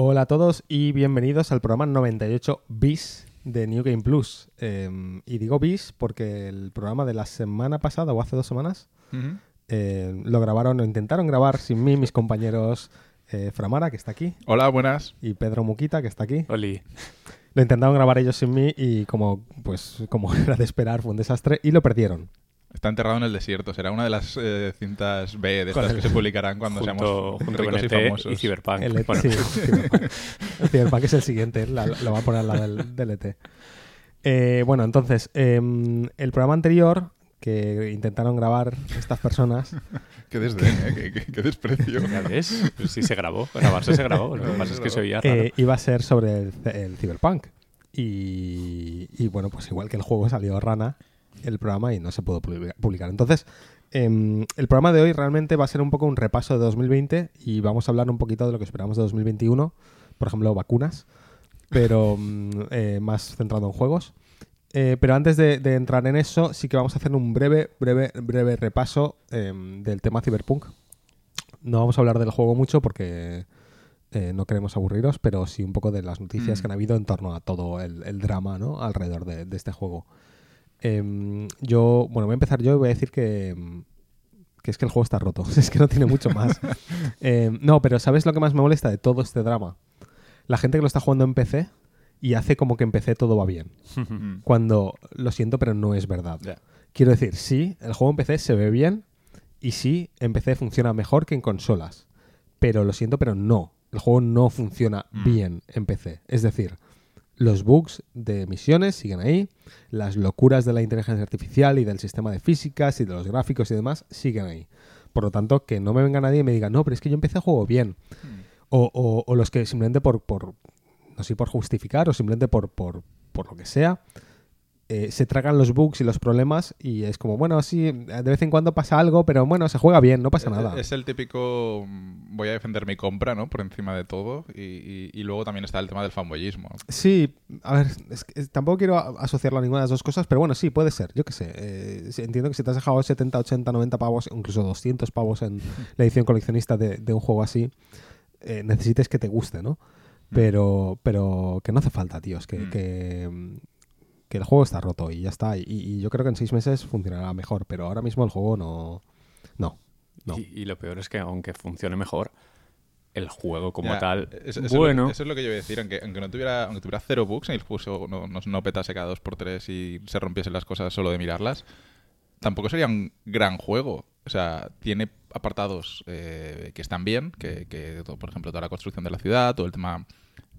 Hola a todos y bienvenidos al programa 98 bis de New Game Plus. Eh, y digo bis porque el programa de la semana pasada o hace dos semanas eh, lo grabaron o intentaron grabar sin mí mis compañeros eh, Framara, que está aquí, Hola, buenas. y Pedro Muquita, que está aquí. Oli. Lo intentaron grabar ellos sin mí y como, pues, como era de esperar fue un desastre y lo perdieron. Está enterrado en el desierto. Será una de las eh, cintas B de estas el- que se publicarán cuando Junto, seamos junto con ricos y ET famosos. y Cyberpunk. El, E Bueno, sí, Cyberpunk. El Cyberpunk es el siguiente, la- lo va a poner al lado del, del ET. Eh, bueno, entonces, em, el programa anterior que intentaron grabar estas personas, Qué desdén, ¿eh? qué, qué- qué desprecio. ¿Ya ves? Pues sí se grabó. Grabarse se grabó. Lo que pasa es que se oía raro. eh, iba a ser sobre el, el Cyberpunk. Y, y, bueno, pues igual que el juego salió rana, el programa y no se pudo publica- publicar. Entonces, em, el programa de hoy realmente va a ser un poco un repaso de 2020 y vamos a hablar un poquito de lo que esperamos de 2021, por ejemplo, vacunas, pero mm, eh, más centrado en juegos. Eh, pero antes de, de entrar en eso, sí que vamos a hacer un breve, breve, breve repaso em, del tema Cyberpunk. No vamos a hablar del juego mucho porque eh, no queremos aburriros, pero sí un poco de las noticias Mm. que han habido en torno a todo el, el drama ¿no? alrededor de, de este juego. Em, yo, bueno, voy a empezar yo y voy a decir que, em, que es que el juego está roto. es que no tiene mucho más. Em, no, pero ¿sabes lo que más me molesta de todo este drama? La gente que lo está jugando en PC y hace como que en PC todo va bien. Cuando lo siento, pero no es verdad. Quiero decir, sí, el juego en PC se ve bien y sí, en PC funciona mejor que en consolas. Pero lo siento, pero no. El juego no funciona Mm. bien en PC. Es decir, los bugs de misiones siguen ahí, las locuras de la inteligencia artificial y del sistema de físicas y de los gráficos y demás siguen ahí. Por lo tanto, que no me venga nadie y me diga, no, pero es que yo empecé a juego bien. O, o- o los que simplemente por, por no sé, por justificar o simplemente por, por, por lo que sea, eh, se tragan los bugs y los problemas y es como, bueno, sí, de vez en cuando pasa algo, pero bueno, se juega bien, no pasa nada. Eh, Es el típico mm, voy a defender mi compra, ¿no? Por encima de todo. Y, y- y luego también está el tema del fanboyismo. Sí, a ver, es que- tampoco quiero asociarlo a ninguna de las dos cosas, pero bueno, sí, puede ser, yo qué sé. eh, entiendo que si te has dejado 70, 80, 90 pavos, incluso 200 pavos en la edición coleccionista de, de un juego así, eh, necesites que te guste, ¿no? Pero, pero que no hace falta, tío, es que, Mm. que, mm, que el juego está roto y ya está. Y, y yo creo que en seis meses funcionará mejor, pero ahora mismo el juego no... No, no. Y, y lo peor es que aunque funcione mejor, el juego como Ya, tal, eso- eso es lo- bueno, eso es lo que yo iba a decir. Aunque, aunque no tuviera aunque tuviera cero bugs y el juego no, no, no petase cada dos por tres y se rompiesen las cosas solo de mirarlas, tampoco sería un gran juego. O sea, tiene apartados eh, que están bien, que, que, todo- por ejemplo, toda la construcción de la ciudad, todo el tema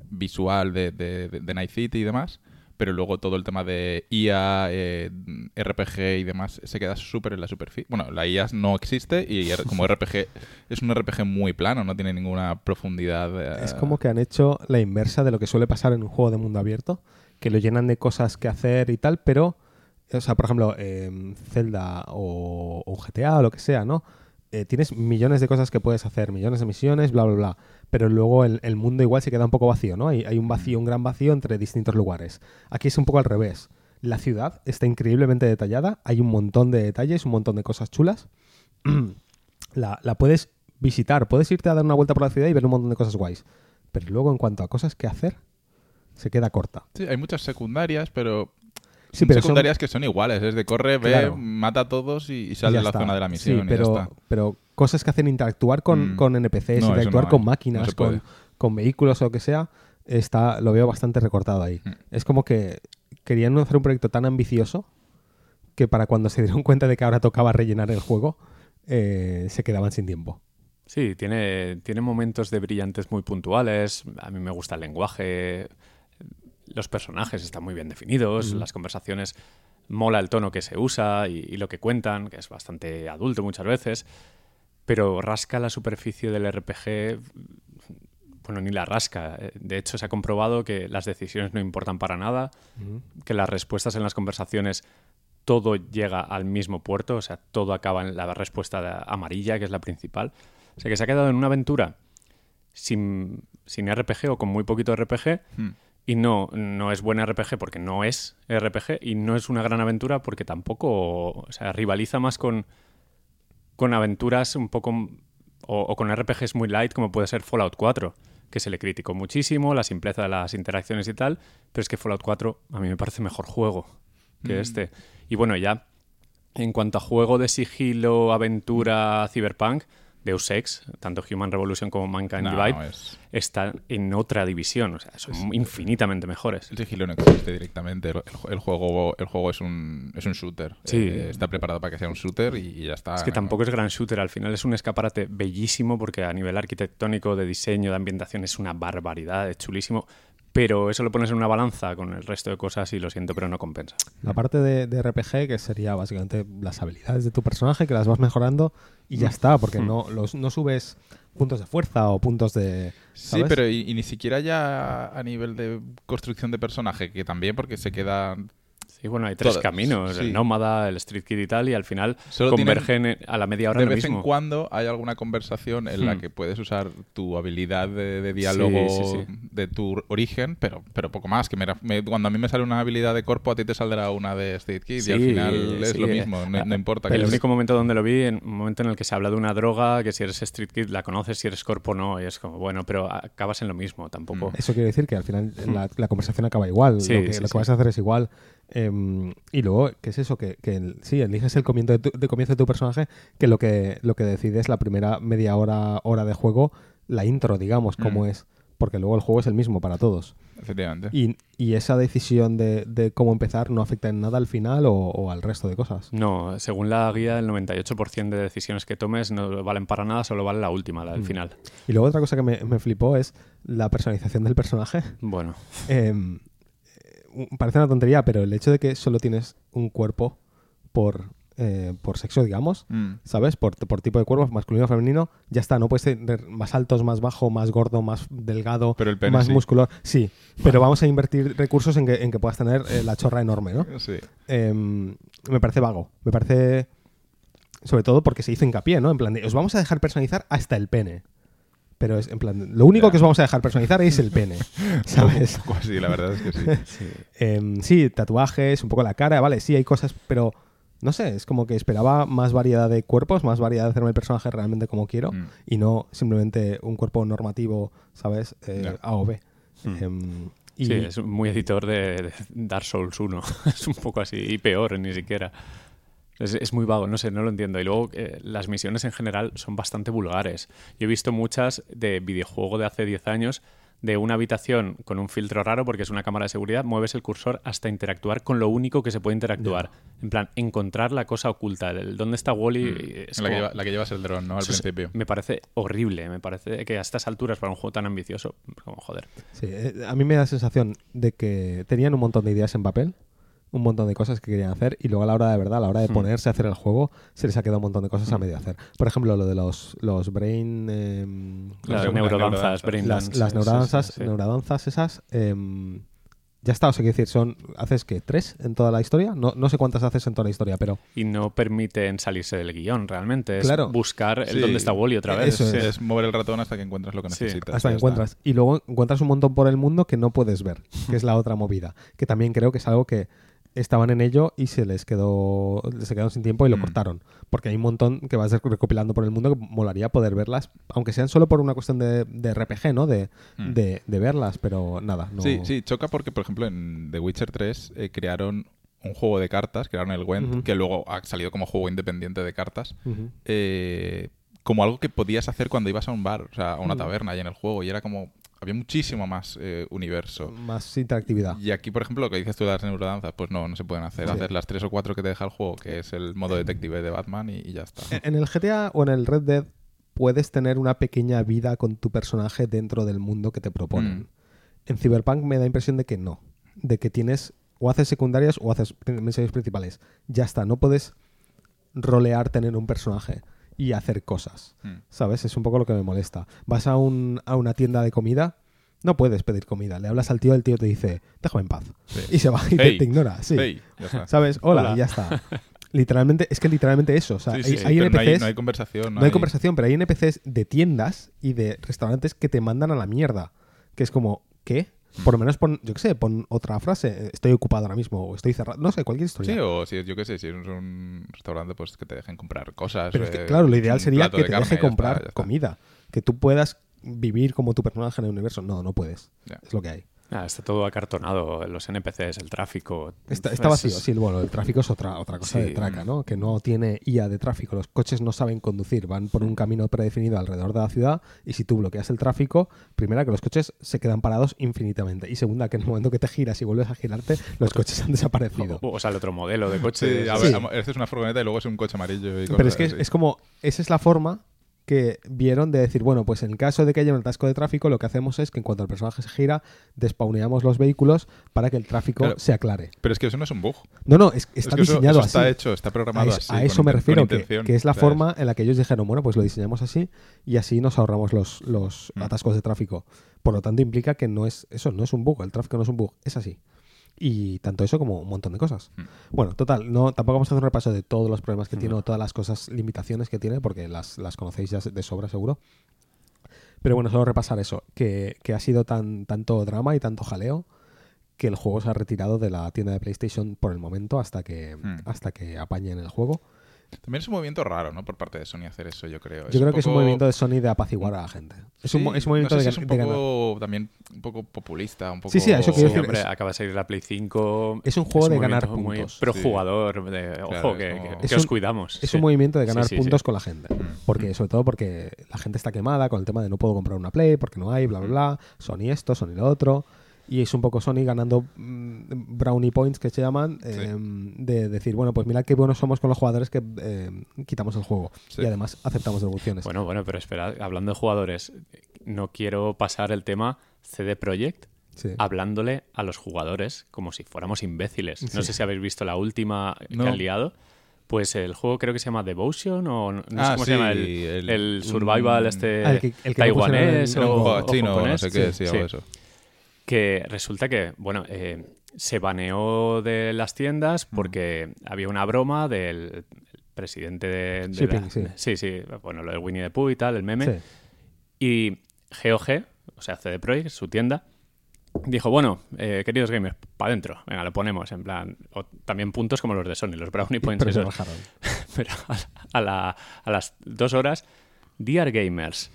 visual de, de- de- de Night City y demás, pero luego todo el tema de IA, eh, RPG y demás se queda súper en la superficie. Bueno, la IA no existe y como RPG es un RPG muy plano, no tiene ninguna profundidad. eh, Es como que han hecho la inversa de lo que suele pasar en un juego de mundo abierto, que lo llenan de cosas que hacer y tal, pero, o sea, por ejemplo, em, Zelda o, o GTA o lo que sea, ¿no? Eh, tienes millones de cosas que puedes hacer, millones de misiones, bla, bla, bla. Pero luego el, mundo igual se queda un poco vacío, ¿no? Hay, hay un vacío, un gran vacío entre distintos lugares. Aquí es un poco al revés. La ciudad está increíblemente detallada, hay un montón de detalles, un montón de cosas chulas. la, la puedes visitar, puedes irte a dar una vuelta por la ciudad y ver un montón de cosas guays. Pero luego en cuanto a cosas que hacer, se queda corta. Sí, hay muchas secundarias, pero. Sí, pero son- secundarias que son iguales. Es de corre, ve, Claro. mata a todos y, sale de la está. zona de la Sí, misión. y pero, ya está. pero cosas que hacen interactuar con, Mm. con NPCs, No, interactuar no con máquinas, No con, con vehículos o lo que sea, está, lo veo bastante recortado ahí. Mm. Es como que querían hacer un proyecto tan ambicioso que para cuando se dieron cuenta de que ahora tocaba rellenar el juego, eh, se quedaban sin tiempo. sí, tiene, tiene momentos de brillantes muy puntuales. A mí me gusta el lenguaje, los personajes están muy bien definidos, las conversaciones mola el tono que se usa y, y lo que cuentan, que es bastante adulto muchas veces, pero rasca la superficie del RPG, bueno, ni la rasca. De hecho, se ha comprobado que las decisiones no importan para nada, que las respuestas en las conversaciones todo llega al mismo puerto, o sea, todo acaba en la respuesta de- amarilla, que es la principal. O sea, que se ha quedado en una aventura sin, sin RPG o con muy poquito RPG Hmm. Y no, no es buena RPG porque no es RPG y no es una gran aventura porque tampoco, o sea, rivaliza más con, con aventuras un poco o, o con RPGs muy light como puede ser Fallout 4, que se le criticó muchísimo, la simpleza de las interacciones y tal, pero es que Fallout 4 a mí me parece mejor juego que Mm. este. Y bueno, ya en cuanto a juego de sigilo, aventura, cyberpunk, Deus Ex, tanto Human Revolution como Mankind No, Divide, es- están en otra división, o sea, son infinitamente mejores. el sigilo no existe directamente. El, el- el juego, el juego es un, es un shooter. Sí. Eh, está preparado para que sea un shooter y, y ya está. Es que tampoco es gran shooter, al final es un escaparate bellísimo porque a nivel arquitectónico, de diseño, de ambientación es una barbaridad, es chulísimo, pero eso lo pones en una balanza con el resto de cosas y lo siento, pero no compensa. La parte de, de RPG, que sería básicamente las habilidades de tu personaje, que las vas mejorando y ya está, porque Mm. no, los, no subes puntos de fuerza o puntos de... Sí, pero y, y ni siquiera ya a nivel de construcción de personaje, que también porque se queda... Sí, bueno, hay tres Todas, caminos, sí. el nómada, el street kid y tal, y al final Solo convergen en- a la media hora De en vez en cuando hay alguna conversación en la Hmm. que puedes usar tu habilidad de, de diálogo Sí, sí, sí. de tu origen, pero, pero poco más. Que me- me- cuando a mí me sale una habilidad de cuerpo, a ti te saldrá una de Street Kid y al final es sí. lo mismo, no, no importa. que El es- único momento donde lo vi, en un momento en el que se habla de una droga, que si eres street kid la conoces, si eres corpo no, y es como, bueno, pero acabas en lo mismo, tampoco. Eso quiere decir que al final la, la conversación acaba igual. Sí, lo que, sí, lo que sí. vas a hacer es igual. Em, y luego, ¿qué es eso? Que, sí, eliges el comienzo de, tu, de comienzo de tu personaje, que lo que lo que decide es la primera media hora, hora de juego, la intro, digamos, cómo Mm. es. Porque luego el juego es el mismo para todos. Efectivamente. Y, y esa decisión de, de cómo empezar no afecta en nada al final o, o al resto de cosas. No, según la guía, el 98% de decisiones que tomes no valen para nada, solo vale la última, la del Mm. final. Y luego otra cosa que me, me flipó es la personalización del personaje. Bueno, Em, eh, parece una tontería, pero el hecho de que solo tienes un cuerpo por, eh, por sexo, digamos, Mm. ¿sabes? Por, por tipo de cuerpo, masculino o femenino, ya está. No puedes tener más altos, más bajo, más gordo, más delgado, Pero el pene más sí. musculoso. Sí, pero vamos a invertir recursos en que, en que puedas tener eh, la chorra enorme, ¿no? Sí. Em, me parece vago. Me parece. Sobre todo porque se hizo hincapié, ¿no? En plan, de, os vamos a dejar personalizar hasta el pene. Pero es en plan, lo único Ya. que os vamos a dejar personalizar es el pene, ¿sabes? Un poco así, la verdad es que sí. sí. Em, sí, tatuajes, un poco la cara, vale, sí, hay cosas, pero no sé, es como que esperaba más variedad de cuerpos, más variedad de hacerme el personaje realmente como quiero Mm. y no simplemente un cuerpo normativo, ¿sabes? Eh. A o B. Mm. Em, y Sí, es muy editor de, de Dark Souls 1. es un poco así, y peor ni siquiera. Es, es muy vago, no sé, no lo entiendo. Y luego eh, las misiones en general son bastante vulgares. Yo he visto muchas de videojuego de hace 10 años de una habitación con un filtro raro porque es una cámara de seguridad, mueves el cursor hasta interactuar con lo único que se puede interactuar. En plan, encontrar la cosa oculta, el dónde está Wally. es Mm. La, que como- lleva- la que llevas el dron, ¿no? Al eso es- principio. Me parece horrible, me parece que a estas alturas para un juego tan ambicioso, como joder. sí, eh, a mí me da la sensación de que tenían un montón de ideas en papel, un montón de cosas que querían hacer y luego a la hora de verdad, a la hora de Hmm. ponerse a hacer el juego, se les ha quedado un montón de cosas a Hmm. medio hacer. Por ejemplo, lo de los, los brain... Las Las neurodanzas, brain las, dance, las neurodanzas, sí, sí. neurodanzas esas, em, ya está, o sea, quiero decir, son, haces que tres en toda la historia, no, no sé cuántas haces en toda la historia, pero y no permiten salirse del guion realmente. Es Claro. buscar el Sí. dónde está Wally otra vez. Eso Sí, es. es mover el ratón hasta que encuentras lo que Sí, necesitas. hasta que está. encuentras. Y luego encuentras un montón por el mundo que no puedes ver, que es la otra movida, que también creo que es algo que estaban en ello y se les quedó se quedaron sin tiempo y lo Mm. cortaron porque hay un montón que vas recopilando por el mundo que molaría poder verlas aunque sean solo por una cuestión de, de RPG no de, Mm. de, de verlas pero nada no... Sí, sí, choca porque, por ejemplo, en The Witcher 3 eh, crearon un juego de cartas, crearon el Gwent, que luego ha salido como juego independiente de cartas, eh, como algo que podías hacer cuando ibas a un bar, o sea, a una Mm. taberna y en el juego, y era como... Había muchísimo más eh, universo. más interactividad Y aquí, por ejemplo, lo que dices tú de las neurodanzas, pues no, no se pueden hacer. Sí. Hacer las tres o cuatro que te deja el juego, que es el modo detective de Batman, y, y ya está. En el GTA o en el Red Dead puedes tener una pequeña vida con tu personaje dentro del mundo que te proponen. Mm. En Cyberpunk me da impresión de que no. De que tienes o haces secundarias o haces misiones principales. Ya está, no puedes rolear tener un personaje y hacer cosas. Mm. ¿Sabes? Es un poco lo que me molesta. Vas a, un- a una tienda de comida, no puedes pedir comida. Le hablas al tío, el tío te dice, déjame en paz. Sí. Y se va y te- Hey. te, ignora. Sí. Hey. ¿Sabes? Hola, Hola. y ya está. Literalmente, es que literalmente eso. O sea, Sí, hay, sí, no hay, NPCs no hay conversación. no hay conversación, pero hay NPCs de tiendas y de restaurantes que te mandan a la mierda. Que es como, ¿qué? Por lo menos pon, yo qué sé, pon otra frase. Estoy ocupado ahora mismo o estoy cerrado. No sé, cualquier historia. Sí, o si yo qué sé, si es un restaurante, pues que te dejen comprar cosas. pero es que, eh, claro, lo ideal sería que te carne, deje ya está, comprar está. comida. Que tú puedas vivir como tu personaje en el universo. No, no puedes. Es lo que hay. Ah, está todo acartonado, los NPCs, el tráfico. Está, Es- está vacío, es- sí, bueno, el tráfico es otra, otra cosa Sí. de traca, ¿no? Que no tiene IA de tráfico, los coches no saben conducir, van por un camino predefinido alrededor de la ciudad y si tú bloqueas el tráfico, primera que los coches se quedan parados infinitamente y segunda que en el momento que te giras y vuelves a girarte, los coches han desaparecido. O, o sale otro modelo de coche. Sí, a Sí. ver, amo- este es una furgoneta y luego es un coche amarillo. Y Pero es que es, es como, esa es la forma que vieron de decir, bueno, pues en el caso de que haya un atasco de tráfico, lo que hacemos es que en cuanto el personaje se gira, despauneamos los vehículos para que el tráfico Claro. se aclare. Pero es que eso no es un bug. No, no, es- Es está que eso- diseñado eso está así. hecho, está A, programado es- así. a eso me refiero, que, que es la forma en la que ellos dijeron, bueno, pues lo diseñamos así y así nos ahorramos los, los Mm. atascos de tráfico. Por lo tanto, implica que no es eso, no es un bug, el tráfico no es un bug, es así. Y tanto eso como un montón de cosas. Mm. Bueno, total, no, tampoco vamos a hacer un repaso de todos los problemas que tiene No. o todas las cosas, limitaciones que tiene, porque las, las conocéis ya de sobra seguro. Pero bueno, solo repasar eso, que, que ha sido tan, tanto drama y tanto jaleo que el juego se ha retirado de la tienda de PlayStation por el momento hasta que, Mm. hasta que apañen el juego. También es un movimiento raro, ¿no? Por parte de Sony hacer eso, yo creo. Yo creo que es un movimiento de Sony de apaciguar a la gente. Es, un, Sí, es un movimiento no sé de, es de un ganar. también un poco populista, un poco... Sí, sí, eso Sí, quiero decir, hombre, es- acaba de salir la Play 5. Es un juego de ganar movimiento muy puntos. Pro Sí. jugador, de, ojo, Claro, que, como- que- que os cuidamos. Es sí. un movimiento de Sí, ganar sí, puntos sí. con la gente. Mm. Porque, sobre todo porque la gente está quemada con el tema de no puedo comprar una Play, porque no hay, bla, bla, bla. Sony esto, Sony lo otro. Y es un poco Sony ganando mm, brownie points que se llaman, eh, de decir, bueno, pues mira qué buenos somos con los jugadores que eh, quitamos el juego. Sí. Y además aceptamos devoluciones. Bueno, bueno, pero espera, hablando de jugadores, no quiero pasar el tema CD Projekt Sí. hablándole a los jugadores como si fuéramos imbéciles. No Sí. sé si habéis visto la última No. que han liado. Pues el juego creo que se llama Devotion o no, no sé Ah, cómo sí, se llama el, el- el survival un- este Ah, el que- el que no pusieron taiwanés en- o, o chino, no japonés. sé qué, Sí, sí, eso. Que resulta que, bueno, eh, se baneó de las tiendas porque había una broma del presidente de, de Shipping, la- sí. sí, sí, bueno, lo de Winnie the Pooh y tal, el meme. Sí. Y GOG, o sea, CD Projekt, su tienda, dijo, bueno, eh, queridos gamers, para adentro, venga, lo ponemos, en plan, o también puntos como los de Sony, los Brownie Points. Pero esos. Pero a, a la- a las dos horas, Dear Gamers,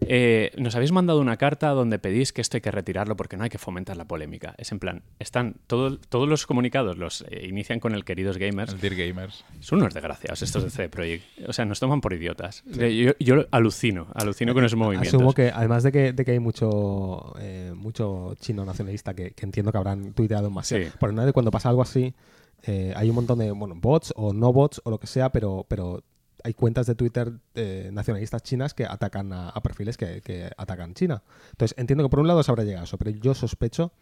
eh, nos habéis mandado una carta donde pedís que esto hay que retirarlo porque no hay que fomentar la polémica. Es en plan, están todo- todos los comunicados los eh, inician con el queridos gamers. El Dear Gamers. Son unos desgraciados estos de CD Projekt. O sea, nos toman por idiotas. Yo, yo alucino, alucino con esos movimientos. Asumo que, además de que, de que hay mucho, eh, mucho chino nacionalista que, que entiendo que habrán tuiteado más. Sí. Por nada, cuando pasa algo así, eh, hay un montón de bueno, bots o no bots o lo que sea, pero, pero hay cuentas de Twitter eh, nacionalistas chinas que atacan a, a perfiles que, que atacan China. Entonces, entiendo que por un lado se habrá llegado eso, pero yo sospecho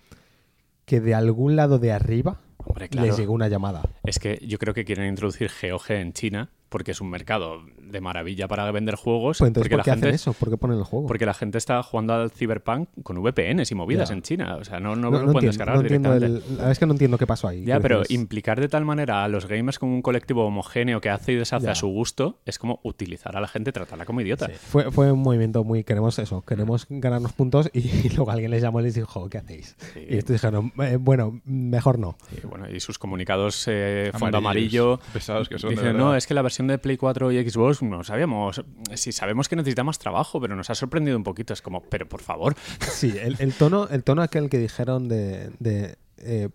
que de algún lado de arriba Hombre, claro. les llegó una llamada. Es que yo creo que quieren introducir GOG en China porque es un mercado de maravilla para vender juegos. Pues entonces, porque ¿por qué la hacen gente eso? ¿Por qué ponen el juego? Porque la gente está jugando al Cyberpunk con VPNs y movidas Ya. en China. O sea, no, no, no, lo no pueden entiendo, descargar directamente. el- la verdad es que no entiendo qué pasó ahí. Ya, pero es- implicar de tal manera a los gamers como un colectivo homogéneo que hace y deshace Ya. a su gusto es como utilizar a la gente tratarla como idiota. Sí, fue, fue un movimiento muy. Queremos eso, queremos ganarnos puntos y, luego alguien les llamó y les dijo, ¿qué hacéis? Sí. Y estos dijeron, "Eh, bueno, mejor no. Y, bueno, y sus comunicados eh, fondo amarillo Pesados que son. Dicen, no, es que la versión de Play 4 y Xbox no sabíamos. Sí, sabemos que necesita más trabajo, pero nos ha sorprendido un poquito. Es como, pero por favor. Sí, el, el tono, el tono aquel que dijeron de. de, eh,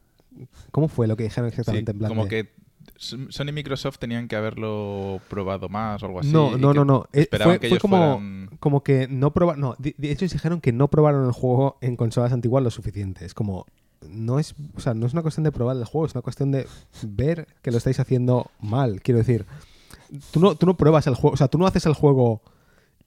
¿Cómo fue lo que dijeron Sí, exactamente? en plan como de- que Sony y Microsoft tenían que haberlo probado más o algo así. No, no, no, no. Eh, Esperaban fue que fue ellos como, fueran- como que no probaron. No, de, de hecho, ellos dijeron que no probaron el juego en consolas antiguas lo suficiente. Es como. No es, o sea, no es una cuestión de probar el juego, es una cuestión de ver que lo estáis haciendo mal. Quiero decir, tú no, tú no pruebas el juego, o sea, tú no haces el juego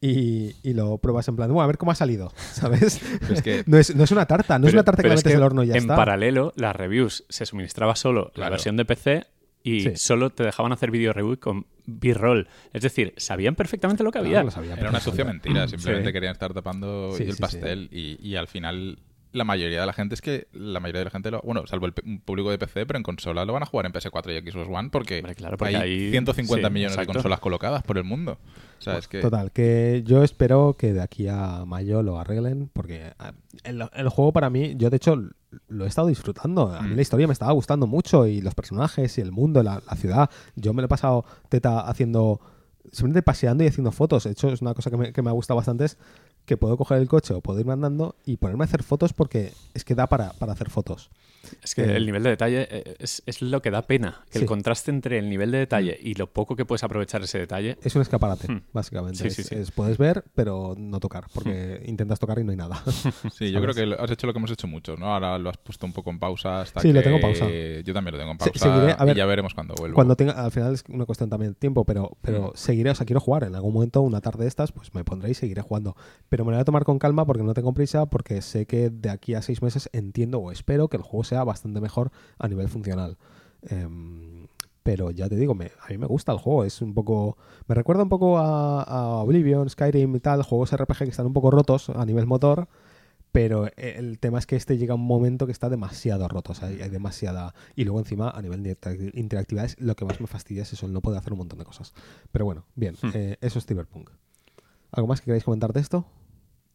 y, y lo pruebas en plan, bueno, a ver cómo ha salido, ¿sabes? Que- no, es, no es una tarta, no es una tarta que pero la es metes al horno y ya en está. paralelo, las reviews se suministraba solo la versión de PC y Sí. solo te dejaban hacer video review con B-roll. Es decir, sabían perfectamente lo que Claro, había. lo sabía Era una sucia mentira, simplemente Sí. querían estar tapando Sí, el sí, pastel Y, y al final la mayoría de la gente es que la mayoría de la gente, lo, bueno, salvo el público de PC, pero en consola lo van a jugar en PS4 y Xbox One porque, Hombre, claro, porque hay ahí- 150 sí, millones exacto. de consolas colocadas por el mundo. O sea, es que Total, que yo espero que de aquí a mayo lo arreglen, porque ah, el, el juego para mí, yo de hecho lo he estado disfrutando. A mí Mm. la historia me estaba gustando mucho y los personajes y el mundo, la, la ciudad. Yo me lo he pasado teta haciendo, simplemente paseando y haciendo fotos. De hecho, es una cosa que me, que me ha gustado bastante, es que puedo coger el coche o puedo irme andando y ponerme a hacer fotos porque es que da para, para hacer fotos. Es que Eh, el nivel de detalle eh, es, es lo que da pena. Que Sí. el contraste entre el nivel de detalle y lo poco que puedes aprovechar ese detalle. Es un escaparate, Hmm. básicamente. Sí, Es- sí, sí. es- puedes ver, pero no tocar, porque intentas tocar y no hay nada. Sí, yo ¿Sabes? creo que has hecho lo que hemos hecho mucho, ¿no? Ahora lo has puesto un poco en pausa hasta Sí, que... lo tengo pausado. Yo también lo tengo en Se- pausa seguiré- a ver, y ya veremos cuando vuelvo. Cuando tenga, al final es una cuestión también de tiempo, pero, pero Mm. seguiré, o sea, quiero jugar. En algún momento, una tarde de estas, pues me pondré y seguiré jugando. Pero me lo voy a tomar con calma porque no tengo prisa, porque sé que de aquí a seis meses entiendo o espero que el juego sea bastante mejor a nivel funcional. Em, pero ya te digo, me- a mí me gusta el juego. Es un poco. Me recuerda un poco a, a Oblivion, Skyrim y tal, juegos RPG que están un poco rotos a nivel motor. Pero el tema es que este llega a un momento que está demasiado roto. O sea, hay demasiada. Y luego encima, a nivel de interacti- interactividades, lo que más me fastidia es eso, el no poder hacer un montón de cosas. Pero bueno, bien, Hmm. eh, eso es Cyberpunk. ¿Algo más que queráis comentar de esto?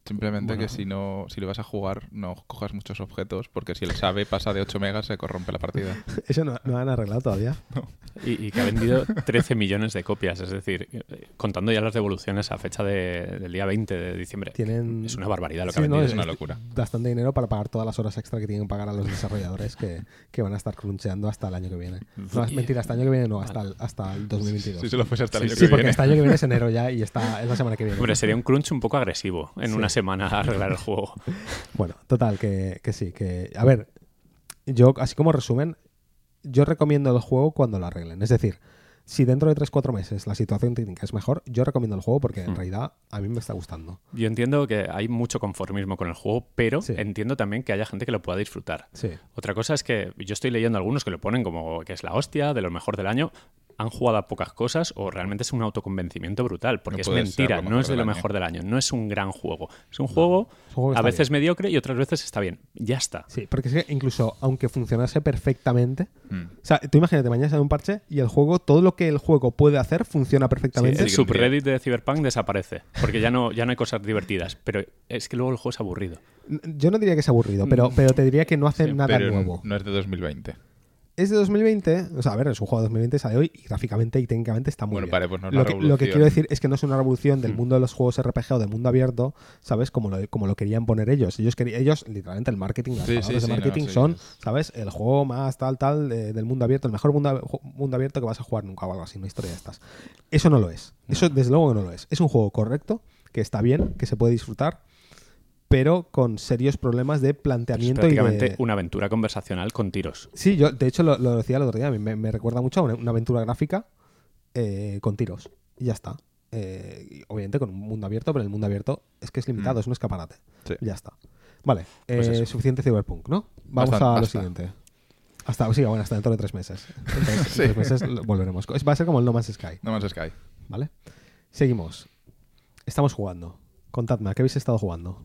Simplemente Bueno. que si no si le vas a jugar no cojas muchos objetos porque si el sabe pasa de 8 megas se corrompe la partida. Eso no, no han arreglado todavía. Y, y que ha vendido 13 millones de copias. Es decir, eh, contando ya las devoluciones a fecha de- del día 20 de diciembre. Tienen. Es una barbaridad lo que Sí, ha no, vendido. es una locura. Bastante dinero para pagar todas las horas extra que tienen que pagar a los desarrolladores que, que van a estar cruncheando hasta el año que viene. No, es mentira, hasta el año que viene no, hasta el, hasta el 2022. Si se lo fuese hasta el Sí, año Sí, que porque viene. este año que viene es enero ya y está, es la semana que viene. Hombre, sería un crunch un poco agresivo en Sí. Una semana arreglar el juego. Bueno, total, que, que sí, que... A ver, yo, así como resumen, yo recomiendo el juego cuando lo arreglen. Es decir, si dentro de 3-4 meses la situación técnica es mejor, yo recomiendo el juego porque en Hmm. realidad a mí me está gustando. Yo entiendo que hay mucho conformismo con el juego, pero Sí. entiendo también que haya gente que lo pueda disfrutar. Sí. Otra cosa es que yo estoy leyendo algunos que lo ponen como que es la hostia, de lo mejor del año. Han jugado a pocas cosas o realmente es un autoconvencimiento brutal, porque No es mentira, no es de lo mejor del año, no es un gran juego. Es un juego a veces bien. mediocre y otras veces está bien. Ya está. Sí, porque es que incluso aunque funcionase perfectamente, Mm. o sea, tú imagínate, mañana sale un parche y el juego, todo lo que el juego puede hacer funciona Sí, perfectamente. el subreddit de Cyberpunk desaparece, porque ya no, ya no hay cosas divertidas, pero es que luego el juego es aburrido. Yo no diría que es aburrido, pero, pero te diría que no hacen Sí, nada pero nuevo. No es de 2020. Es de 2020, o sea, a ver, es un juego de 2020, sale hoy y gráficamente y técnicamente está muy Bueno, bien. vale, pues no es lo, que, lo que quiero decir es que no es una revolución Hmm. del mundo de los juegos RPG o del mundo abierto, ¿sabes? Como lo, como lo querían poner ellos. Ellos, querían, ellos literalmente, el marketing, las Sí, palabras sí, de no, marketing son, es- ¿sabes? El juego más tal, tal eh, del mundo abierto, el mejor mundo abierto que vas a jugar nunca o algo así, una historia de estas. Eso no lo es. Eso, desde luego, que no lo es. Es un juego correcto, que está bien, que se puede disfrutar, pero con serios problemas de Es planteamiento y prácticamente de... una aventura conversacional con tiros. Sí, yo de hecho lo, lo decía el otro día, me, me recuerda mucho a una, una aventura gráfica eh, con tiros. Y ya está. Eh, y obviamente con un mundo abierto, pero el mundo abierto es que es limitado, Mm. es un escaparate. Sí. Ya está. Vale, Pues eh, suficiente Cyberpunk, ¿no? Vamos a lo siguiente. Hasta, sí, bueno, hasta dentro de tres meses. Entonces, en Sí. tres meses volveremos. Es- Va a ser como el No Man's Sky, No Man's Sky. ¿vale? Seguimos. Estamos jugando. Contadme, ¿a qué habéis estado jugando?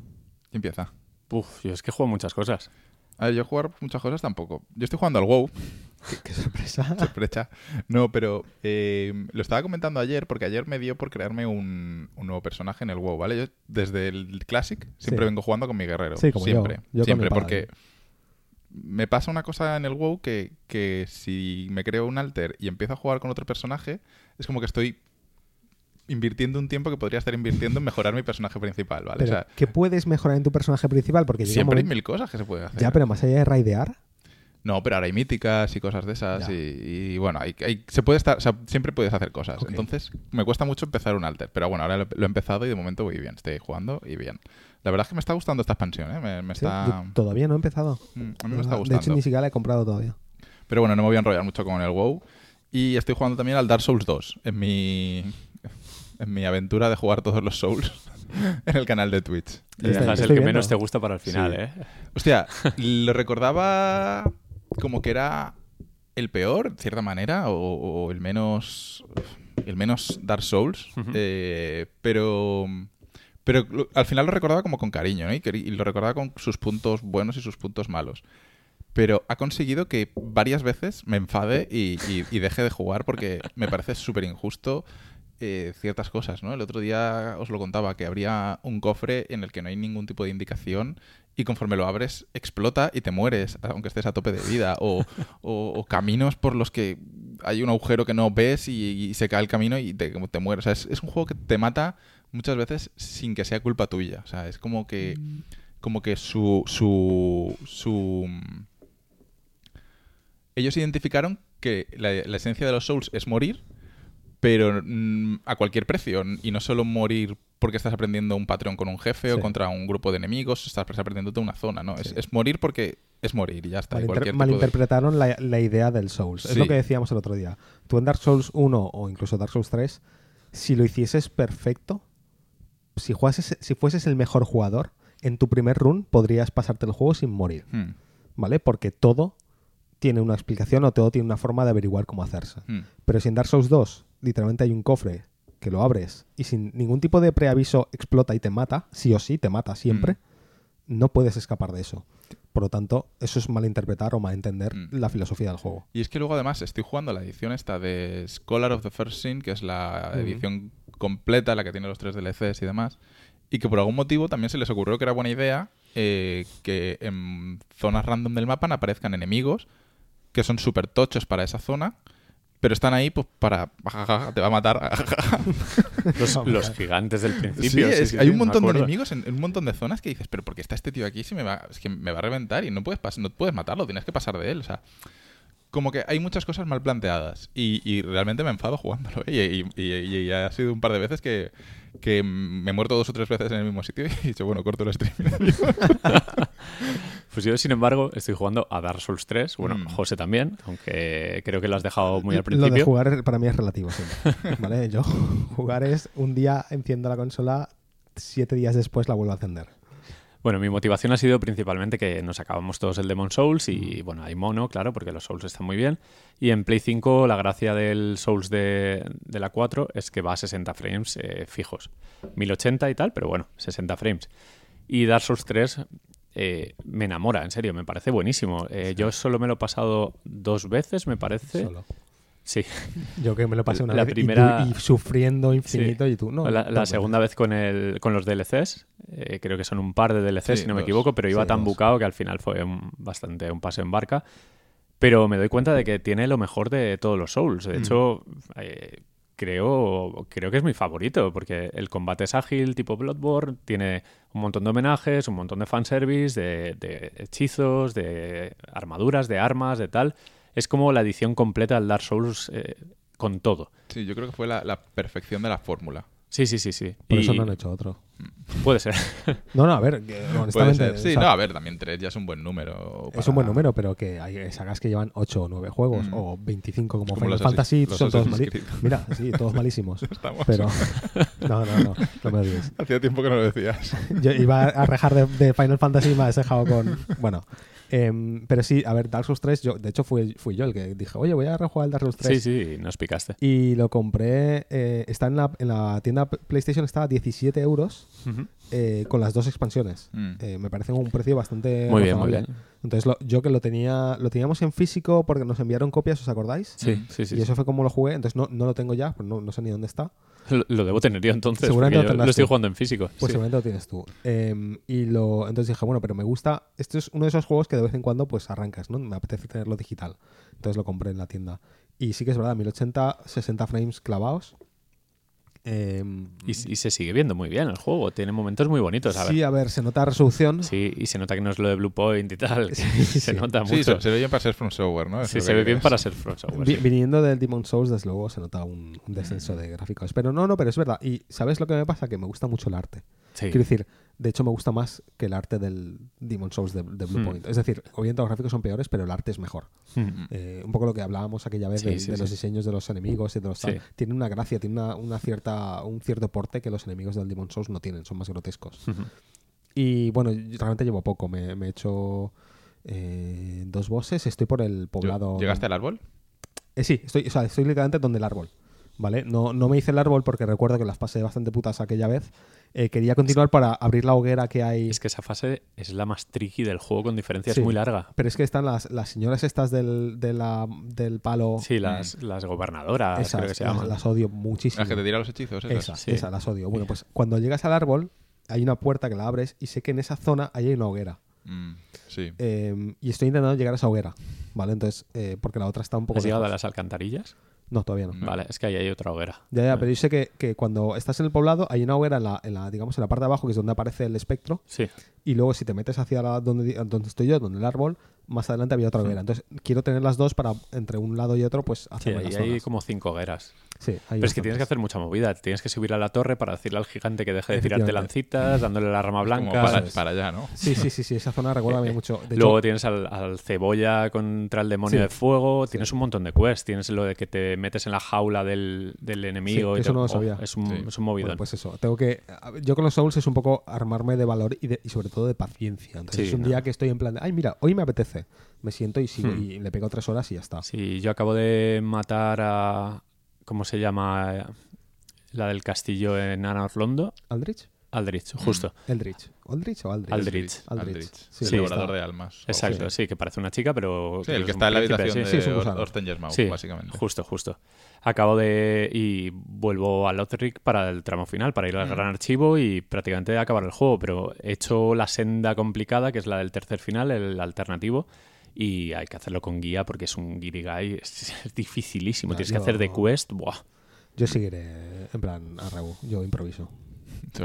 ¿Quién empieza? Uf, yo es que juego muchas cosas. A ver, yo jugar muchas cosas tampoco. Yo estoy jugando al WoW. Qué, qué sorpresa. Sorpresa. No, pero eh, lo estaba comentando ayer porque ayer me dio por crearme un, un nuevo personaje en el WoW, ¿vale? Yo desde el Classic siempre Sí. vengo jugando con mi guerrero. Sí, como siempre. Yo siempre, porque me pasa una cosa en el WoW que, que si me creo un alter y empiezo a jugar con otro personaje, es como que estoy invirtiendo un tiempo que podría estar invirtiendo en mejorar mi personaje principal, ¿vale? Pero, o sea, ¿qué puedes mejorar en tu personaje principal? Porque siempre hay mil cosas que se pueden hacer. Ya, pero más allá de raidear, No, pero ahora hay míticas y cosas de esas. Y, y, bueno, hay, hay- se puede estar, o sea, siempre puedes hacer cosas. Entonces, me cuesta mucho empezar un alter. Pero bueno, ahora lo, lo he empezado y de momento voy bien. Estoy jugando y bien. La verdad es que me está gustando esta expansión, ¿eh? Me, me ¿sí? está. Yo todavía no he empezado. Mm, a mí me está De gustando. hecho, ni siquiera la he comprado todavía. Pero bueno, no me voy a enrollar mucho con el WoW. Y estoy jugando también al Dark Souls 2 en mi, en mi aventura de jugar todos los Souls en el canal de Twitch. Dejas el que viendo. menos te gusta para el final, Sí. ¿eh? Hostia, lo recordaba como que era el peor, de cierta manera, o, o el menos. El menos Dark Souls. Eh, pero. Pero al final lo recordaba como con cariño, ¿no? Y, y lo recordaba con sus puntos buenos y sus puntos malos. Pero ha conseguido que varias veces me enfade y, y- y deje de jugar porque me parece súper injusto eh, ciertas cosas, ¿no? El otro día os lo contaba, que habría un cofre en el que no hay ningún tipo de indicación y conforme lo abres explota y te mueres, aunque estés a tope de vida. O, o- o caminos por los que hay un agujero que no ves y, y se cae el camino y te, te mueres. O sea, es, es un juego que te mata muchas veces sin que sea culpa tuya. O sea, es como que, como que su, su, su... Ellos identificaron que la, la esencia de los Souls es morir, pero mm, a cualquier precio. Y no solo morir porque estás aprendiendo un patrón con un jefe o contra un grupo de enemigos, estás aprendiéndote una zona, ¿no? Es, Sí. es morir porque es morir y ya está. Malinter- de- malinterpretaron la, la idea del Souls. Es lo que decíamos el otro día. Tú en Dark Souls 1 o incluso Dark Souls 3, si lo hicieses perfecto, si, jugases, si fueses el mejor jugador, en tu primer run podrías pasarte el juego sin morir. Hmm, ¿Vale? Porque todo tiene una explicación o todo tiene una forma de averiguar cómo hacerse. hmm. Pero si en Dark Souls 2 literalmente hay un cofre que lo abres y sin ningún tipo de preaviso explota y te mata, sí o sí, te mata siempre, no puedes escapar de eso. Por lo tanto, eso es malinterpretar o malentender Mm. la filosofía del juego. Y es que luego además estoy jugando la edición esta de Scholar of the First Sin, que es la edición completa, la que tiene los tres DLCs y demás, y que por algún motivo también se les ocurrió que era buena idea eh, que en zonas random del mapa aparezcan enemigos que son súper tochos para esa zona, pero están ahí pues para... te va a matar. Los, gigantes del principio. sí, es- sí, hay sí, un montón de enemigos en, en un montón de zonas que dices, pero ¿por qué está este tío aquí? Si me va, es que me va a reventar y no puedes, pas- no puedes matarlo, tienes que pasar de él. O sea, como que hay muchas cosas mal planteadas y, y realmente me enfado jugándolo. ¿eh? Y, y- y- y ha sido un par de veces que, que me he muerto dos o tres veces en el mismo sitio y he dicho, bueno, corto el stream. Pues yo, sin embargo, estoy jugando a Dark Souls 3. Bueno, Mm. José también, aunque creo que lo has dejado muy al Lo de principio. jugar para mí es relativo siempre. ¿Vale? Yo jugar es un día enciendo la consola, siete días después la vuelvo a encender. Bueno, mi motivación ha sido principalmente que nos acabamos todos el Demon Souls y, bueno, hay mono, claro, porque los Souls están muy bien. Y en Play 5 la gracia del Souls de, de la 4 es que va a 60 frames eh, fijos. 1080 y tal, pero bueno, 60 frames. Y Dark Souls 3 eh, me enamora, en serio, me parece buenísimo. Eh, Yo solo me lo he pasado dos veces, me parece. Solo. Sí, Yo que me lo pasé una La vez y primera- tú- y, sufriendo infinito Sí. y tú no. la, la segunda vez con, el, con los DLCs, eh, creo que son un par de DLCs, Sí, si no me dos. equivoco, pero iba Sí, tan dos. bucado que al final fue un- bastante un paseo en barca. Pero me doy cuenta de que tiene lo mejor de todos los Souls. De Mm. hecho, eh, creo, creo que es mi favorito, porque el combate es ágil, tipo Bloodborne, tiene un montón de homenajes, un montón de fanservice, de, de hechizos, de armaduras, de armas, de tal. Es como la edición completa del Dark Souls eh, con todo. Sí, yo creo que fue la, la perfección de la fórmula. Sí, sí, sí, sí. Por Y eso no han hecho otro. Puede ser. No, no, a ver, que, Puede honestamente. ser. Sí, o sea, no, a ver, también tres ya es un buen número. Es un buen número, pero que hay sagas que llevan 8 o 9 juegos, Mm. o 25 como, Como Final Fantasy, son todos malísimos. Mira, sí, todos malísimos. Estamos. Pero. No, no, no, no me. Hacía tiempo que no lo decías. Yo iba a rejar de, de Final Fantasy y me has dejado con. Bueno. Em, pero sí, a ver, Dark Souls 3, yo, de hecho fui, fui yo el que dije, oye, voy a rejugar el Dark Souls 3. Sí, sí, nos picaste. Y lo compré, eh, está en la, en la tienda PlayStation, está a 17 euros eh, con las dos expansiones. Mm. Eh, me parece un precio bastante Muy bien, muy bien. Entonces lo- yo que lo tenía, lo teníamos en físico porque nos enviaron copias, ¿os acordáis? Sí, sí, sí. y eso fue como lo jugué, entonces no, no lo tengo ya, pues no, no sé ni dónde está. Lo, lo debo tener yo entonces. Seguramente lo yo lo estoy tú. jugando en físico. Pues sí. seguramente lo tienes tú. Em, y lo, entonces dije, bueno, pero me gusta, este es uno de esos juegos que de vez en cuando pues arrancas, ¿no? Me apetece tenerlo digital. Entonces lo compré en la tienda. Y sí que es verdad, 1080, 60 frames clavados. Em, Y, y se sigue viendo muy bien el juego. Tiene momentos muy bonitos. A sí, ver. a ver, se nota resolución. Sí, y se nota que no es lo de Blue Point y tal. Sí, se sí. nota Sí, mucho. se, se ve bien para ser From Software, ¿no? Es Sí, se ve bien para ser From Software. Vi- sí. Viniendo del Demon Souls, desde luego, se nota un, un descenso de gráficos. Pero no, no, pero es verdad. Y ¿sabes lo que me pasa? Que me gusta mucho el arte. Sí. Quiero decir, de hecho me gusta más que el arte del Demon Souls de, de Blue Hmm. Point. Es decir, obviamente los gráficos son peores, pero el arte es mejor. Mm. Eh, un poco lo que hablábamos aquella vez Sí, de, sí, de los diseños de los enemigos y de los tal. Tiene una gracia, tiene una, una cierta, un cierto porte que los enemigos del Demon Souls no tienen, son más grotescos. Ujú. Y bueno, yo realmente llevo poco, me, me he hecho eh, dos bosses, estoy por el poblado. ¿Llegaste al árbol? Eh, sí, estoy, o sea, estoy literalmente donde el árbol. ¿Vale? No, no me hice el árbol porque recuerdo que las pasé bastante putas aquella vez. Eh, quería continuar para abrir la hoguera que hay. Es que esa fase es la más tricky del juego con diferencia. Sí. Es muy larga. Pero es que están las, las señoras estas del, de la- del palo. Sí, las, las gobernadoras, esas, creo que se las, llaman. las odio muchísimo. Las que te tiran los hechizos. esas? Esas, Sí. esas, las odio. Bueno, pues cuando llegas al árbol, hay una puerta que la abres y sé que en esa zona ahí hay una hoguera. Mm, sí. Eh, y estoy intentando llegar a esa hoguera. ¿Vale? Entonces, eh, porque la otra está un poco. ¿Has llegado a las alcantarillas? No, todavía no. Vale, es que ahí hay otra hoguera. Ya, ya, pero yo sé que, que cuando estás en el poblado hay una hoguera en la, en la, digamos, en la parte de abajo, que es donde aparece el espectro, Sí. y luego si te metes hacia la- donde, donde estoy yo, donde el árbol, más adelante había otra hoguera. Entonces quiero tener las dos para entre un lado y otro, pues Sí, hacer ahí varias hay zonas. como cinco hogueras. Sí, hay Pero es que tienes que hacer mucha movida. Tienes que subir a la torre para decirle al gigante que deje de tirarte lancitas, dándole la rama Como blanca. para, allá, ¿no? Sí, sí, sí, sí, esa zona recuerda a mí mucho. De Luego hecho, tienes al, al cebolla contra el demonio Sí. de fuego. Tienes un montón de quests. Tienes lo de que te metes en la jaula del, del enemigo. Sí, y eso te- no lo oh, sabía. es, un, Sí. es un movidón. bueno, pues eso, tengo que... Yo con los Souls es un poco armarme de valor y, de- y sobre todo de paciencia. Entonces Sí, es un no. día que estoy en plan de, ay, mira, hoy me apetece. Me siento y sigo Hmm. y le pego tres horas y ya está. Sí, yo acabo de matar a. ¿Cómo se llama? La del castillo en Ana Orlondo. ¿Aldrich? Aldrich, justo. ¿Eldrich? ¿Aldrich o Aldrich? Aldrich. Aldrich. Sí, el sí, devorador está. de almas. Exacto, sí, que parece una chica, pero. Sí, el que está en la habitación de. Orstenjesmau, Sí, básicamente. Justo, justo. Acabo de. Y vuelvo a Lothric para el tramo final, para ir al Mm. gran archivo y prácticamente acabar el juego. Pero he hecho la senda complicada, que es la del tercer final, el alternativo. Y hay que hacerlo con guía porque es un guirigay. Es, es dificilísimo. No, Tienes yo- que hacer de quest. Buah, Yo seguiré en plan a Rebu. Yo improviso.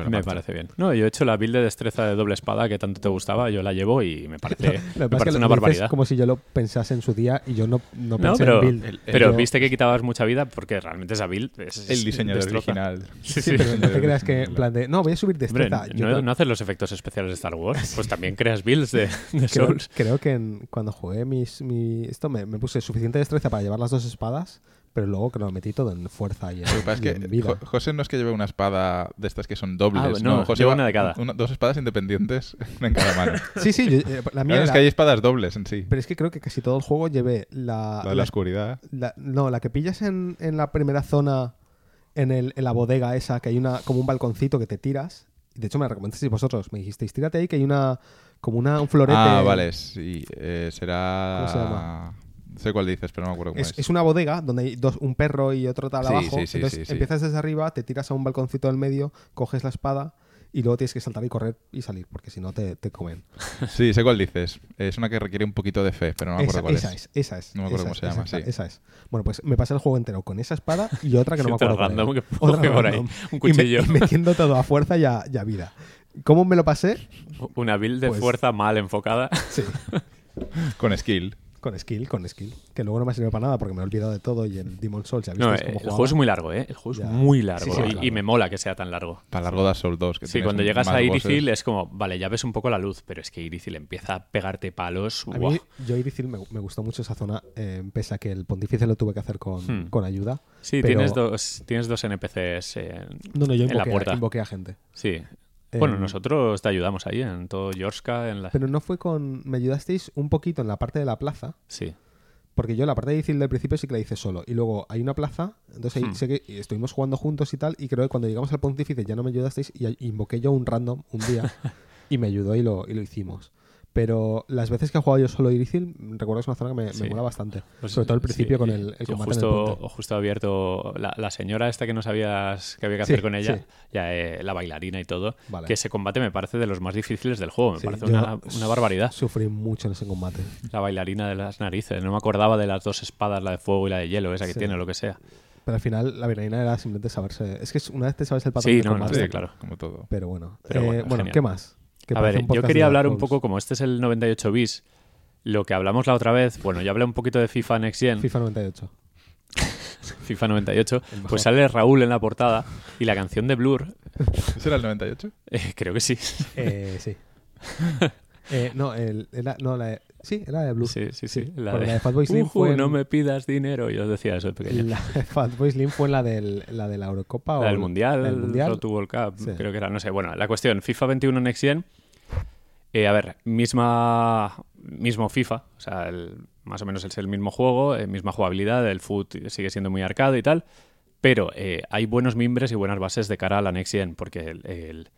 Me parece bien. No, yo he hecho la build de destreza de doble espada que tanto te gustaba. Yo la llevo y me parece, que me es parece que una barbaridad. como si yo lo pensase en su día y yo no, no No, pensé pero, en build. el- pero Yo- viste que quitabas mucha vida porque realmente esa build es, El es- diseñador destroza. original. Sí, Sí, sí. pero no te creas que en plan de, no, voy a subir Hombre, destreza. Yo no, no- no haces los efectos especiales de Star Wars, pues también creas builds de, de creo, Souls. creo que en- cuando jugué mis, mi, esto me, me puse suficiente destreza para llevar las dos espadas, pero luego que lo metí todo en fuerza y en, Lo que pasa y es en que vida. Jo- José no es que lleve una espada de estas que son dobles, Ah, no, no, José lleva una de cada. una- dos espadas independientes en cada mano. Sí, sí, yo- eh, la mía Claro, es que hay espadas dobles en sí. Pero es que creo que casi todo el juego lleve la... La de la oscuridad. la- no, la que pillas en, en la primera zona, en, el, en la bodega esa, que hay una como un balconcito que te tiras. De hecho, me la recomendasteis vosotros. Me dijisteis, tírate ahí, que hay una como una, un florete. Ah, vale, sí. eh, será. ¿Cómo se llama? Sé cuál dices, pero no me acuerdo cómo Es, es. es una bodega donde hay dos, un perro y otro tal Sí, abajo. sí, sí, Entonces sí, sí. empiezas desde arriba, te tiras a un balconcito del medio, coges la espada y luego tienes que saltar y correr y salir, porque si no te, te comen. Sí, sé cuál dices. Es una que requiere un poquito de fe, pero no me acuerdo esa, cuál esa es. es. esa es. No me acuerdo esa cómo es, se llama, esa, sí. Esa es. Bueno, pues me pasé el juego entero con esa espada y otra que no me Otra acuerdo cuál random que Otra por ahí, un Y me- cuchillo. Y, metiendo todo a fuerza y a, y a vida. ¿Cómo me lo pasé? Una build de Pues- fuerza mal enfocada. Sí. Con skill. Con skill, con skill. Que luego no me ha servido para nada porque me he olvidado de todo y el Demon Souls ya No, eh, el juego es muy largo, ¿eh? El juego es muy largo Sí, sí, y, claro. y me mola que sea tan largo. Para largo Dark Souls 2. Que Sí, cuando llegas a bosses. Irithil es como, vale, ya ves un poco la luz, pero es que Irithil empieza a pegarte palos. A ¡guau! mí, yo Irithil me, me gustó mucho esa zona, eh, pese a que el pontífice lo tuve que hacer con, Hmm. con ayuda. Sí, pero- tienes, dos, tienes dos NPCs. en- No, no, yo En la puerta. invoqué a gente. Sí. Bueno, Em, nosotros te ayudamos ahí en todo Yorska, en la... Pero no fue con... Me ayudasteis un poquito en la parte de la plaza, Sí. porque yo la parte difícil del principio sí que la hice solo. Y luego hay una plaza, entonces ahí Hmm. sé que estuvimos jugando juntos y tal, y creo que cuando llegamos al pontífice ya no me ayudasteis y y invoqué yo un random un día y me ayudó y lo, y lo hicimos. Pero las veces que he jugado yo solo Irithil, recuerdo que es una zona que me, me Sí. mola bastante. Pues, Sobre todo al principio sí, con el, combate en el justo, puente. justo abierto la, la señora esta que no sabías qué había que Sí, hacer con ella, sí. ya eh, la bailarina y todo, Vale. que ese combate me parece de los más difíciles del juego, me Sí, parece una, una barbaridad. Sufrí mucho en ese combate. La bailarina de las narices, no me acordaba de las dos espadas, la de fuego y la de hielo, esa que Sí. tiene, o lo que sea. Pero al final la bailarina era simplemente saberse. Es que una vez te sabes el patrón Sí, de no, no, combate, Sí, claro. Como todo. Pero bueno. Pero Eh, bueno. ¿qué más? Que A ver, un yo quería hablar un poco, como este es el 98 bis, lo que hablamos la otra vez, bueno, yo hablé un poquito de FIFA Next Gen, FIFA 98. FIFA 98, El mejor. pues sale Raúl en la portada y la canción de Blur, ¿Ese era el 98? eh, creo que sí. Eh, sí. Eh, no, el, era, no, la de- sí, era de Blue. Sí, sí, sí. La Porque de, la de Fatboy Slim "Ujú, fue en- no me pidas dinero. Yo decía eso de pequeño. La de Fatboy Slim fue la, del, la de la Eurocopa o La del el- Mundial, el el Mundial. To World Cup, Sí. creo que era, no sé. Bueno, la cuestión, FIFA 21 Next Gen. eh, a ver, misma, mismo FIFA, o sea, el- más o menos es el mismo juego, eh, misma jugabilidad, el foot sigue siendo muy arcade y tal, pero eh, hay buenos mimbres y buenas bases de cara a la Next Gen, porque el, el-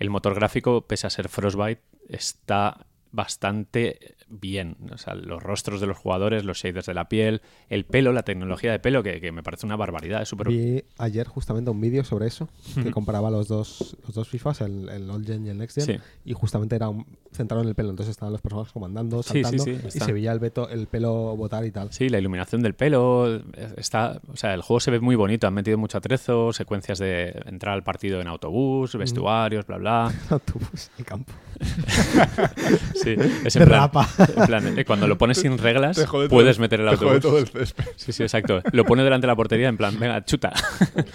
el motor gráfico, pese a ser Frostbite, está bastante bien. O sea, los rostros de los jugadores, los shaders de la piel, el pelo, la tecnología de pelo, que, que me parece una barbaridad. Es súper... Vi ayer justamente un vídeo sobre eso, que comparaba los dos, los dos FIFAs, el, el Old Gen y el Next Gen, Sí. y justamente era un, centrado en el pelo. Entonces estaban los personajes comandando, sí, saltando, sí, y se veía el, veto, el pelo botar y tal. Sí, la iluminación del pelo está, o sea, el juego se ve muy bonito, han metido mucho atrezo, secuencias de entrar al partido en autobús, vestuarios, bla bla. Autobús y campo. Sí, es De en plan, rapa. en plan, eh, cuando lo pones sin reglas, Te jode todo puedes meter el te jode todo el césped. Sí, sí, exacto. Lo pone delante de la portería en plan, venga, chuta.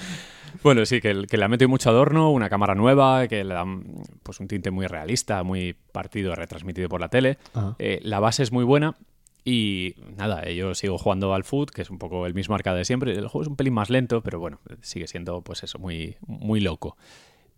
bueno, sí, que, que le ha metido mucho adorno, una cámara nueva, que le da mm, pues, un tinte muy realista, muy partido, retransmitido por la tele. Eh, la base es muy buena y nada, eh, yo sigo jugando al foot, que es un poco el mismo arcade de siempre. El juego es un pelín más lento, pero bueno, sigue siendo pues eso, muy, muy loco.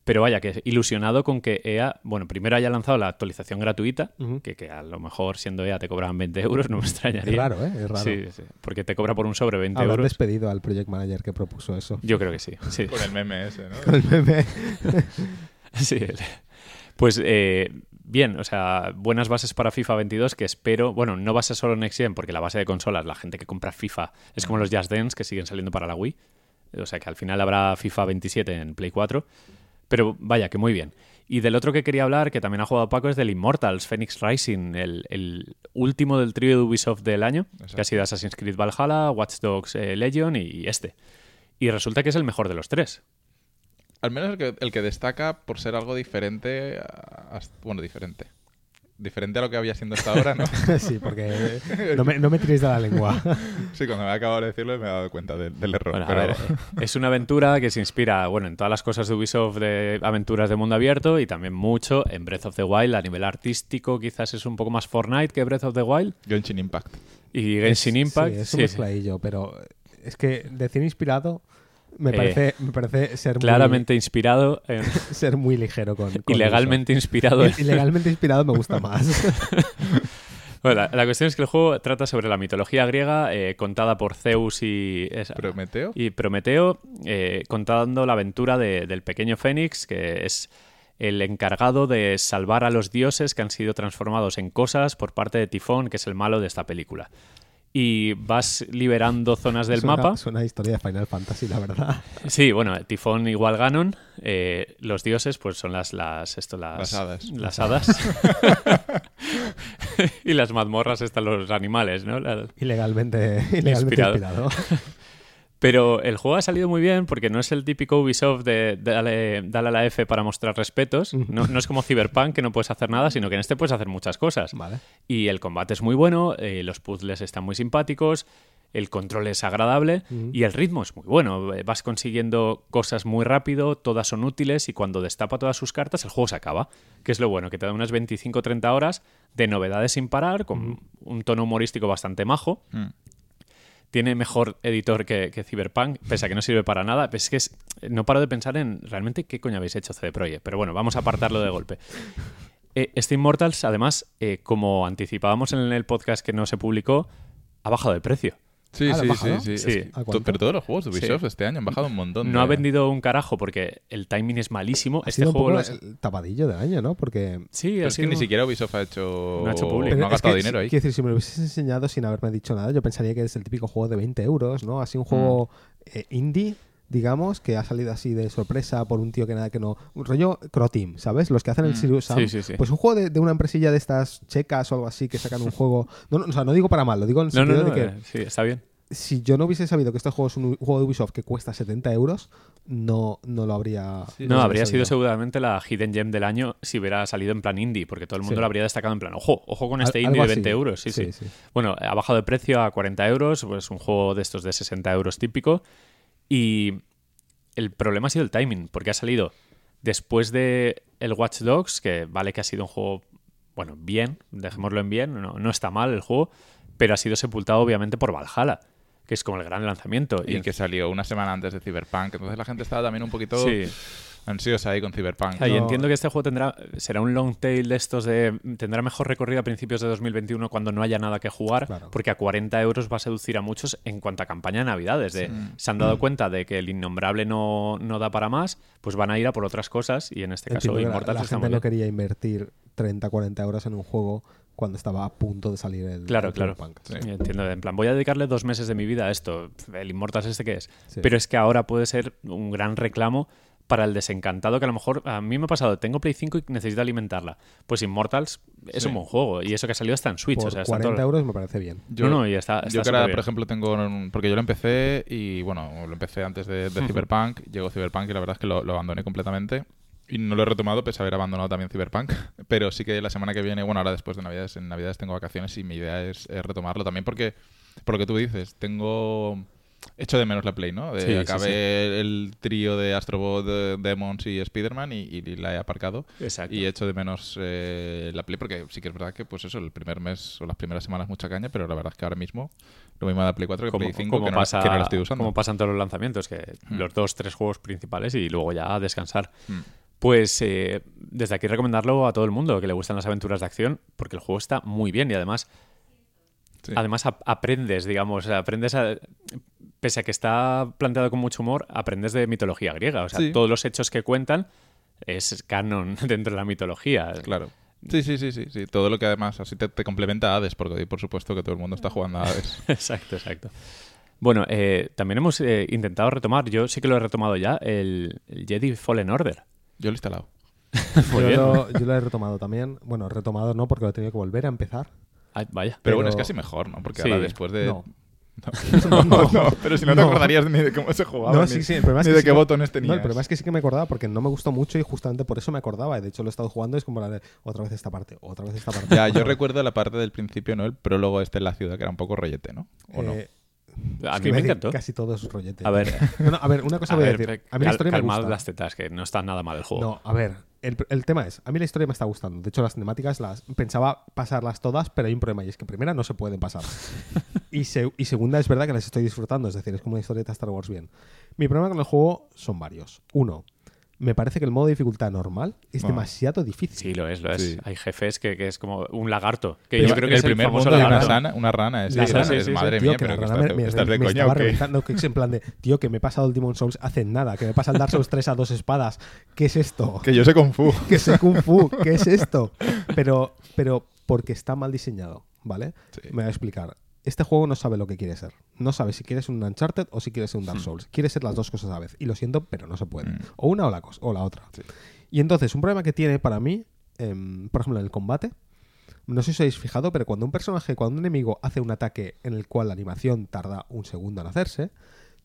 Pero vaya, que ilusionado con que EA, bueno, primero haya lanzado la actualización gratuita, que, que a lo mejor siendo EA te cobran 20 euros, no me extrañaría. Es raro, ¿eh? Es raro. Sí, sí, porque te cobra por un sobre 20 Habrán euros. despedido al project manager que propuso eso. Yo creo que sí. Sí, Con el meme ese, ¿no? Con el meme. sí. Pues eh, bien, o sea, buenas bases para FIFA 22 que espero, bueno, no va a ser solo Next Gen porque la base de consolas, la gente que compra FIFA es como los Just Dance que siguen saliendo para la Wii. O sea que al final habrá FIFA 27 en Play 4. Pero vaya, que muy bien. Y del otro que quería hablar, que también ha jugado Paco, es del Immortals, Phoenix Rising, el, el último del trío de Ubisoft del año, que ha sido Assassin's Creed Valhalla, Watch Dogs eh, Legion y este. Y resulta que es el mejor de los tres. Al menos el que, el que destaca por ser algo diferente. a- bueno, diferente. Diferente a lo que había siendo hasta ahora, ¿no? sí, porque no me, no me tiréis de la lengua. Sí, cuando me he acabado de decirlo me he dado cuenta del, del error. Bueno, a pero ver, eh, es una aventura que se inspira, bueno, en todas las cosas de Ubisoft de aventuras de mundo abierto y también mucho en Breath of the Wild a nivel artístico, quizás es un poco más Fortnite que Breath of the Wild Genshin Impact. y Genshin Es- Impact. Sí, es un sí. mezcladillo, pero es que decir inspirado me Eh, parece, me parece ser, claramente inspirado, en- ser muy ligero con, con ilegalmente inspirado. Ilegalmente inspirado me gusta más. Bueno, la, la cuestión es que el juego trata sobre la mitología griega eh, contada por Zeus y, esa- Prometeo. y Prometeo, eh, contando la aventura de- del pequeño Fénix, que es el encargado de salvar a los dioses que han sido transformados en cosas por parte de Tifón, que es el malo de esta película. Y vas liberando zonas del Suena- mapa. Suena a historia de Final Fantasy, la verdad. Sí, bueno, Tifón igual Ganon. eh, los dioses, pues son las las esto las, Las hadas. Las hadas. y las mazmorras están los animales, ¿no? La- Ilegalmente, ilegalmente Inspirado. inspirado. Pero el juego ha salido muy bien porque no es el típico Ubisoft de dale, dale a la F para mostrar respetos. No, no es como Cyberpunk que no puedes hacer nada, sino que en este puedes hacer muchas cosas. Vale. Y el combate es muy bueno, eh, los puzzles están muy simpáticos, el control es agradable y el ritmo es muy bueno. Eh, Vas consiguiendo cosas muy rápido, todas son útiles y cuando destapa todas sus cartas el juego se acaba. Que es lo bueno, que te da unas 25-30 horas de novedades sin parar, con un tono humorístico bastante majo Mm. Tiene mejor editor que, Cyberpunk, pese a que no sirve para nada. Es que es- no paro de pensar en realmente qué coño habéis hecho CD Projekt. Pero bueno, vamos a apartarlo de golpe. Eh, este Immortals, además, eh, como anticipábamos en el podcast que no se publicó, ha bajado de precio. Sí, Ah, ¿lo han sí, bajado? sí, sí. Sí. Es pero todos los juegos de Ubisoft Sí. este año han bajado un montón. No ha vendido un carajo porque el timing es malísimo. Ha Este sido un juego poco lo has- el tapadillo del año, ¿no? Porque... Sí, Pero ha es que ni siquiera Ubisoft ha hecho. No ha hecho público. No ha es gastado que, dinero ahí. Quiero decir, si me lo hubieses enseñado sin haberme dicho nada, yo pensaría que es el típico juego de 20 euros, ¿no? Así un juego Mm. eh, indie, digamos, que ha salido así de sorpresa por un tío que nada que no... Un rollo Croteam, ¿sabes? Los que hacen el Mm. Serious Sam. Sí, sí, sí. Pues un juego de, de una empresilla de estas checas o algo así que sacan un juego... No, no, o sea, no digo para mal, lo digo en el No, no, sentido no, de que eh, sí, está bien. si yo no hubiese sabido que este juego es un juego de Ubisoft que cuesta 70 euros, no, no lo habría... Sí. No, habría sido seguramente la Hidden Gem del año si hubiera salido en plan indie, porque todo el mundo Sí. lo habría destacado en plan, ojo, ojo con este Al- indie de 20 así. euros. Sí, sí, Sí, sí. Bueno, ha bajado de precio a 40 euros, pues un juego de estos de 60 euros típico. Y el problema ha sido el timing, porque ha salido después de el Watch Dogs, que vale que ha sido un juego, bueno, bien, dejémoslo en bien, no, no está mal el juego, pero ha sido sepultado obviamente por Valhalla, que es como el gran lanzamiento. Y en- que salió una semana antes de Cyberpunk. Entonces la gente estaba también un poquito. Sí. Ansiosa ahí con Cyberpunk. Y No. entiendo que este juego tendrá será un long tail de estos de tendrá mejor recorrido a principios de 2021 cuando no haya nada que jugar, Claro. porque a 40 euros va a seducir a muchos en cuanto a campaña de Navidades. De, Se han dado cuenta de que el innombrable no, no da para más, pues van a ir a por otras cosas y en este caso que la, la gente no quería invertir 30, 40 euros en un juego cuando estaba a punto de salir el, Claro, el claro. Cyberpunk. Sí. Entiendo, en plan, voy a dedicarle dos meses de mi vida a esto. El Immortals este que es. Sí. Pero es que ahora puede ser un gran reclamo para el desencantado que a lo mejor a mí me ha pasado, tengo Play 5 y necesito alimentarla. Pues Immortals es Sí. un buen juego y eso que ha salido está en Switch. Por o sea, está en 40 todo- euros me parece bien. Yo, no, no, y está, yo que ahora, por ejemplo, tengo... un- Porque yo lo empecé y, bueno, lo empecé antes de, de Cyberpunk. Llegó Cyberpunk y la verdad es que lo, lo abandoné completamente. Y no lo he retomado, pese a haber abandonado también Cyberpunk. Pero sí que la semana que viene, bueno, ahora después de Navidades, en Navidades tengo vacaciones y mi idea es, es retomarlo también porque, por lo que tú dices, tengo... Echo de menos la Play, ¿no? De, Sí, acabé sí. el trío de Astrobot, de Demons y Spider-Man y, y la he aparcado. Exacto. Y echo de menos eh, la Play porque sí que es verdad que, pues eso, el primer mes o las primeras semanas mucha caña, pero la verdad es que ahora mismo lo mismo da Play 4 que Play 5 como que, no, pasa, que no la estoy usando. como pasan todos los lanzamientos, que Hmm. los dos, tres juegos principales y luego ya a descansar. Mm. Pues eh, desde aquí recomendarlo a todo el mundo que le gustan las aventuras de acción, porque el juego está muy bien y además, Sí. además ap- aprendes, digamos, aprendes a, pese a que está planteado con mucho humor, aprendes de mitología griega. O sea, Sí. todos los hechos que cuentan es canon dentro de la mitología. Claro. Sí, sí, sí, sí, sí. Todo lo que además así te, te complementa a Hades, porque hoy, por supuesto que todo el mundo está jugando a Hades. exacto, exacto. Bueno, eh, también hemos eh, intentado retomar, yo sí que lo he retomado ya, el, el Jedi Fallen Order. Yo lo he instalado. Muy yo, bien. lo, yo lo he retomado también. Bueno, retomado no, porque lo he tenido que volver a empezar. Ay, vaya. Pero, bueno, es casi mejor, ¿no? Porque Sí. ahora después de... No. No, no, pero si no te No. acordarías ni de cómo se jugaba, No, ni, sí, sí, el problema es ni que de sí qué que- botones tenías. No, el problema es que sí que me acordaba porque no me gustó mucho y justamente por eso me acordaba. Y de hecho lo he estado jugando y es como la de otra vez esta parte, otra vez esta parte. Ya, yo recuerdo la parte del principio, ¿no? El prólogo este en la ciudad, que era un poco rollete, ¿no? ¿O no? Eh, A es mí me encantó. Casi todo es rollete. A ver, No, no, a ver, una cosa a voy a ver, decir. A mí la historia me gusta. las tetas, que no está nada mal el juego. No, a ver, el, el tema es, a mí la historia me está gustando. De hecho, las cinemáticas las pensaba pasarlas todas, pero hay un problema y es que primera no se pueden pasar. y, se- y segunda es verdad que las estoy disfrutando, es decir, es como una historieta Star Wars bien. Mi problema con el juego son varios. Uno, me parece que el modo de dificultad normal es Ah. demasiado difícil. Sí, lo es, lo es. Sí. Hay jefes que, que es como un lagarto. Que Pero yo creo que el es primer el famoso mundo hay una, sana- una rana. Es, La es- rana, sí, es- sí, madre Tío, mía, que pero la que rana estás, me, me- estás de me coña estaba que es en plan de, tío, que me he pasado el Demon Souls hace nada, que me pasa el Dark Souls 3 a dos espadas. ¿Qué es esto? Que yo sé Kung Fu. que sé Kung Fu, ¿qué es esto? Pero, pero porque está mal diseñado, ¿vale? Sí. Me voy a explicar. Este juego no sabe lo que quiere ser. No sabe si quiere ser un Uncharted o si quiere ser un Dark Souls. Quiere ser las dos cosas a la vez. Y lo siento, pero no se puede. Mm. O una o la, cos- o la otra. Sí. Y entonces, un problema que tiene para mí, em, por ejemplo, en el combate, no sé si os habéis fijado, pero cuando un personaje, cuando un enemigo hace un ataque en el cual la animación tarda un segundo en hacerse,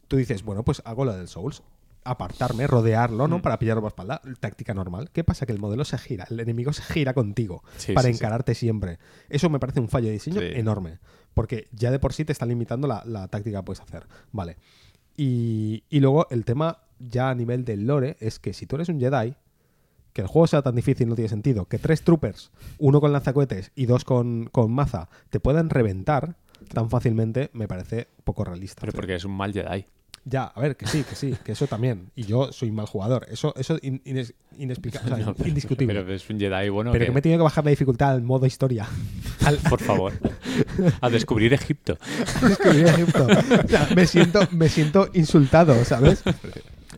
tú dices, bueno, pues hago lo del Souls. Apartarme, rodearlo, ¿no? Mm. Para pillarlo por espalda. Táctica normal. ¿Qué pasa? Que el modelo se gira, el enemigo se gira contigo Sí, para sí, encararte siempre. Eso me parece un fallo de diseño enorme. Porque ya de por sí te está limitando la, la táctica que puedes hacer. Vale. Y, y luego el tema ya a nivel del lore es que si tú eres un Jedi, que el juego sea tan difícil no tiene sentido. Que tres troopers, uno con lanzacohetes y dos con, con maza, te puedan reventar tan fácilmente, me parece poco realista. Pero porque es un mal Jedi. Ya, a ver, que sí, que sí, que eso también. Y yo soy mal jugador. Eso eso in- ines- inexplicable, o sea, No, pero- indiscutible. Pero Pero, es un Jedi bueno que que, me he tenido que bajar la dificultad al modo historia. Al, por favor, a descubrir Egipto. descubrir Egipto. O sea, me siento, me siento insultado, ¿sabes?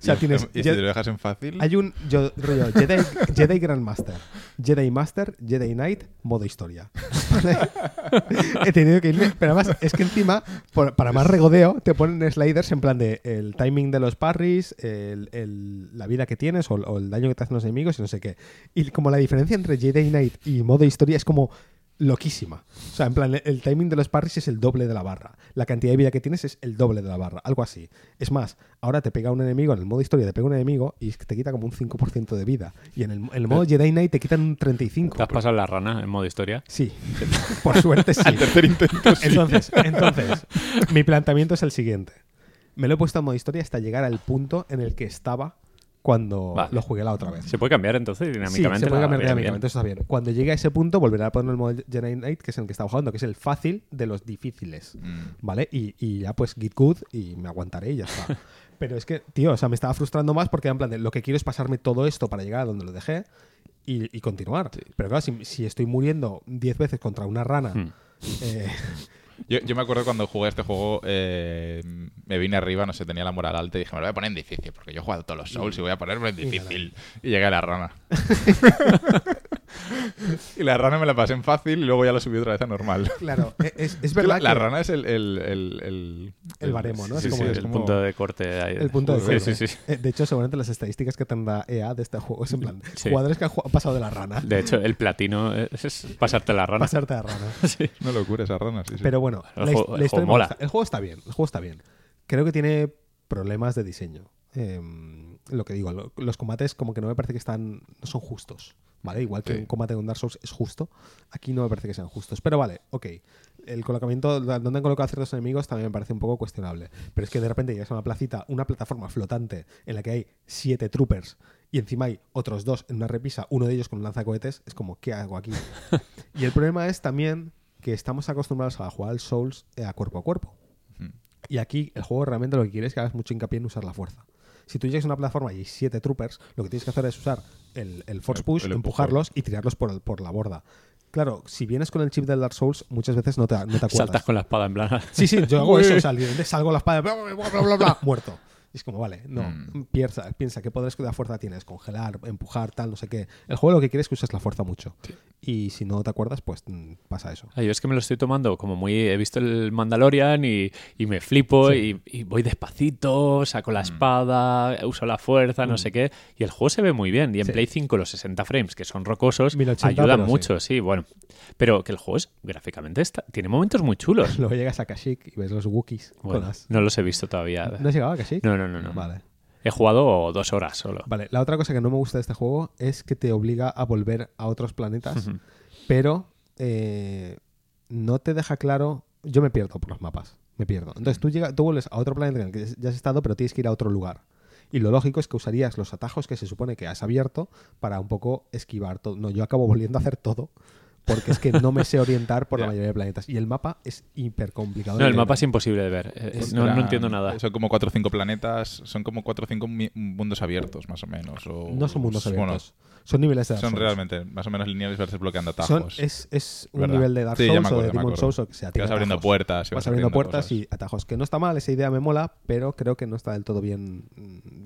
O sea, Y- tienes- y si te lo dejas en fácil... Hay un yo, rollo Jedi, Jedi Grandmaster, Jedi Master, Jedi Knight, modo historia. He tenido que irme, pero además es que encima, por- para más regodeo, te ponen sliders en plan de el timing de los parries, el- el- la vida que tienes o, o el daño que te hacen los enemigos y no sé qué. Y como la diferencia entre Jedi Knight y modo historia es como loquísima. O sea, en plan, el, timing de los parries es el doble de la barra. La cantidad de vida que tienes es el doble de la barra. Algo así. Es más, ahora te pega un enemigo, en el modo historia te pega un enemigo y te quita como un 5% de vida. Y en el, en el modo Jedi Knight te quitan un 35%. ¿Te has pasado la rana en modo historia? Sí, por suerte sí. Tercer intento, sí. Entonces, entonces, mi planteamiento es el siguiente. Me lo he puesto en modo historia hasta llegar al punto en el que estaba cuando Vale. lo jugué la otra vez. ¿Se puede cambiar entonces Sí, dinámicamente? se puede cambiar bien, dinámicamente, eso está bien. Cuando llegue a ese punto, volveré a poner el modo Jedi Knight, que es el que estaba jugando, que es el fácil de los difíciles. Mm. ¿Vale? Y, y ya pues Git Good y me aguantaré y ya está. Pero es que, tío, o sea, me estaba frustrando más porque en plan de lo que quiero es pasarme todo esto para llegar a donde lo dejé y, y continuar. Pero claro, si, si estoy muriendo 10 veces contra una rana, Hmm. eh, Yo, yo me acuerdo cuando jugué este juego, eh, me vine arriba, no sé, tenía la moral alta y dije, me lo voy a poner en difícil, porque yo he jugado todos los Souls y voy a ponerlo en difícil. Y llegué a la rana. y la rana me la pasé en fácil y luego ya la subí otra vez a normal. claro, e- es, es Es que verdad la, la que rana es el... El, el, el, El baremo, ¿no? Es Sí, como sí, el es el como- punto de corte ahí. el punto de corte. sí, sí. Eh, De hecho, seguramente las estadísticas que tendrá EA de este juego es en plan Sí. jugadores que han pasado de la rana. De hecho, el platino es es pasarte la rana. Pasarte a rana. Sí. Una locura esa rana, sí, sí. Pero bueno, El la, juego- la el historia mola. gusta. El juego está bien, el juego está bien. Creo que tiene problemas de diseño. Em, lo que digo, lo- los combates como que no me parece que están no son justos, ¿vale? Igual que Sí. un combate con Dark Souls es justo, aquí no me parece que sean justos. Pero vale, ok. El colocamiento, donde han colocado a ciertos enemigos también me parece un poco cuestionable. Pero es que de repente llegas a una placita, una plataforma flotante en la que hay siete troopers y encima hay otros dos en una repisa, uno de ellos con un lanzacohetes, es como, ¿qué hago aquí? y el problema es también que estamos acostumbrados a jugar al Souls eh, a cuerpo a cuerpo. Y aquí el juego realmente lo que quiere es que hagas mucho hincapié en usar la fuerza. Si tú llegas a una plataforma y hay siete troopers, lo que tienes que hacer es usar el, el force push, el empujarlos y tirarlos por, el- por la borda. Claro, si vienes con el chip del Dark Souls, muchas veces no te, no te acuerdas. Saltas con la espada en plan. Sí, sí, yo hago eso, o sea, salgo la espada, bla, bla, bla, bla, muerto. Es como, vale, no, Mm. piensa, piensa qué poderes de fuerza tienes, congelar, empujar, tal, no sé qué. El juego lo que quiere es que uses la fuerza mucho. Y si no te acuerdas, pues mm, pasa eso. Ah, yo es que me lo estoy tomando como muy. He visto el Mandalorian y, y me flipo y, y voy despacito, saco Mm. la espada, uso la fuerza, no sé qué. Y el juego se ve muy bien. Y en Sí. Play 5 los 60 frames, que son rocosos, 1080, ayudan mucho, sí. bueno. Pero que el juego es, gráficamente está, tiene momentos muy chulos. Luego llegas a Kashyyyk y ves los Wookiees. Bueno, las- no los he visto todavía. ¿No has llegado a Kashyyyk? No, no, no, no. Vale. He jugado dos horas solo. Vale, la otra cosa que no me gusta de este juego es que te obliga a volver a otros planetas, pero eh, no te deja claro. Yo me pierdo por los mapas, me pierdo. Entonces tú, llegas, tú vuelves a otro planeta en el que ya has estado, pero tienes que ir a otro lugar. Y lo lógico es que usarías los atajos que se supone que has abierto para un poco esquivar todo. No, yo acabo volviendo a hacer todo porque es que no me sé orientar por la mayoría de planetas. Y el mapa es hiper complicado. No, el mapa es imposible de ver. Eh, Es- no, no Eran- entiendo nada. Son como 4 o 5 planetas, son como 4 o 5 mundos abiertos, más o menos. o- No son mundos bueno, abiertos. son niveles de Dark son realmente más o menos lineales versus bloqueando Son- atajos. es, es un ¿verdad? nivel de Dark Sí, Souls o acuerdo, de me Demon. Souls o que sea. Vas abriendo atajos. puertas. y Vas abriendo puertas cosas. y atajos. Que no está mal, esa idea me mola, pero creo que no está del todo bien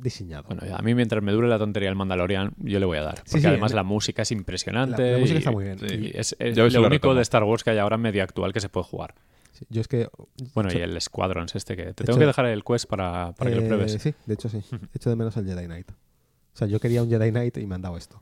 diseñado. Bueno, a mí mientras me dure la tontería del Mandalorian, yo le voy a dar. Porque Sí, sí, además la música es impresionante. La- la música y- está muy bien. y es, es sí lo lo único de Star Wars que hay ahora en medio actual que se puede jugar. Sí, yo es que. Bueno, Yo- y el Squadrons este que... Te tengo hecho- que dejar el quest para, para que lo eh, pruebes. Sí, de hecho sí. Echo de menos el Jedi Knight. O sea, yo quería un Jedi Knight y me han dado esto.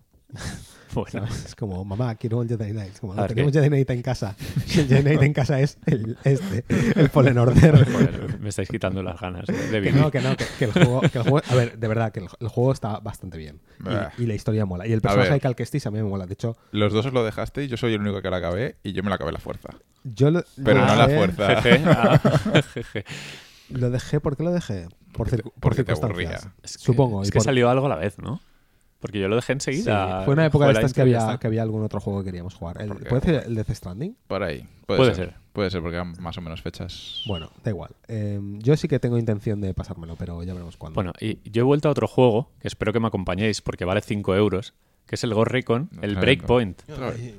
Es como, mamá, quiero un Jedi Knight. Es como, no tenemos ¿qué? Jedi Knight en casa. Y el Jedi Knight en casa es el, este, el Fallen Order. joder, me estáis quitando las ganas de de Que vivir. no, que no, que, que el juego, que el juego- A ver, de verdad, que el, el juego está bastante bien. Y, y la historia mola. Y el personaje de Cal Kestis a mí me mola. De hecho, Los dos os lo dejaste y yo soy el único que lo acabé y yo me lo acabé la fuerza. yo lo, Pero no la fuerza. Jeje, ah, jeje. Lo dejé, ¿por qué lo dejé? Por, Porque te- porque te circunstancias. aburría. Es que- Supongo. Es que por- salió algo a la vez, ¿no? Porque yo lo dejé Sí, enseguida. fue una época de estas que había, que había algún otro juego que queríamos jugar. El-. ¿Puede ser el Death Stranding? Por ahí. Puede, Puede ser. ser. Puede ser porque eran más o menos fechas. Bueno, da igual. Eh, yo sí que tengo intención de pasármelo, pero ya veremos cuándo. Bueno, y yo he vuelto a otro juego que espero que me acompañéis porque vale 5 euros, que es el Ghost Recon, No, el Breakpoint. Ay,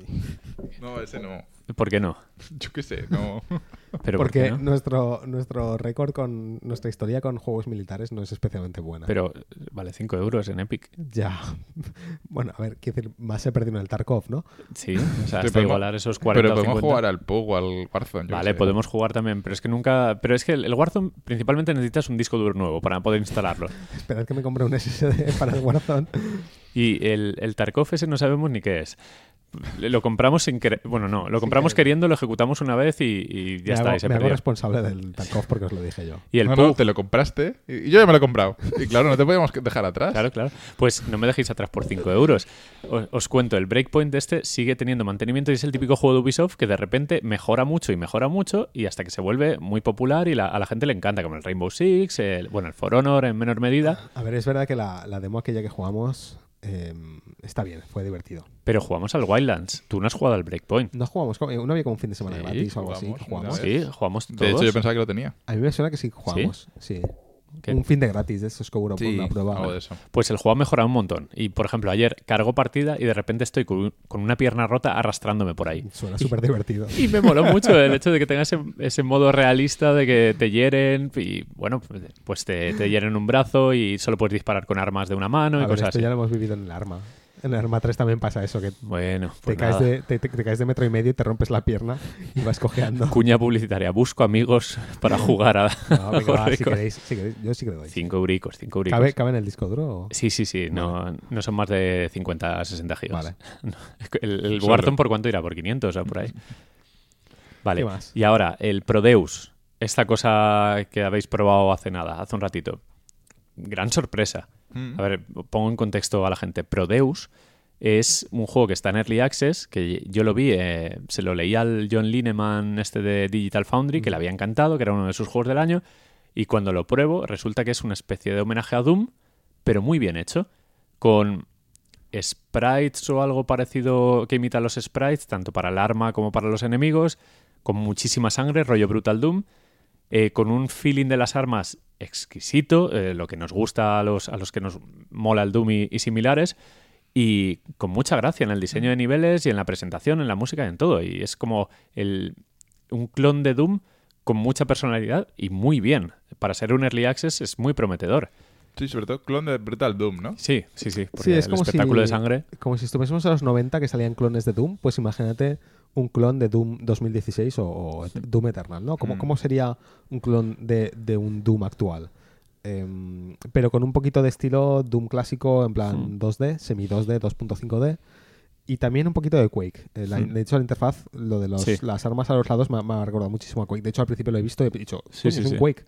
No, ese no. ¿Por qué no? Yo qué sé, no. Pero ¿por Porque qué no? nuestro, nuestro récord con nuestra historia con juegos militares no es especialmente buena. Pero eh, vale 5 euros en Epic. Ya. Bueno, a ver, quiero decir, más se perdido en el Tarkov, ¿no? Sí, o sea, Sí, hasta podemos- igualar esos 40 Pero o podemos 50. jugar al PUG o al Warzone. yo Vale, sé. podemos jugar también, pero es que nunca... Pero es que el el Warzone principalmente necesitas un disco duro nuevo para poder instalarlo. Esperad que me compre un SSD para el Warzone. Y el, el Tarkov ese no sabemos ni qué es. Lo compramos sin querer... Bueno, no, lo compramos queriendo, lo ejecutamos una vez y, y ya me está, hago, y se me hago responsable del Tarkov porque os lo dije yo. Y el no, te lo compraste y yo ya me lo he comprado. Y claro, no te podíamos dejar atrás. Claro, claro. Pues no me dejéis atrás por 5 euros. Os, os cuento, el Breakpoint de este sigue teniendo mantenimiento y es el típico juego de Ubisoft que de repente mejora mucho y mejora mucho y hasta que se vuelve muy popular y la- a la gente le encanta, como el Rainbow Six, el, bueno, el For Honor en menor medida, A ver, es verdad que la, la demo aquella que jugamos eh, está bien, fue divertido. pero jugamos al Wildlands. Tú no has jugado al Breakpoint. No jugamos, eh, no había como un fin de semana Sí, gratis o algo así. jugamos. Sí, jugamos todos. De hecho, yo pensaba que lo tenía. A mí me suena que sí que jugamos. Sí. Un fin de gratis esos que uno Sí, pone a prueba. algo de eso. Pues el juego ha mejorado un montón. Y, por ejemplo, ayer cargo partida y de repente estoy con, una pierna rota arrastrándome por ahí. Suena súper divertido. Y me moló mucho el hecho de que tengas ese, ese modo realista de que te hieren y, bueno, pues te, te hieren un brazo y solo puedes disparar con armas de una mano y A ver, cosas esto así. ya lo hemos vivido en el arma. En el arma 3 también pasa eso, que Bueno, te, pues caes nada. de, te, te- te caes de metro y medio y te rompes la pierna y vas cojeando. Cuña publicitaria. Busco amigos para jugar a... No, venga, va, si queréis, si queréis, yo sí que le doy. Cinco euricos, cinco euricos. ¿Cabe, cabe en el disco duro? o? Sí, sí, sí. No, no son más de 50, 60 gigas. Vale. No, El, el. Warzone, ¿por cuánto irá? ¿Por 500 o por ahí? Vale. ¿Qué más? Y ahora, el Prodeus. Esta cosa que habéis probado hace nada, hace un ratito. Gran sorpresa. Mm. A ver, pongo en contexto a la gente. Prodeus es un juego que está en Early Access, que yo lo vi, eh, se lo leí al John Lineman este de Digital Foundry, que le había encantado, que era uno de sus juegos del año, y cuando lo pruebo resulta que es una especie de homenaje a Doom, pero muy bien hecho, con sprites o algo parecido que imita los sprites, tanto para el arma como para los enemigos, con muchísima sangre, rollo Brutal Doom, eh, con un feeling de las armas exquisito, eh, lo que nos gusta a los, a los que nos mola el Doom y, y similares, y con mucha gracia en el diseño de niveles y en la presentación, en la música y en todo. Y es como el, un clon de Doom con mucha personalidad y muy bien. Para ser un early access es muy prometedor. Sí, sobre todo clon de Brutal Doom, ¿no? Sí, sí, sí. Porque Sí, es el como espectáculo si- de sangre. Como si estuviésemos a los 90 que salían clones de Doom, pues imagínate un clon de Doom 2016 o, o Doom Eternal, ¿no? ¿Cómo, Mm. cómo sería un clon de, de un Doom actual? Em, pero con un poquito de estilo Doom clásico, en plan Mm. 2D, semi 2D, 2.5D. Y también un poquito de Quake. Eh, la-. De hecho, la interfaz, lo de los- Sí. las armas a los lados me, ha- me ha recordado muchísimo a Quake. De hecho, al principio lo he visto y he dicho, Sí, "Coño, sí, es un. Quake.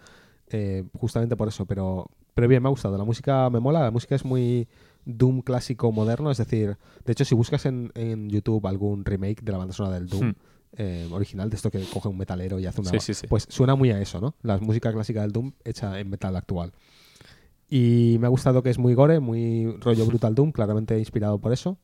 Eh, justamente por eso, pero, pero bien, me ha gustado. La música me mola, la música es muy Doom clásico moderno, es decir, de hecho, si buscas en, en YouTube algún remake de la banda sonora del Doom Hmm. eh, original, de esto que coge un metalero y hace una. Sí, sí, sí. Pues suena muy a eso, ¿no? La música clásica del Doom hecha en metal actual. Y me ha gustado que es muy gore, muy rollo Brutal Doom, claramente inspirado por eso.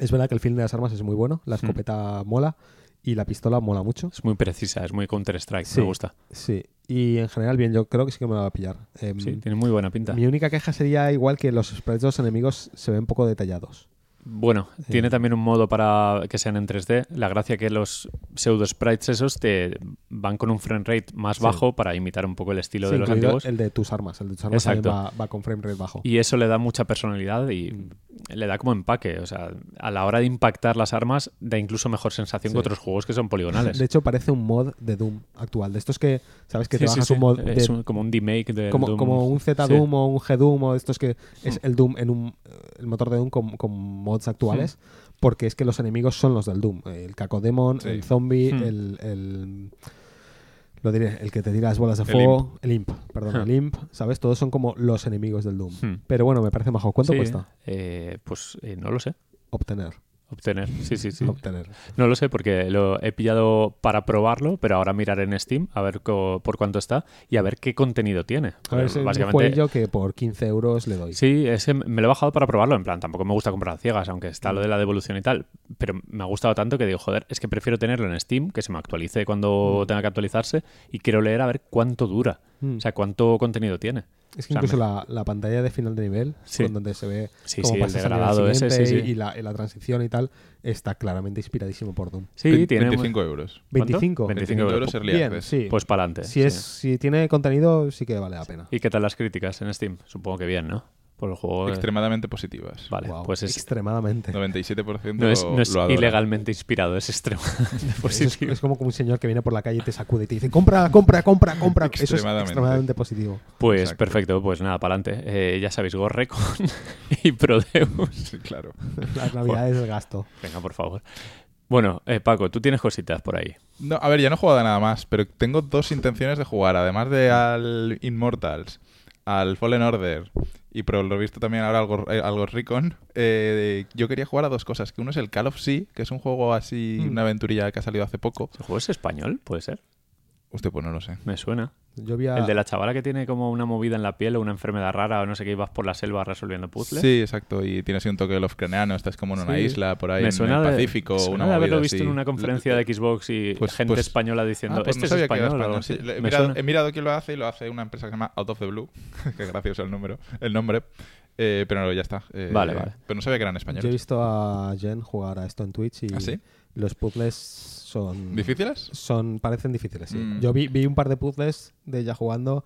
Es verdad que el film de las armas es muy bueno, la Hmm. escopeta mola y la pistola mola mucho. Es muy precisa, es muy Counter-Strike. Sí. Me gusta. Sí, y en general bien, yo creo que sí que me la va a pillar. Em, Sí, tiene muy buena pinta. mi única queja sería igual que los sprites de los enemigos se ven poco detallados. Bueno, tiene también un modo para que sean en 3D. La gracia que los pseudo sprites esos te van con un frame rate más Sí. bajo para imitar un poco el estilo Sí, de los antiguos. el de tus armas. El de tus armas Exacto. va, va con frame rate bajo. Y eso le da mucha personalidad y le da como empaque. O sea, a la hora de impactar las armas, da incluso mejor sensación que otros juegos que son poligonales. De hecho, parece un mod de Doom actual. De estos que, ¿sabes? Que te bajas un mod Es de- un- como un remake del como, Doom. como un Z Sí. Doom o un G Doom o estos que es el Doom en un el motor de Doom con, con mods actuales porque es que los enemigos son los del Doom el Cacodemon Sí. el zombie Hmm. el, el lo diré el que te tira las bolas de El fuego el imp perdón Huh. el imp sabes todos son como los enemigos del Doom Hmm. pero bueno me parece majo ¿cuánto Sí, cuesta? eh, pues eh, no lo sé. obtener Obtener. Sí, sí, sí. obtener No lo sé porque lo he pillado para probarlo, pero ahora miraré en Steam a ver co- por cuánto está y a ver qué contenido tiene. a ver es un básicamente, jueguillo que por 15 euros le doy Sí, ese me lo he bajado para probarlo. En plan, tampoco me gusta comprar ciegas, aunque está lo de la devolución y tal. Pero me ha gustado tanto que digo, joder, es que prefiero tenerlo en Steam, que se me actualice cuando tenga que actualizarse, y quiero leer a ver cuánto dura. Mm. O sea, cuánto contenido tiene. Es que O sea, incluso me- la, la pantalla de final de nivel, Sí. con donde se ve Sí, cómo sí, el al nivel degradado ese, sí, siguiente sí. y la, y la transición y tal, está claramente inspiradísimo por Doom. Sí, Ve- tiene... 25 euros. ¿Cuánto? 25. 25 euros early Bien, access. sí. Pues para adelante. si, es, si tiene contenido, sí que vale la pena. ¿Y qué tal las críticas en Steam? Supongo que bien, ¿no? Por el juego. eh, Extremadamente positivas. Vale, Wow, pues es, extremadamente. 97% no es, no es lo ilegalmente inspirado, es extremadamente Eso es, positivo. es como un señor que viene por la calle y te sacude y te dice compra, compra, compra, compra. Eso es Extremadamente. positivo. Pues Exacto. perfecto, pues nada, para adelante. ya sabéis, Gorrecon y Prodeus. Sí, claro. Las navidades del gasto. Venga, por favor. Bueno, eh, Paco, tú tienes cositas por ahí. No, a ver, ya no he jugado a nada más, pero tengo dos intenciones de jugar. Además de al Immortals, al Fallen Order y por lo visto también ahora al, Gor- eh, al Ghost Recon, eh, yo quería jugar a dos cosas. Que uno es el Call of Sea, que es un juego así, Mm. una aventurilla que ha salido hace poco. ¿El juego es español? ¿Puede ser? Usted, pues no lo sé. Me suena. Yo vi a- El de la chavala que tiene como una movida en la piel o una enfermedad rara o no sé qué, y vas por la selva resolviendo puzzles. Sí, exacto. Y tienes un toque de Lovecraftiano. Estás como en una Sí. isla por ahí me en el de, Pacífico. me suena una de haberlo visto así. en una conferencia de Xbox y Pues- gente pues- española diciendo, Ah, pues este no es sabía que era español. español, sí. así. He Me mirado, suena. he mirado quién lo hace y lo hace una empresa que se llama Out of the Blue. Qué gracioso el número, el nombre. Eh, pero no, ya está. Eh, Vale, vale. Pero no sabía que eran Yo he españoles. visto a Jen jugar a esto en Twitch y ¿Ah, sí? Los puzzles son... ¿Difíciles? son parecen difíciles, sí. Mm. Yo vi, vi un par de puzzles de ella jugando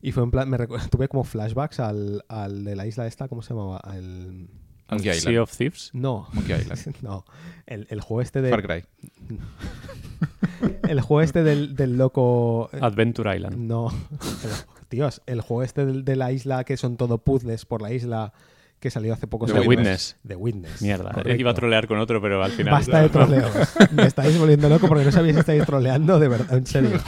y fue en plan... Me tuve como flashbacks al, al de la isla esta, ¿cómo se llamaba? El... Monkey Sea Island. of Thieves. No. Monkey Island. no. El, el juego este de... Far Cry. El juego este del, del loco... Adventure Island. No. El- Dios, el juego este del- de, la isla que son todo puzzles por la isla que salió hace poco. The Witness. The Witness. Mierda, correcto. iba a trolear con otro, pero al final... Basta de troleos. Me estáis volviendo loco porque no sabéis si estáis troleando de verdad, en serio.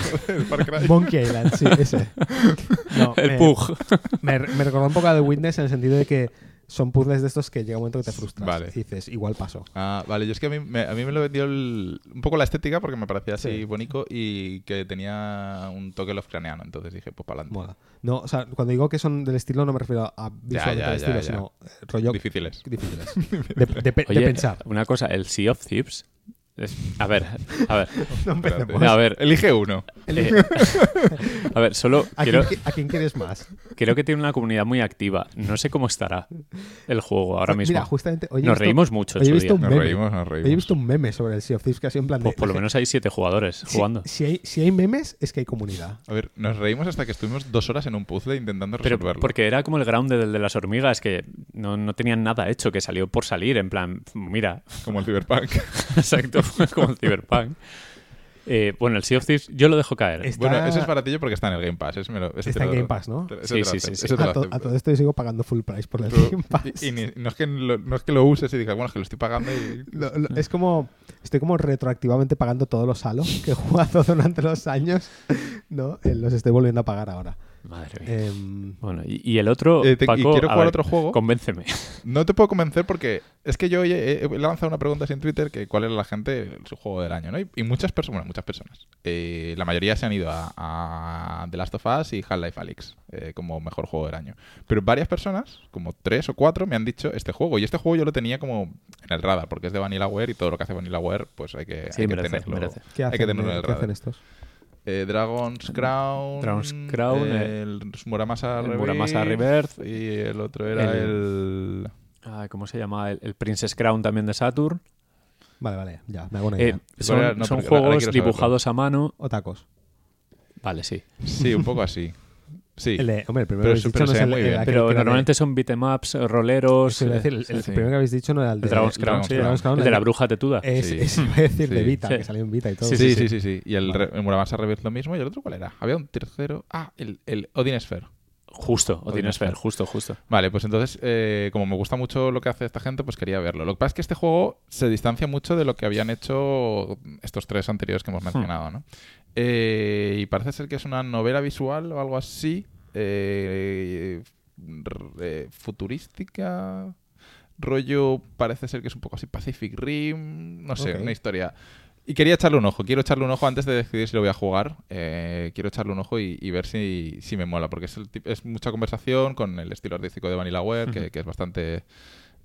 Cry. Monkey Island, sí, ese. No, El me, Pug. Me, me recordó un poco a The Witness en el sentido de que son puzzles de estos que llega un momento que te frustras. Vale. Y dices, igual pasó. Ah, vale, yo es que a mí me, a mí me lo vendió el- un poco la estética porque me parecía así Sí. bonito y que tenía un toque Lovecraftiano. Entonces dije, pues para adelante. Mola. No, o sea, cuando digo que son del estilo, no me refiero a visualmente ya, estilo, ya. sino eh, rollo Difíciles. difíciles. De, de de Oye, pensar. una cosa, el Sea of Thieves... es- A ver, a ver, No Espérate. empecemos. a ver, Elige uno. eh, a ver, solo ¿A, quiero, quién, qui- a quién quieres más? creo que tiene una comunidad muy activa. No sé cómo estará el juego ahora mismo. Mira, justamente. Nos visto- reímos mucho en hoy he su visto día. un Nos meme. reímos, nos reímos. Hoy he visto un meme sobre el Sea of Thieves que ha sido en plan de. Pues por lo menos hay siete jugadores si, jugando. Si hay, si hay memes, es que hay comunidad. A ver, nos reímos hasta que estuvimos dos horas en un puzzle intentando Pero resolverlo. porque era como el ground del de las hormigas, que no, no tenían nada hecho, que salió por salir, en plan, mira, Como el Cyberpunk. exacto, como el Cyberpunk. Eh, bueno, el Sea of Thieves yo lo dejo caer. Es- Bueno, ese es baratillo porque está en el Game Pass. ese me lo- ese Está en lo- Game Pass, ¿no? ese Sí, sí, sí, A, to- a todo esto yo sigo pagando full price por el Pero- Game Pass. y, y ni- no, es que lo, no es que lo uses y digas, bueno, es que lo estoy pagando y... Lo- lo- es como. Estoy como retroactivamente pagando todos los Halo que he jugado durante los años. ¿No? Eh, Los estoy volviendo a pagar ahora. Madre mía. Em, Bueno, y, y el otro, Eh, te- y quiero jugar ver, otro juego. Convénceme. No te puedo convencer porque es que yo hoy he, he lanzado una pregunta así en Twitter que cuál era la gente su juego del año, ¿no? Y, y muchas personas, bueno, muchas personas. eh, la mayoría se han ido a, a The Last of Us y Half-Life Alyx eh, como mejor juego del año. Pero varias personas, como tres o cuatro, me han dicho este juego. Y este juego yo lo tenía como en el radar porque es de Vanillaware y todo lo que hace Vanillaware, pues hay que, Sí, hay que tenerlo. merece. ¿Qué Hay que tenerlo en ¿qué hacen estos? Eh, Dragon's Crown. Dragon's Crown, eh, El Muramasa el Rebirth. Muramasa Rebirth, Y el otro era el. Ay, ¿Cómo se llama? El, el Princess Crown también de Saturn. Vale, vale, ya, me hago una Eh, idea. son? No, juegos dibujados a mano. O tacos. Vale, sí. Sí, un poco así. Sí. El de- hombre, el primero Pero que habéis dicho no es el, muy el bien. aquel Pero que era de- normalmente son beatemaps, roleros. Eh, decir, el, el sí. primero que habéis dicho no era el de el Dragon's Crown, Dragon's sí. Dragon's Crown, El de la el- bruja tetuda. Es, Sí. es- a decir de Sí. Vita, Sí. que salió en Vita y todo. Sí, Sí, sí, sí, sí. Y el, Vale. el Muramasa Rebirth lo mismo. ¿Y el otro cuál era? Había un tercero. Ah, el, el Odin Sphere. Justo, o tienes. Sphere, justo, justo. Vale, pues entonces, eh, como me gusta mucho lo que hace esta gente, pues quería verlo. Lo que pasa es que este juego se distancia mucho de lo que habían hecho estos tres anteriores que hemos mencionado, ¿no? Eh, y parece ser que es una novela visual o algo así, eh, eh, futurística. Rollo, parece ser que es un poco así Pacific Rim, no sé, una historia. Y quería echarle un ojo, quiero echarle un ojo antes de decidir si lo voy a jugar. eh, quiero echarle un ojo y, y ver si, si me mola, porque es, el tip- es mucha conversación con el estilo artístico de Vanillaware, que, Ujú. que es bastante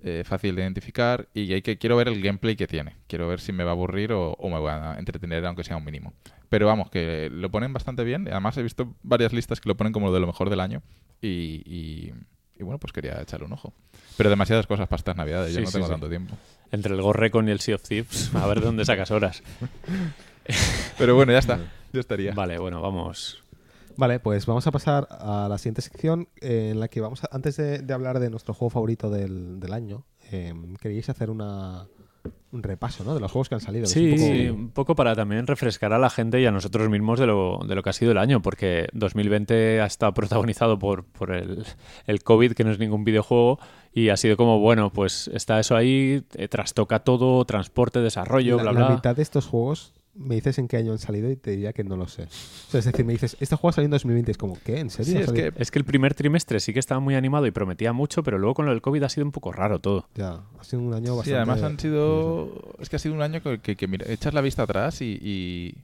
eh, fácil de identificar. Y hay que, quiero ver el gameplay que tiene. Quiero ver si me va a aburrir o, o me voy a entretener, aunque sea un mínimo. Pero vamos, que lo ponen bastante bien. Además, he visto varias listas que lo ponen como de lo mejor del año. Y, y- y bueno, pues quería echarle un ojo. Pero demasiadas cosas para estas navidades, yo Sí, no sí, tengo sí. tanto tiempo. Entre el Gorrecon y el Sea of Thieves, a ver de dónde sacas horas. Pero bueno, ya está. Ya estaría. Vale, bueno, vamos. Vale, pues vamos a pasar a la siguiente sección eh, en la que vamos a, antes de, de hablar de nuestro juego favorito del, del año, eh, queríais hacer una, un repaso, ¿no? De los juegos que han salido. es Sí, un poco- sí, un poco para también refrescar a la gente y a nosotros mismos de lo, de lo que ha sido el año, porque 2020 ha estado protagonizado por, por el, el COVID, que no es ningún videojuego, y ha sido como, bueno, pues está eso ahí, eh, trastoca todo, transporte, desarrollo, la, bla, la bla. mitad de estos juegos me dices en qué año han salido y te diría que no lo sé. O sea, es decir, me dices, este juego salió en 2020, es como, ¿qué? ¿En serio? Sí, ¿Ha es que Es que el primer trimestre sí que estaba muy animado y prometía mucho, pero luego con lo del COVID ha sido un poco raro todo. Ya, ha sido un año bastante... Sí, además han sido. Es que ha sido un año que, que- que, mira, echas la vista atrás y, y,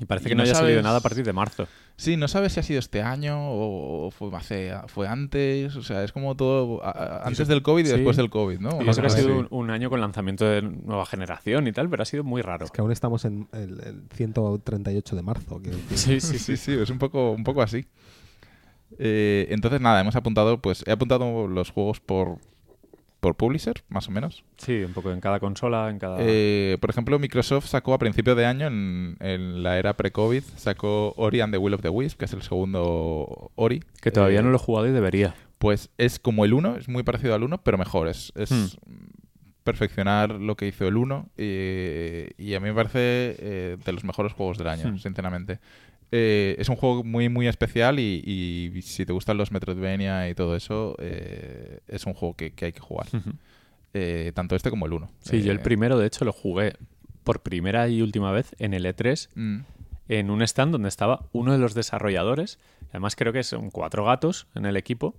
Y parece Y que no, no haya salido nada a partir de marzo. Sí, no sabes si ha sido este año o fue, hace, fue antes. O sea, es como todo a- antes del COVID y Sí. después del COVID, ¿no? Yo creo que ha sido un, un año con lanzamiento de nueva generación y tal, pero ha sido muy raro. Es que aún estamos en el, el 138 de marzo. sí, Sí, sí. sí, es un poco, un poco así. Eh, entonces, nada, hemos apuntado, pues he apuntado los juegos por, por publisher, más o menos. Sí, un poco en cada consola, en cada... Eh, por ejemplo, Microsoft sacó a principio de año, en, en la era pre-COVID, sacó Ori and the Will of the Wisp, que es el segundo Ori. que todavía Eh, no lo he jugado y debería. Pues es como el 1, es muy parecido al 1, pero mejor. Es, es Hmm. perfeccionar lo que hizo el 1 y, y a mí me parece eh, de los mejores juegos del año, Hmm. sinceramente. Eh, es un juego muy, muy especial y, y si te gustan los Metroidvania y todo eso, eh, es un juego que, que hay que jugar. Eh, tanto este como el 1. Sí, yo el primero, de hecho, lo jugué por primera y última vez en el E3 mm, en un stand donde estaba uno de los desarrolladores. Además, creo que son cuatro gatos en el equipo.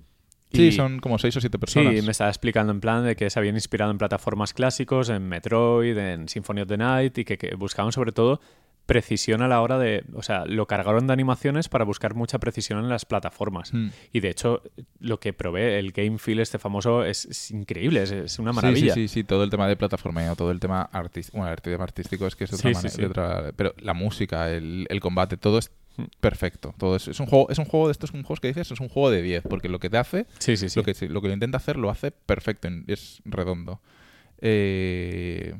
Sí, Y- son como 6 o 7 personas. Sí, me estaba explicando en plan de que se habían inspirado en plataformas clásicos, en Metroid, en Symphony of the Night y que, que buscaban sobre todo precisión a la hora de... O sea, lo cargaron de animaciones para buscar mucha precisión en las plataformas. Mm. Y de hecho, lo que probé, el Game Feel este famoso, es, es increíble, es, es una maravilla. Sí, sí, sí, todo el tema de plataformeo, todo el tema artístico. Bueno, el tema artístico es que es otra Sí, manera. sí. de otra- pero la música, el, el combate, todo es Mm. perfecto. Todo es, es un juego, es un juego de estos juegos que dices, es un juego de 10, porque lo que te hace, Sí, sí, sí. lo que lo que lo intenta hacer lo hace perfecto, es redondo. Eh,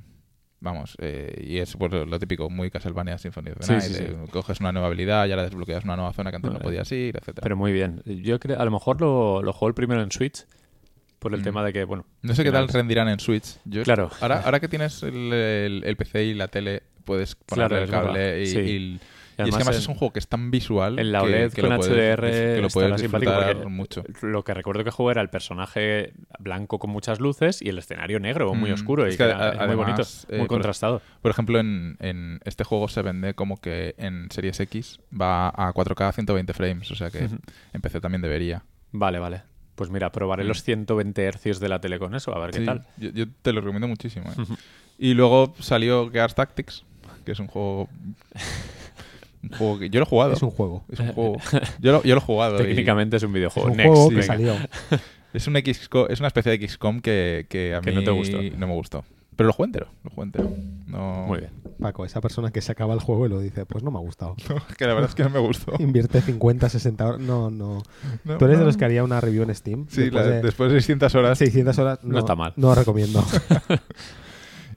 vamos, eh, y es pues, lo típico, muy Castlevania Symphony of the Night, sí, sí. coges una nueva habilidad y ahora desbloqueas una nueva zona que antes no podías ir, etcétera. Pero muy bien. Yo creo, a lo mejor lo, lo juego el primero en Switch por el Mm. tema de que, bueno... No sé qué al tal rendirán en Switch. Yo, Claro. Ahora, ahora que tienes el, el- el PC y la tele, puedes ponerle Claro, el cable y, y- Y y es que además en- es un juego que es tan visual En la que- OLED que con lo puedes, HDR que lo puedes disfrutar mucho. Lo que recuerdo que jugué era el personaje blanco con muchas luces y el escenario negro, muy Mm, oscuro. es y que que era- muy bonito, eh, muy contrastado. Por ejemplo, en, en este juego se vende como que en Series X va a 4K a 120 frames, o sea que en PC también debería. Vale, vale. Pues mira, probaré Mm. los 120 hercios de la tele con eso, a ver qué Sí, tal. Yo, yo te lo recomiendo muchísimo. ¿eh? Y luego salió Gears Tactics, que es un juego... un juego que yo lo he jugado. Es un juego. Es un juego. Yo lo, yo lo he jugado. y- Técnicamente es un Es videojuego. un Next, juego que venga. salió. Es, un XCOM es una especie de XCOM que, que a Que mí no te gustó. no me gustó. Pero lo jugué entero. Lo jugué entero. No, Muy bien. Paco, esa persona que se acaba el juego y lo dice, pues no me ha gustado. que la verdad es que no me gustó. Invierte 50, 60 horas. No, no. No, Tú eres de los que haría una review en Steam. Sí, después la- de después de 600 horas. 600 horas. No está mal. No lo recomiendo.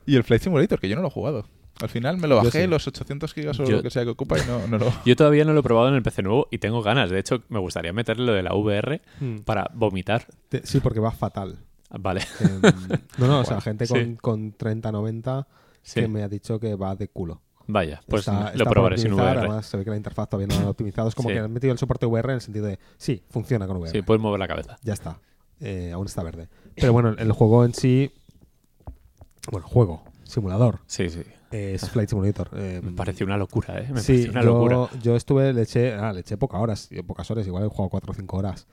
Y el Flight Simulator, que yo no lo he jugado. Al final me lo bajé sí. los 800 gigas o Yo- lo que sea que ocupa y no, no lo... Yo todavía no lo he probado en el PC nuevo y tengo ganas. De hecho, me gustaría meterle lo de la VR Mm. para vomitar. Te- Sí, porque va fatal. Vale. Em, no, no, o sea, gente con, Sí. con 30, 90 Sí. que me ha dicho que va de culo. Vaya, pues Está- lo está probaré sin VR. Además, se ve que la interfaz todavía no la han optimizado. Es como Sí. que han metido el soporte VR en el sentido de, sí, funciona con VR. Sí, puedes mover la cabeza. Ya está. Eh, aún está verde. Pero bueno, el juego en sí. Bueno, juego, simulador. Sí, sí. Es Flight Simulator. Eh, Me pareció una locura, ¿eh? Me sí, pareció una yo, locura. yo estuve, le eché, ah, le eché pocas horas, pocas horas, igual he jugado 4 o 5 horas.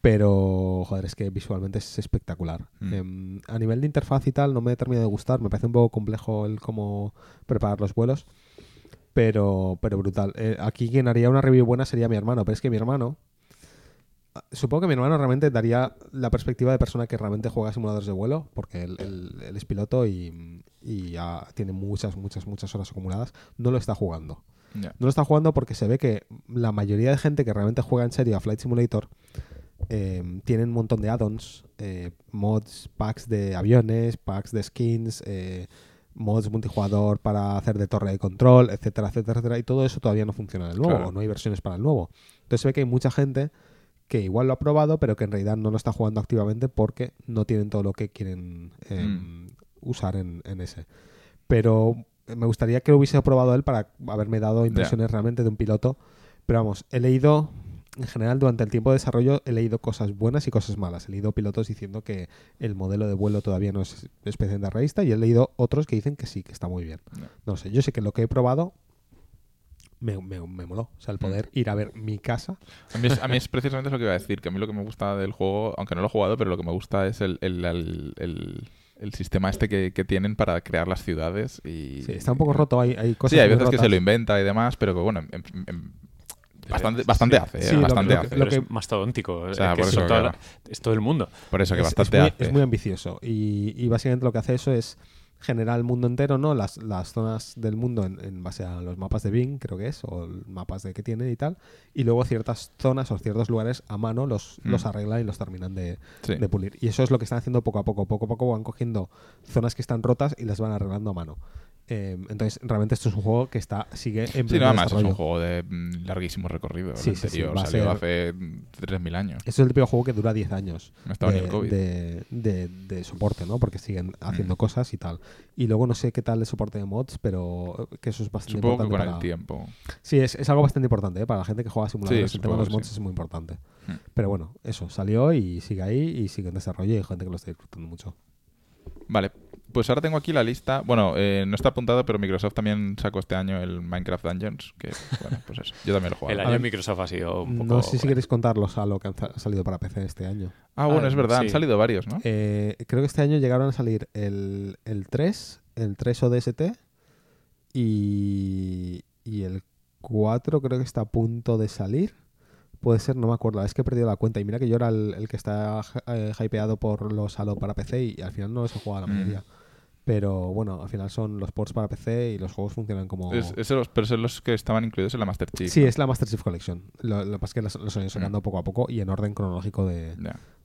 Pero, joder, es que visualmente es espectacular. Mm. Em, a nivel de interfaz y tal, no me he terminado de gustar. Me parece un poco complejo el cómo preparar los vuelos. Pero, pero brutal. Eh, aquí quien haría una review buena sería mi hermano. Pero es que mi hermano. Supongo que mi hermano realmente daría la perspectiva de persona que realmente juega simuladores de vuelo, porque él, él- él es piloto y, y ya tiene muchas, muchas, muchas horas acumuladas. No lo está jugando. No lo está jugando porque se ve que la mayoría de gente que realmente juega en serio a Flight Simulator eh, tienen un montón de add-ons, eh, mods, packs de aviones, packs de skins, eh, mods multijugador para hacer de torre de control, etcétera, etcétera, etcétera. Y todo eso todavía no funciona en el nuevo, Claro. o no hay versiones para el nuevo. Entonces se ve que hay mucha gente que igual lo ha probado, pero que en realidad no lo está jugando activamente porque no tienen todo lo que quieren eh, Mm. usar en, en ese. Pero me gustaría que lo hubiese probado él para haberme dado impresiones realmente de un piloto. Pero vamos, he leído, en general, durante el tiempo de desarrollo, he leído cosas buenas y cosas malas. He leído pilotos diciendo que el modelo de vuelo todavía no es especialmente realista y he leído otros que dicen que sí, que está muy bien. No sé, yo sé que lo que he probado me, me, me moló. O sea, el poder ir a ver mi casa. A mí, es, a mí es precisamente lo que iba a decir, que a mí lo que me gusta del juego, aunque no lo he jugado, pero lo que me gusta es el, el, el- el- el sistema este que, que tienen para crear las ciudades. Y, Sí, está un poco roto, hay, hay cosas Sí, hay veces que se lo inventa y demás, pero que bueno, en- en- bastante, bastante Sí. hace, ¿eh? Sí, lo- bastante lo que- hace. lo Pero que- es mastodóntico. O eh, sea, que por es, eso, toda claro. la- es todo el mundo. Por eso que es, bastante es muy, hace. es muy ambicioso y, y básicamente lo que hace eso es generar el mundo entero, ¿no? Las, las zonas del mundo en, en base a los mapas de Bing, creo que es, o mapas de que tienen y tal, y luego ciertas zonas o ciertos lugares a mano los, Mm. los arreglan y los terminan de, Sí. de pulir. Y eso es lo que están haciendo poco a poco. Poco a poco van cogiendo zonas que están rotas y las van arreglando a mano. Eh, entonces, realmente esto es un juego que está sigue en Sí, nada más, es un juego de mm, larguísimo recorrido. Sí, el sí, salió ser- hace mm, 3.000 años. Eso es el típico juego que dura 10 años No estaba ni de, el COVID. de- de- de soporte, ¿no? Porque siguen haciendo Mm. cosas y tal. Y luego no sé qué tal el soporte de mods, pero que eso es bastante Supongo que importante. con el para- tiempo. Sí, es, es algo bastante importante, ¿eh? Para la gente que juega simuladores, el tema de los mods es muy importante. Mm. Pero bueno, eso, salió y sigue ahí y sigue en desarrollo y hay gente que lo está disfrutando mucho. Vale, pues ahora tengo aquí la lista. Bueno, eh, no está apuntado, pero Microsoft también sacó este año el Minecraft Dungeons. Que, bueno, pues eso. Yo también lo he jugado. El año de Microsoft ha sido un poco... No sé si queréis contarlos a lo que han sa- salido para PC este año. Ah, bueno, Ah, es verdad, han salido varios, ¿no? Eh, creo que este año llegaron a salir el, el 3, el 3 ODST y, y el 4 creo que está a punto de salir. Puede ser, no me acuerdo, es que he perdido la cuenta. Y mira que yo era el, el que está eh, hypeado por los Halo para PC y, al final no los he jugado la Mm. Pero bueno, al final son los ports para PC y los juegos funcionan como... Es, es los, pero son los que estaban incluidos en la Master Chief. Sí, ¿no? es la Master Chief Collection. Lo, lo que pasa es que los, los han ido sacando poco a poco y en orden cronológico de,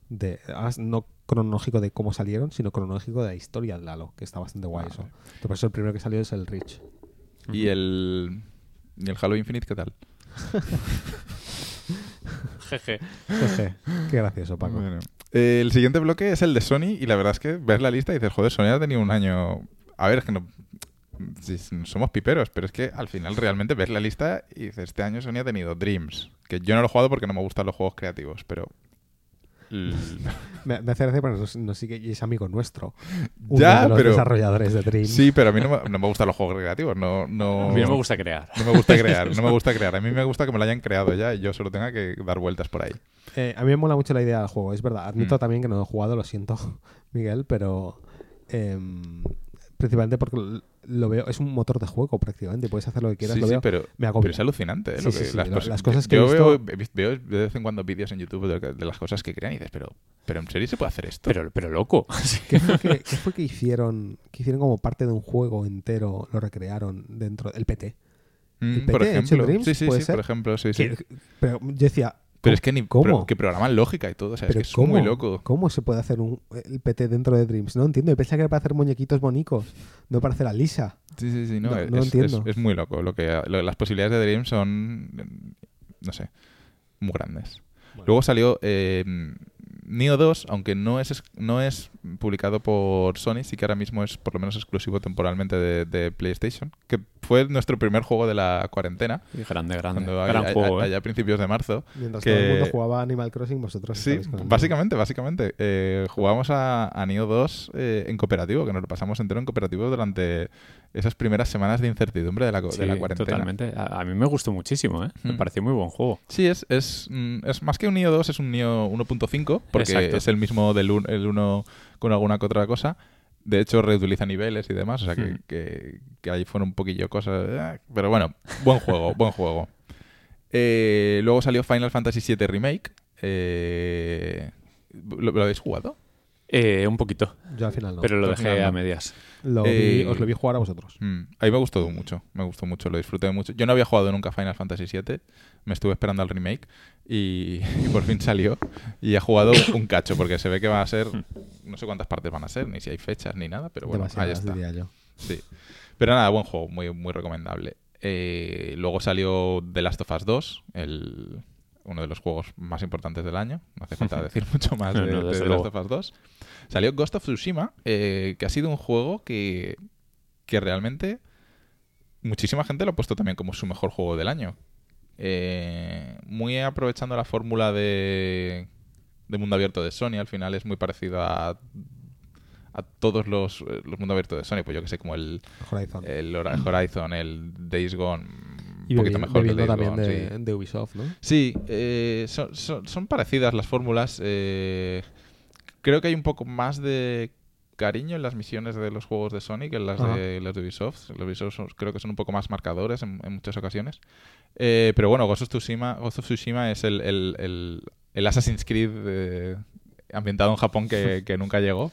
de no cronológico de cómo salieron, sino cronológico de la historia del Halo, que está bastante guay Ah, eso. vale. Por eso el primero que salió es el Reach. ¿Y el, ¿Y el Halo Infinite qué tal? Jeje. Jeje, Qué gracioso, Paco. Bueno. Eh, el siguiente bloque es el de Sony y la verdad es que ves la lista y dices, joder, Sony ha tenido un año... A ver, es que no... somos piperos, pero es que al final realmente ves la lista y dices, este año Sony ha tenido Dreams, que yo no lo he jugado porque no me gustan los juegos creativos, pero... l- Me, me hace gracia porque nos, nos sigue y es amigo nuestro. Uno ya, de los pero... desarrolladores de Dream. Sí, pero a mí no me, no me gustan los juegos creativos, no... no... A mí no me gusta crear. No me gusta crear, no me gusta crear. A mí me gusta que me lo hayan creado ya y yo solo tenga que dar vueltas por ahí. Eh, a mí me mola mucho la idea del juego, es verdad. Admito Mm. también que no he jugado, lo siento, Miguel, pero em, principalmente porque lo veo, es un motor de juego prácticamente, puedes hacer lo que quieras, Sí, lo sí, veo. pero, me agobia. pero es alucinante. ¿eh? Sí, lo sí, que- sí, las, lo- cosas- las cosas que yo he visto- veo, de vez en cuando vídeos en YouTube de, de las cosas que crean y dices, pero, pero ¿en serio se puede hacer esto? Pero, pero loco. ¿Qué fue, que, qué fue que hicieron? Que hicieron como parte de un juego entero, lo recrearon dentro del PT. Mm, por PT en ejemplo, Dreams, sí, sí, ¿puede sí, ser? por ejemplo, sí, sí. Que- pero yo decía, Pero es que ni ¿cómo? pro- que programan lógica y todo, o sea, es que es ¿cómo, muy loco. ¿cómo se puede hacer un, el PT dentro de Dreams? No entiendo, yo pensaba que era para hacer muñequitos bonicos, no para hacer a Lisa. Sí, sí, sí, no, No- es, no lo es- entiendo. es muy loco. Lo que, lo- las posibilidades de Dream son, no sé, muy grandes. Bueno. Luego salió eh, Neo 2, aunque no es, no es publicado por Sony, sí que ahora mismo es por lo menos exclusivo temporalmente de, de PlayStation, que fue nuestro primer juego de la cuarentena, Grande, grande. cuando Gran a- a- juego, ¿eh? allá a principios de marzo. Mientras Que- todo el mundo jugaba Animal Crossing, vosotros Sí, básicamente, básicamente. Eh, jugamos a, a Neo 2 eh, en cooperativo, que nos lo pasamos entero en cooperativo durante esas primeras semanas de incertidumbre de la, de la cuarentena. totalmente. A, a mí me gustó muchísimo, ¿eh? Me Mm. pareció muy buen juego. Sí, es, es, mm, es más que un Neo 2, es un Neo 1.5, porque Exacto. es el mismo del 1 con alguna que otra cosa. De hecho, reutiliza niveles y demás, o sea que, Hmm. que, que ahí fueron un poquillo cosas. eh, Pero bueno, buen juego, buen juego. Eh, luego salió Final Fantasy VII Remake. Eh, ¿lo, lo habéis jugado? Eh, un poquito, Yo al final no. pero lo dejé a medias. Lo Eh, vi- os lo vi jugar a vosotros. Mm, a mí me gustó mucho, me gustó mucho, lo disfruté mucho. Yo no había jugado nunca Final Fantasy VII, me estuve esperando al remake y, y por fin salió y he jugado un cacho porque se ve que va a ser, no sé cuántas partes van a ser, ni si hay fechas ni nada, pero bueno, ahí está. diría yo. Sí. Pero nada, buen juego, muy, muy recomendable. Eh, luego salió The Last of Us 2, el, uno de los juegos más importantes del año. No hace falta decir mucho más de, no, de Last of Us 2. Salió Ghost of Tsushima, eh, que ha sido un juego que, que realmente muchísima gente lo ha puesto también como su mejor juego del año. Eh, muy aprovechando la fórmula de, de mundo abierto de Sony, al final es muy parecido a, a todos los, eh, los mundos abiertos de Sony, pues yo que sé, como el, Horizon. el Horizon, el Days Gone, un poquito mejor bebiendo también de, sí. de Ubisoft, ¿no? Sí, eh, son, son- son parecidas las fórmulas. eh, creo que hay un poco más de cariño en las misiones de los juegos de Sonic que en las Ajá. de, las de Ubisoft. Los de Ubisoft son- creo que son un poco más marcadores en, en muchas ocasiones. Eh, pero bueno, Ghost of Tsushima, Ghost of Tsushima es el, el, el- el Assassin's Creed eh, ambientado en Japón que, que nunca llegó.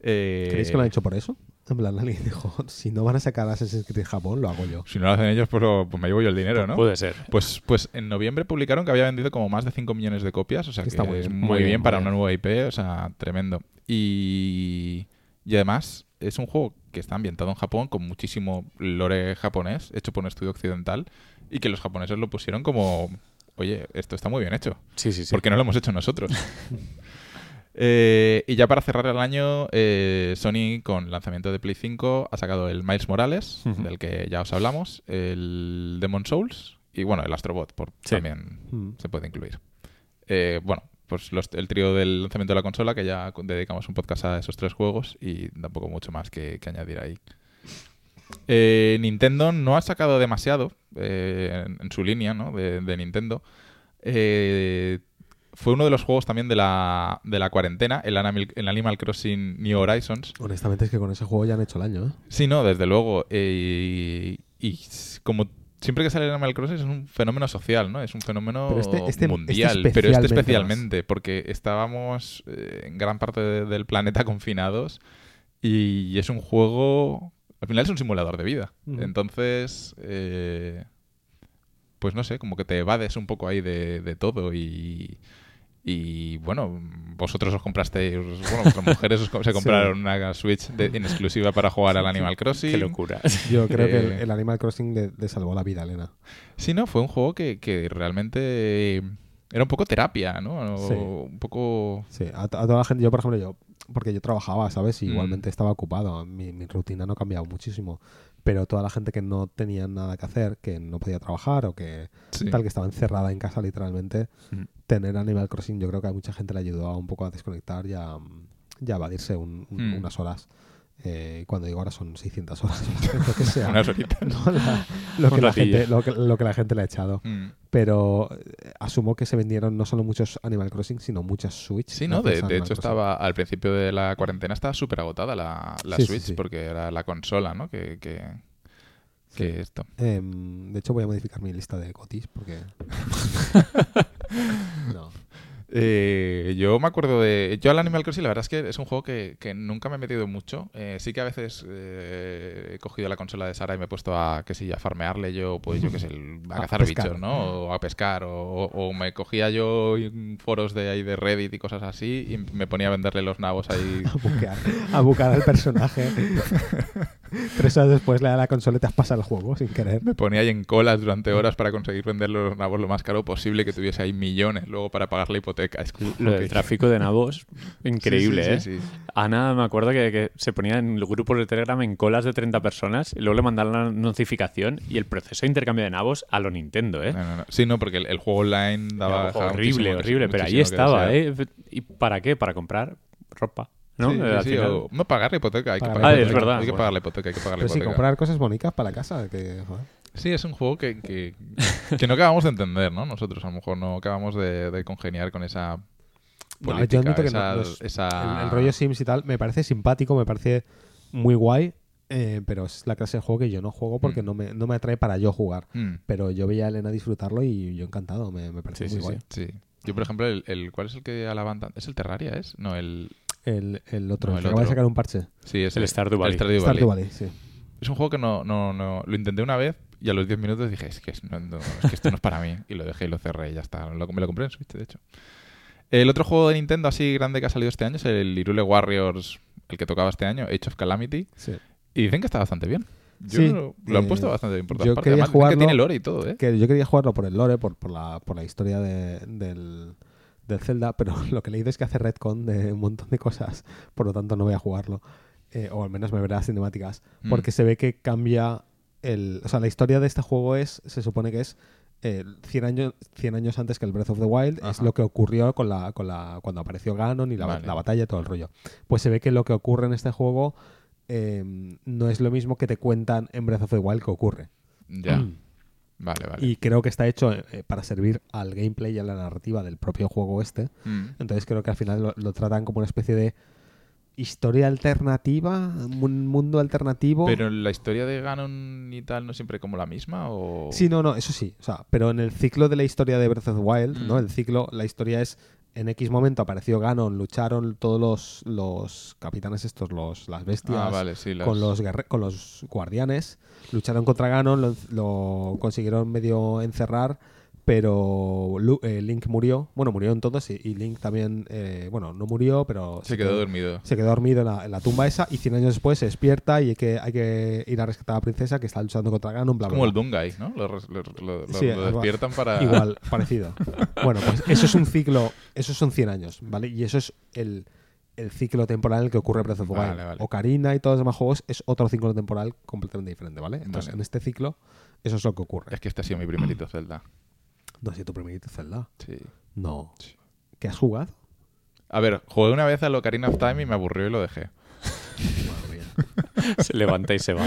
Eh, ¿Creéis que lo han hecho por eso? En plan, alguien dijo, si no van a sacar Assassin's Creed Japón, lo hago yo. Si no lo hacen ellos, pues, lo- pues me llevo yo el dinero, ¿no? Puede ser. Pues, pues en noviembre publicaron que había vendido como más de 5 millones de copias, o sea que Está muy es bien, muy, muy bien, bien, para muy una bien. nueva IP, o sea, tremendo. Y, y además es un juego que está ambientado en Japón con muchísimo lore japonés, hecho por un estudio occidental, y que los japoneses lo pusieron como, oye, esto está muy bien hecho, Sí, sí, sí. ¿por qué no lo hemos hecho nosotros? Eh, y ya para cerrar el año, eh, Sony con lanzamiento de Play 5 ha sacado el Miles Morales, del que ya os hablamos, el Demon Souls y bueno, el Astrobot por, Sí. también se puede incluir. Eh, bueno, pues los- el trío del lanzamiento de la consola, que ya dedicamos un podcast a esos tres juegos y tampoco mucho más que, que añadir ahí. Nintendo no ha sacado demasiado en, en su línea ¿no? de, de Nintendo. Eh, fue uno de los juegos también de la, de la cuarentena, el Animal, el Animal Crossing New Horizons. Honestamente es que con ese juego ya han hecho el año, ¿eh? Sí, no, desde luego. Eh, y, como siempre que sale el Animal Crossing es un fenómeno social, ¿no? Es un fenómeno Pero este- este- mundial. este pero este especialmente porque estábamos eh, en gran parte de- del planeta confinados y es un juego... Al final es un simulador de vida. Entonces... eh, pues no sé, como que te evades un poco ahí de, de todo y... Y bueno, vosotros os comprasteis, bueno, vuestras mujeres os se compraron una Switch de- en exclusiva para jugar al Animal Crossing. Qué locura. Yo creo que el, Eh. el Animal Crossing le, le salvó la vida a Elena. Sí, no, fue un juego que, que realmente era un poco terapia, ¿no? Sí. Un poco... Sí, a, to- a toda la gente, yo por ejemplo, yo, porque yo trabajaba, ¿sabes? Y Mm. igualmente estaba ocupado, mi, mi rutina no ha cambiado muchísimo, pero toda la gente que no tenía nada que hacer, que no podía trabajar o que Sí. tal, que estaba encerrada en casa literalmente, Mm. tener Animal Crossing yo creo que a mucha gente le ayudó a un poco a desconectar y a, y a evadirse un- un- Mm. unas horas. Eh, cuando digo ahora son 600 horas, lo que sea. Unas horitas. No, la- lo, que la gente, lo, que, lo que la gente le ha echado. Mm. Pero eh, asumo que se vendieron no solo muchos Animal Crossing, sino muchas Switch. Sí, ¿no? De, hecho, Crossing. estaba al principio de la cuarentena estaba súper agotada la, la Sí, sí, Switch sí. porque era la consola, ¿no? Que, que, que esto. Em, de hecho, voy a modificar mi lista de cotis porque. no. Eh, yo me acuerdo de. Yo al Animal Crossing, la verdad es que es un juego que, que nunca me he metido mucho. Eh, sí que a veces eh, he cogido la consola de Sara y me he puesto a, que sí, a farmearle yo, pues yo qué sé, a A cazar pescar. bichos, ¿no? O a pescar. O, o me cogía yo foros de ahí de Reddit y cosas así y me ponía a venderle los nabos ahí. A buquear, a bucar al personaje. Tres horas después le da la consola y te has pasado el juego sin querer. Me ponía ahí en colas durante horas para conseguir venderle los nabos lo más caro posible, que tuviese ahí millones luego para pagar la hipoteca. Es como Lo que- del tráfico de nabos, increíble, Sí, sí, ¿eh? sí, sí. Ana, me acuerdo que, que se ponía en el grupo de Telegram en colas de 30 personas y luego le mandaban la notificación y el proceso de intercambio de nabos a lo Nintendo, ¿eh? No, no, no. Sí, no, porque el, el juego online daba... Horrible, horrible, pero ahí estaba. ¿eh? ¿Y para qué? Para comprar ropa, ¿no? Sí, sí, Eh, al sí, final. o- no pagar la hipoteca, hay que Pagar hipoteca. hipoteca. Ah, es verdad. Hay que Bueno. pagar la hipoteca, hay que pagar la Pero sí, hipoteca. comprar cosas bonitas para la casa. Que. Sí, es un juego que, que, que no acabamos de entender, ¿no? Nosotros a lo mejor no acabamos de, de congeniar con esa No, política, yo admito que no- esa- El, el rollo Sims y tal me parece simpático, me parece muy guay, eh, pero es la clase de juego que yo no juego porque Mm. no, me, no me atrae para yo jugar. Mm, Pero yo veía a Elena disfrutarlo y yo encantado, me, me parece Sí, muy sí, guay. sí. Yo, por ejemplo, el, el- ¿cuál es el que alaban ¿Es el Terraria, es? No, el... El, el otro, No, el el que acaba de otro. sacar un parche. Sí, es El Stardew Valley. Stardew Valley. Stardew Valley, sí. Es un juego que no, no, no... Lo intenté una vez y a los 10 minutos dije, es que, es- no- no, es que esto no es para mí. Y lo dejé y lo cerré y ya está. Lo- me lo compré en Switch, de hecho. El otro juego de Nintendo así grande que ha salido este año es el Irule Warriors, el que tocaba este año, Age of Calamity. sí. Y dicen que está bastante bien. Yo Sí, lo, lo han eh, puesto bastante bien por todas yo partes. quería Además, jugarlo- que tiene lore y todo, ¿eh? Que yo quería jugarlo por el lore, por, por, la, por la historia de- del, del Zelda, pero lo que he leído es que hace retcon de un montón de cosas, por lo tanto no voy a jugarlo. Eh, o al menos me veré las cinemáticas. Mm. Porque se ve que cambia el... O sea, la historia de este juego es, se supone que es eh, 100, años, 100 años antes que el Breath of the Wild, es lo que ocurrió con la, con la, cuando apareció Ganon y la, Vale. la batalla y todo el rollo. Pues se ve que lo que ocurre en este juego eh, no es lo mismo que te cuentan en Breath of the Wild que ocurre. Ya. Vale, vale. Y creo que está hecho eh, para servir al gameplay y a la narrativa del propio juego este. Mm. Entonces creo que al final lo, lo tratan como una especie de historia alternativa, un mundo alternativo. Pero la historia de Ganon y tal no es siempre como la misma o Sí, no, no, eso sí. O sea, pero en el ciclo de la historia de Breath of the Wild, ¿no? Mm. El ciclo, la historia es en X momento apareció Ganon, lucharon todos los, los capitanes estos, los, las bestias, Ah, vale, sí, las- con, los con los guardianes, lucharon contra Ganon, lo, lo consiguieron medio encerrar, pero eh, Link murió, bueno, murieron todos y, Link también, eh, bueno, no murió, pero se quedó dormido. se quedó dormido en la, en la tumba esa y 100 años después se despierta y hay que, hay que ir a rescatar a la princesa que está luchando contra Ganon, bla, bla, Como bla. el Dungai, ¿no? Lo, lo- lo- Sí, despiertan para Igual, parecido. Bueno, pues eso es un ciclo, eso son 100 años, ¿vale? Y eso es el, el ciclo temporal en el que ocurre Breath of the Wild. Vale, vale. Ocarina y todos los demás juegos es otro ciclo temporal completamente diferente, ¿vale? Entonces, Vale. en este ciclo, eso es lo que ocurre. Es que este ha sido mi primerito Zelda. No ha sido tu primerito Zelda. Sí. No. Sí. ¿Qué has jugado? A ver, jugué una vez al Ocarina of Time y me aburrió y lo dejé. Madre mía. Se levanta y se va.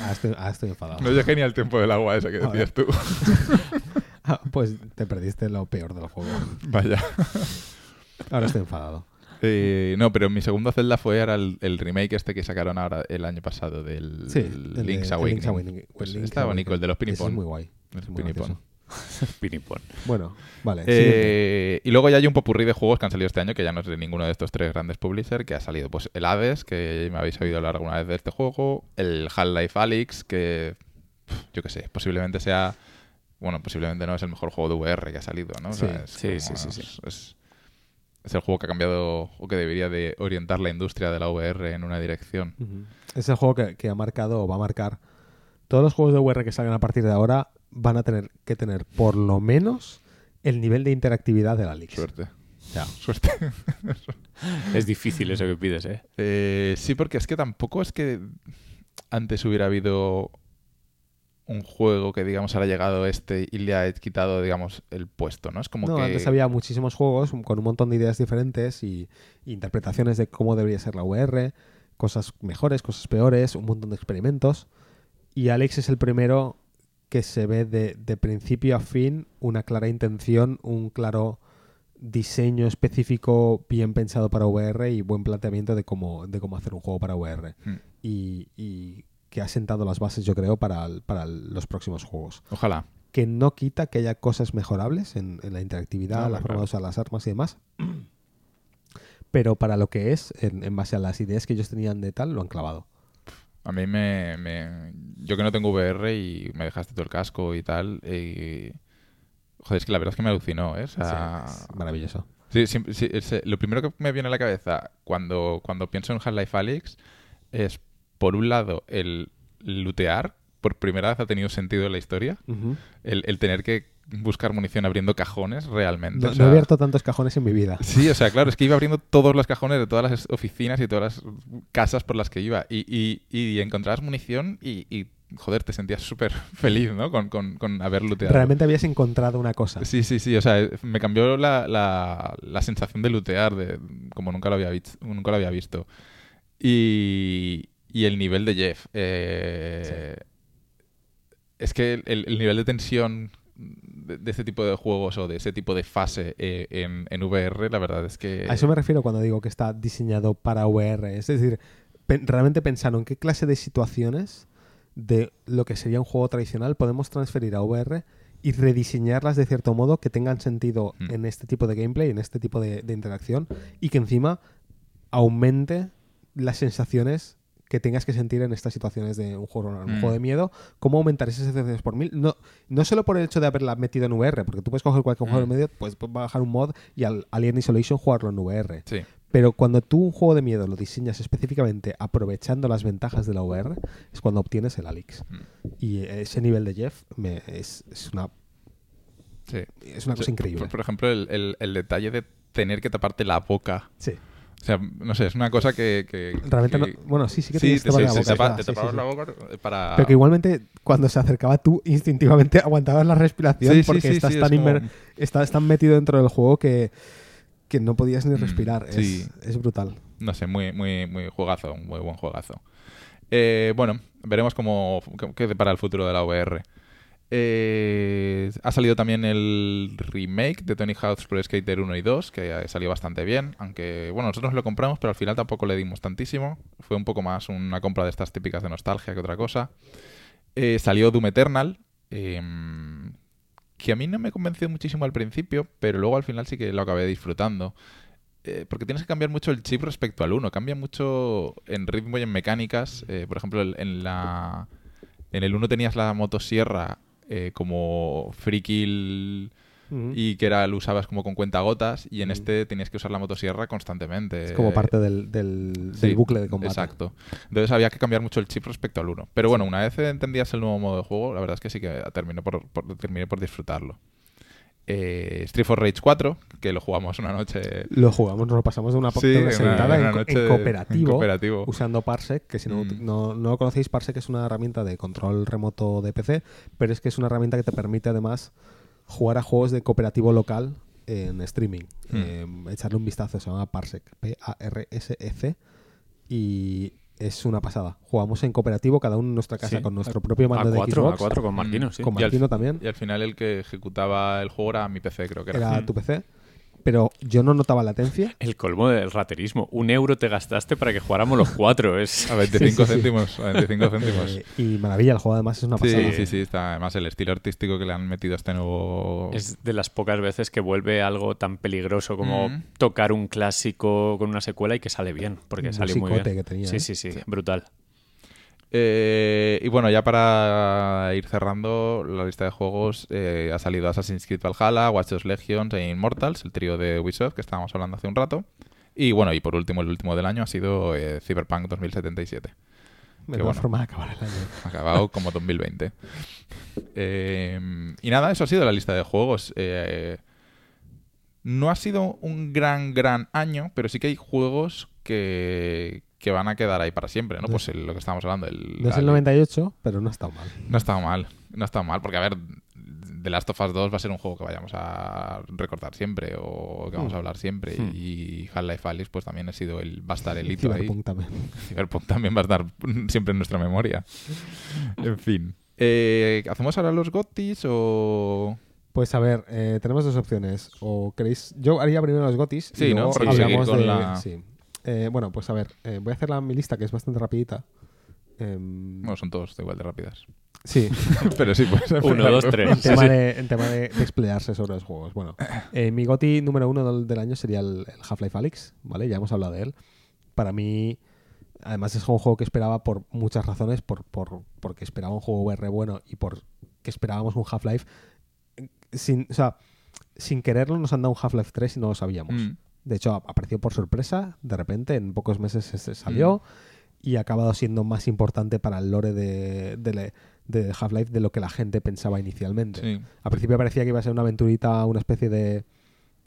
Ah, estoy, ah, estoy enfadado. No llegué ni al tiempo del agua ese que decías tú. Ah, pues te perdiste lo peor del juego. Vaya. Ahora estoy enfadado. Eh, no, pero mi segundo Zelda fue ahora el, el remake este que sacaron ahora el año pasado del Sí, el el Link's el Awakening. Link's Awakening. Pues El Link's está bonito, Awakening. el de los Ese pinipón. es muy guay. Es muy pinipón. Pinipón. Bueno, vale. Eh, y luego ya hay un popurrí de juegos que han salido este año, que ya no es de ninguno de estos tres grandes publishers, que ha salido pues el Hades, que me habéis oído hablar alguna vez de este juego, el Half-Life Alyx, que yo qué sé, posiblemente sea, bueno, posiblemente no es el mejor juego de VR que ha salido, ¿no? O Sí, sea, es sí, como- sí, sí, sí. Es, es- es el juego que ha cambiado o que debería de orientar la industria de la VR en una dirección. Es el juego que, que ha marcado o va a marcar. Todos los juegos de VR que salgan a partir de ahora van a tener que tener por lo menos el nivel de interactividad de la. Suerte. Ya. Suerte. Es difícil eso que pides, ¿eh? Eh, sí, porque es que tampoco es que antes hubiera habido un juego que, digamos, ahora ha llegado este y le ha quitado, digamos, el puesto, ¿no? Es como no, que... antes había muchísimos juegos con un montón de ideas diferentes y, y interpretaciones de cómo debería ser la VR, cosas mejores, cosas peores, un montón de experimentos. Y Alex es el primero que se ve de, de principio a fin una clara intención, un claro diseño específico bien pensado para VR y buen planteamiento de cómo, de cómo hacer un juego para VR. Hmm. Y, y que ha sentado las bases, yo creo, para, el- para el- los próximos juegos Ojalá. que no quita que haya cosas mejorables en, en la interactividad, No, la forma de usar las armas y demás. Pero para lo que es, en, en base a las ideas que ellos tenían de tal, lo han clavado. A mí me, me- Yo que no tengo VR y me dejaste todo el casco y tal, y... Joder, es que la verdad es que me alucinó, ¿eh? O sea, Sí, es maravilloso. Sí, siempre- sí, es, eh, lo primero que me viene a la cabeza cuando, cuando pienso en Half-Life Alyx es, por un lado, el lootear. Por primera vez ha tenido sentido en la historia. El, el tener que buscar munición abriendo cajones realmente. No, o no sea- he abierto tantos cajones en mi vida. Sí, o sea, claro, es que iba abriendo todos los cajones de todas las oficinas y todas las casas por las que iba. Y, y, y encontrabas munición y, y, joder, te sentías súper feliz, ¿no? Con, con, con haber looteado. Realmente habías encontrado una cosa. Sí, sí, sí. O sea, me cambió la, la, la sensación de lootear, de, como nunca lo había, visto, nunca lo había visto. Y, y el nivel de Jeff. eh, Es que el, el nivel de tensión de, de este tipo de juegos o de ese tipo de fase eh, en, en VR, la verdad es que... A eso me refiero cuando digo que está diseñado para VR. Es decir, pe- realmente pensaron qué clase de situaciones de lo que sería un juego tradicional podemos transferir a VR y rediseñarlas de cierto modo que tengan sentido Mm. en este tipo de gameplay, en este tipo de, de interacción y que encima aumente las sensaciones que tengas que sentir en estas situaciones de un juego, un Mm. juego de miedo, cómo aumentar esas sensaciones por mil. No, no solo por el hecho de haberla metido en VR, porque tú puedes coger cualquier juego de Mm. medio, pues puedes bajar un mod y al Alien Isolation jugarlo en VR. Sí. Pero cuando tú un juego de miedo lo diseñas específicamente aprovechando las ventajas de la VR, es cuando obtienes el Alix. Mm. Y ese nivel de Jeff me- es, es una, sí. es una cosa Sí, increíble. Por, por ejemplo, el, el- el detalle de tener que taparte la boca. Sí. O sea, no sé, es una cosa que... que- Realmente que- no. Bueno, sí, sí que Sí, te, se- la boca, tapa- te sí, la boca para... Pero que igualmente cuando se acercaba tú instintivamente aguantabas la respiración porque estás, tan es como- estás tan metido dentro del juego que, que no podías ni Mm, respirar. Es- sí. es, brutal. No sé, muy, muy, muy juegazo, un muy buen juegazo. Eh, bueno, veremos cómo qué, qué depara el futuro de la VR. Eh, ha salido también el remake de Tony Hawk's Pro Skater 1 y 2, que salió bastante bien, aunque bueno, nosotros lo compramos, pero al final tampoco le dimos tantísimo. Fue un poco más una compra de estas típicas de nostalgia que otra cosa. Eh, salió Doom Eternal, em, que a mí no me convenció muchísimo al principio, pero luego al final sí que lo acabé disfrutando. Eh, porque tienes que cambiar mucho el chip respecto al 1. Cambia mucho en ritmo y en mecánicas. Eh, por ejemplo, en la en el 1 tenías la motosierra eh, como Ujú. y que era lo usabas como con cuentagotas y en este tenías que usar la motosierra constantemente. Es como parte del, del, Sí, del bucle de combate. Exacto. Entonces había que cambiar mucho el chip respecto al 1. Pero bueno, una vez entendías el nuevo modo de juego, la verdad es que sí que terminé por, por- terminé por disfrutarlo. Eh, Street for Rage 4, que lo jugamos una noche. Lo jugamos, nos lo pasamos de una, Sí, de una una- sentada una en, noche en de- cooperativo, en cooperativo. usando Parsec, que si no, Mm. no, no lo conocéis, Parsec es una herramienta de control remoto de PC, pero es que es una herramienta que te permite además jugar a juegos de cooperativo local en streaming. Mm. Eh, echarle un vistazo, se llama Parsec, P-A-R-S-E-C, y es una pasada. Jugamos en cooperativo, cada uno en nuestra casa, Sí. con nuestro propio mando A de 4, Xbox. a 4 con Marquino, Mm, sí. Con Y al- Martino también. Y al final el que ejecutaba el juego era mi PC, creo que era. Era tu PC. Pero yo no notaba latencia. El colmo del raterismo. Un euro te gastaste para que jugáramos los cuatro. Es... A 25 Sí, sí, sí. céntimos. A 25 céntimos. Eh, y maravilla, el juego además es una pasada. Sí, sí, sí, está. Además, el estilo artístico que le han metido a este nuevo. Es de las pocas veces que vuelve algo tan peligroso como Mm. tocar un clásico con una secuela y que sale bien, porque Un sale muy bien. que tenía, sí, ¿eh? sí, sí, brutal. Eh, y bueno, ya para ir cerrando la lista de juegos, eh, ha salido Assassin's Creed Valhalla, Watch Dogs Legions e Immortals, el trío de Ubisoft que estábamos hablando hace un rato. Y bueno, y por último, el último del año ha sido eh, Cyberpunk 2077. Menuda bueno. forma de acabar el año. Acabado como 2020. Eh, y nada, eso ha sido la lista de juegos. No ha sido un gran, gran año, pero sí que hay juegos que, que van a quedar ahí para siempre, ¿no? Pues el- lo que estábamos hablando. El, No es el la- 98, pero no ha estado mal. No ha estado mal, no ha estado mal, porque a ver, The Last of Us 2 va a ser un juego que vayamos a recordar siempre o que vamos a Hmm. hablar siempre. Hmm. Y Half-Life Alyx pues también ha sido el, va a estar el hito ahí. Cyberpunk también. Cyberpunk también va a estar siempre en nuestra memoria. En fin. Eh, ¿Hacemos ahora los gotis o...? Pues a ver, eh, tenemos dos opciones. O queréis. Yo haría primero los gotis. Sí, y ¿no? Para hablamos con de. la- sí. Eh, bueno, pues a ver, eh, voy a hacer la, mi lista que es bastante rapidita. Em, Bueno, son todos igual de rápidas. sí, Pero sí, pues... Uno, dos, tres. en Sí, tema, sí. de, en tema de, de explayarse sobre los juegos. Bueno, eh, mi goti número uno del, del año sería el, el Half-Life Alyx, ¿vale? Ya hemos hablado de él. Para mí, además es un juego que esperaba por muchas razones, por, por, porque esperaba un juego VR bueno y por que esperábamos un Half-Life. Sin, o sea, sin quererlo nos han dado un Half-Life 3 y no lo sabíamos. Mm. De hecho, ap- apareció por sorpresa, de repente, en pocos meses se- salió y ha acabado siendo más importante para el lore de, de de Half-Life de lo que la gente pensaba inicialmente. Sí. Al principio parecía que iba a ser una aventurita, una especie de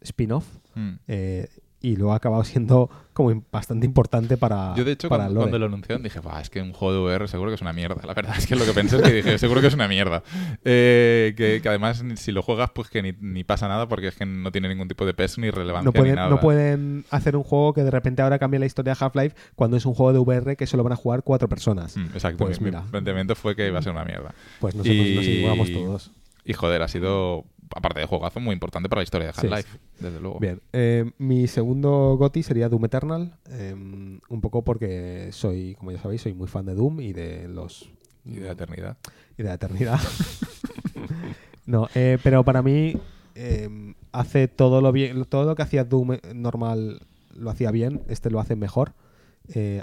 spin-off, Mm. eh, y luego ha acabado siendo como bastante importante para, Yo, de hecho, para cuando, lo anunciaron dije, "Buah, es que un juego de VR seguro que es una mierda. La verdad es que lo que pensé es que dije, seguro que es una mierda. Eh, que, que además, si lo juegas, pues que ni, ni pasa nada porque es que no tiene ningún tipo de peso ni relevancia no pueden, ni nada. no pueden hacer un juego que de repente ahora cambie la historia de Half-Life cuando es un juego de VR que solo van a jugar cuatro personas. Mm, exacto. Pues mi, planteamiento fue que iba a ser una mierda. Pues pues nos Y- equivocamos todos. Y joder, ha sido, aparte de juegazo, muy importante para la historia de Sí, Half-Life, desde luego. Bien, eh, mi segundo GOTI sería Doom Eternal, eh, un poco porque soy, como ya sabéis, soy muy fan de Doom y de los Y de la eternidad. y de la eternidad. no, eh, pero para mí eh, hace todo lo bien, todo lo que hacía Doom eh, normal lo hacía bien, este lo hace mejor.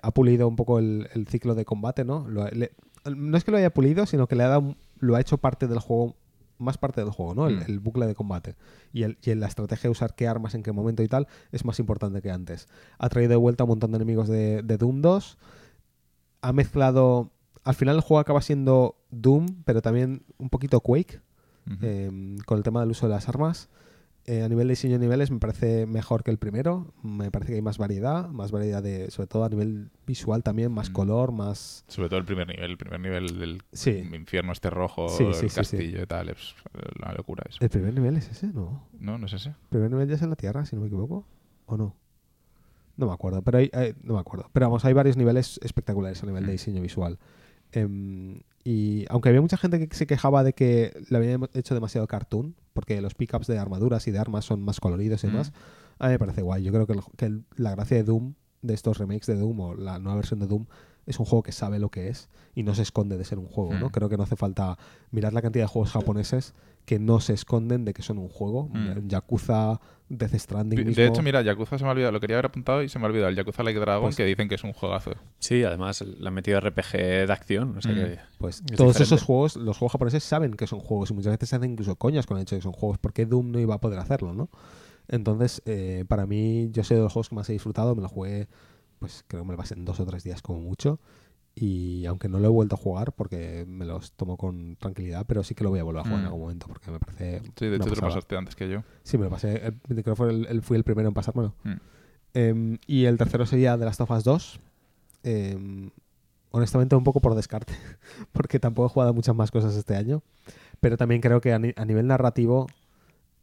Ha pulido un poco el, el ciclo de combate, ¿no? Lo ha- le- no es que lo haya pulido, sino que le ha dado, lo ha hecho parte del juego, más parte del juego, ¿no? El, Mm. el bucle de combate. Y, el, y en la estrategia de usar qué armas en qué momento y tal es más importante que antes. Ha traído de vuelta un montón de enemigos de, de Doom 2. Ha mezclado. Al final el juego acaba siendo Doom, pero también un poquito Quake, eh, con el tema del uso de las armas. Eh, a nivel de diseño de niveles me parece mejor que el primero. Me parece que hay más variedad, más variedad de, sobre todo a nivel visual también, más Mm. color, más... Sobre todo el primer nivel, el primer nivel del Sí. infierno este rojo, Sí, sí, el castillo y tal, es una locura eso. ¿El primer nivel es ese? No. No, no es ese. ¿El primer nivel ya es en la Tierra, si no me equivoco? ¿O no? No me acuerdo, pero hay, hay- no me acuerdo. Pero vamos, hay varios niveles espectaculares a nivel de Mm. diseño visual. Em, Y aunque había mucha gente que se quejaba de que le habían hecho demasiado cartoon, porque los pickups de armaduras y de armas son más coloridos y Mm. demás, a mí me parece guay. Yo creo que, el- que el- la gracia de Doom, de estos remakes de Doom o la nueva versión de Doom, es un juego que sabe lo que es y no se esconde de ser un juego, ¿no? Mm. Creo que no hace falta mirar la cantidad de juegos japoneses que no se esconden de que son un juego. Mm. Yakuza, Death Stranding De mismo. hecho, mira, Yakuza se me ha olvidado, lo quería haber apuntado y se me ha olvidado. El Yakuza Like Dragon, Pues- que dicen que es un juegazo. Sí, además la han metido RPG de acción. O sea Mm. que Pues Es todos diferente. esos juegos, los juegos japoneses saben que son juegos y muchas veces se hacen incluso coñas con el hecho de que son juegos, porque Doom no iba a poder hacerlo, ¿no? Entonces, eh, para mí, yo sé de los juegos que más he disfrutado, me lo jugué, pues creo que me lo pasé en dos o tres días como mucho. Y aunque no lo he vuelto a jugar porque me los tomo con tranquilidad, pero sí que lo voy a volver a jugar en Mm. algún momento porque me parece. Sí, de hecho te lo pasaste antes que yo. Sí, me lo pasé. el- creo que fue el- el- fui el primero en pasármelo. Mm. Em, y el tercero sería The Last of Us 2. Em, honestamente, un poco por descarte, porque tampoco he jugado muchas más cosas este año. Pero también creo que a, ni- a nivel narrativo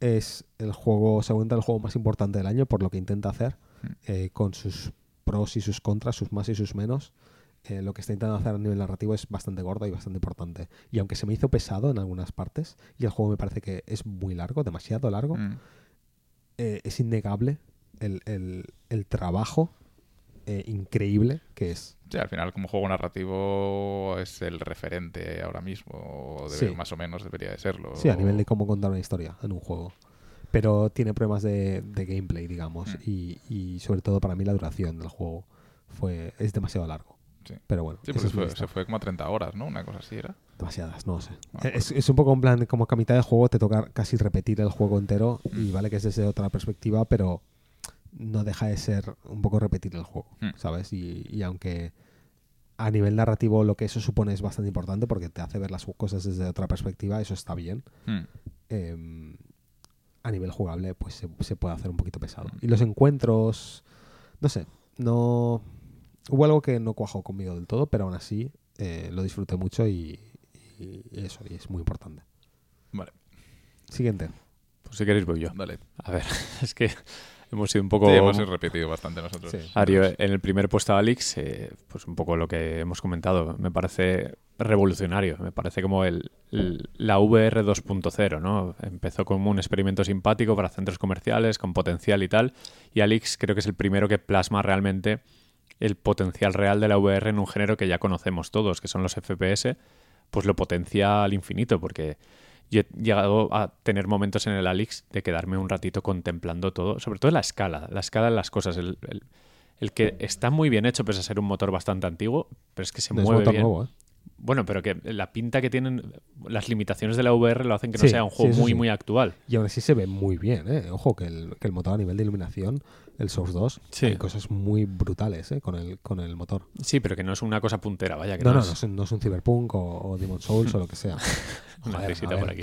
es el juego, seguramente el juego más importante del año por lo que intenta hacer, Mm. eh, con sus pros y sus contras, sus más y sus menos. Eh, lo que está intentando hacer a nivel narrativo es bastante gordo y bastante importante. Y aunque se me hizo pesado en algunas partes, y el juego me parece que es muy largo, demasiado largo, Mm. eh, es innegable el, el- el trabajo eh, increíble que es. Sí, al final como juego narrativo es el referente ahora mismo, o debe- Sí. más o menos debería de serlo. Sí, a nivel de cómo contar una historia en un juego. Pero tiene problemas de, de gameplay, digamos. Mm. Y, y sobre todo para mí la duración del juego fue es demasiado largo. Sí. Pero bueno, Sí, porque fue- se fue como a 30 horas, ¿no? Una cosa así era. demasiadas, no lo sé. Me es, es un poco en plan, como que a mitad del juego te toca casi repetir el juego entero. Y Mm. vale que es desde otra perspectiva, pero no deja de ser un poco repetir el juego, Mm. ¿sabes? Y, y aunque a nivel narrativo lo que eso supone es bastante importante porque te hace ver las cosas desde otra perspectiva, eso está bien. Mm. eh, a nivel jugable, pues se, se puede hacer un poquito pesado. Y los encuentros, no sé, no. Hubo algo que no cuajó conmigo del todo, pero aún así eh, lo disfruté mucho y, y eso, y es muy importante. Vale, Siguiente. pues si queréis voy yo. dale. A ver, es que hemos sido un poco... Sí, hemos repetido bastante nosotros. Sí. Ario, en el primer puesto de Alix, eh, pues un poco lo que hemos comentado, me parece revolucionario, me parece como el, el- la VR 2.0, ¿no? Empezó como un experimento simpático para centros comerciales, con potencial y tal, y Alix creo que es el primero que plasma realmente el potencial real de la VR en un género que ya conocemos todos, que son los FPS, pues lo potencia al infinito, porque yo he llegado a tener momentos en el Alix de quedarme un ratito contemplando todo, sobre todo la escala, la escala de las cosas, el, el- el que está muy bien hecho pese a ser un motor bastante antiguo, pero es que se es mueve motor bien. nuevo, ¿eh? Bueno, pero que la pinta que tienen las limitaciones de la VR lo hacen que no Sí, sea un juego muy sí. muy actual. Y aún así se ve muy bien, ¿eh? Ojo, que el, que el motor a nivel de iluminación, el Source 2, Sí. hay cosas muy brutales, ¿eh? Con el, con el motor. Sí, pero que no es una cosa puntera, vaya que No, no, no, es no es, un- Cyberpunk o, o Demon Souls o lo que sea. Joder, a por aquí.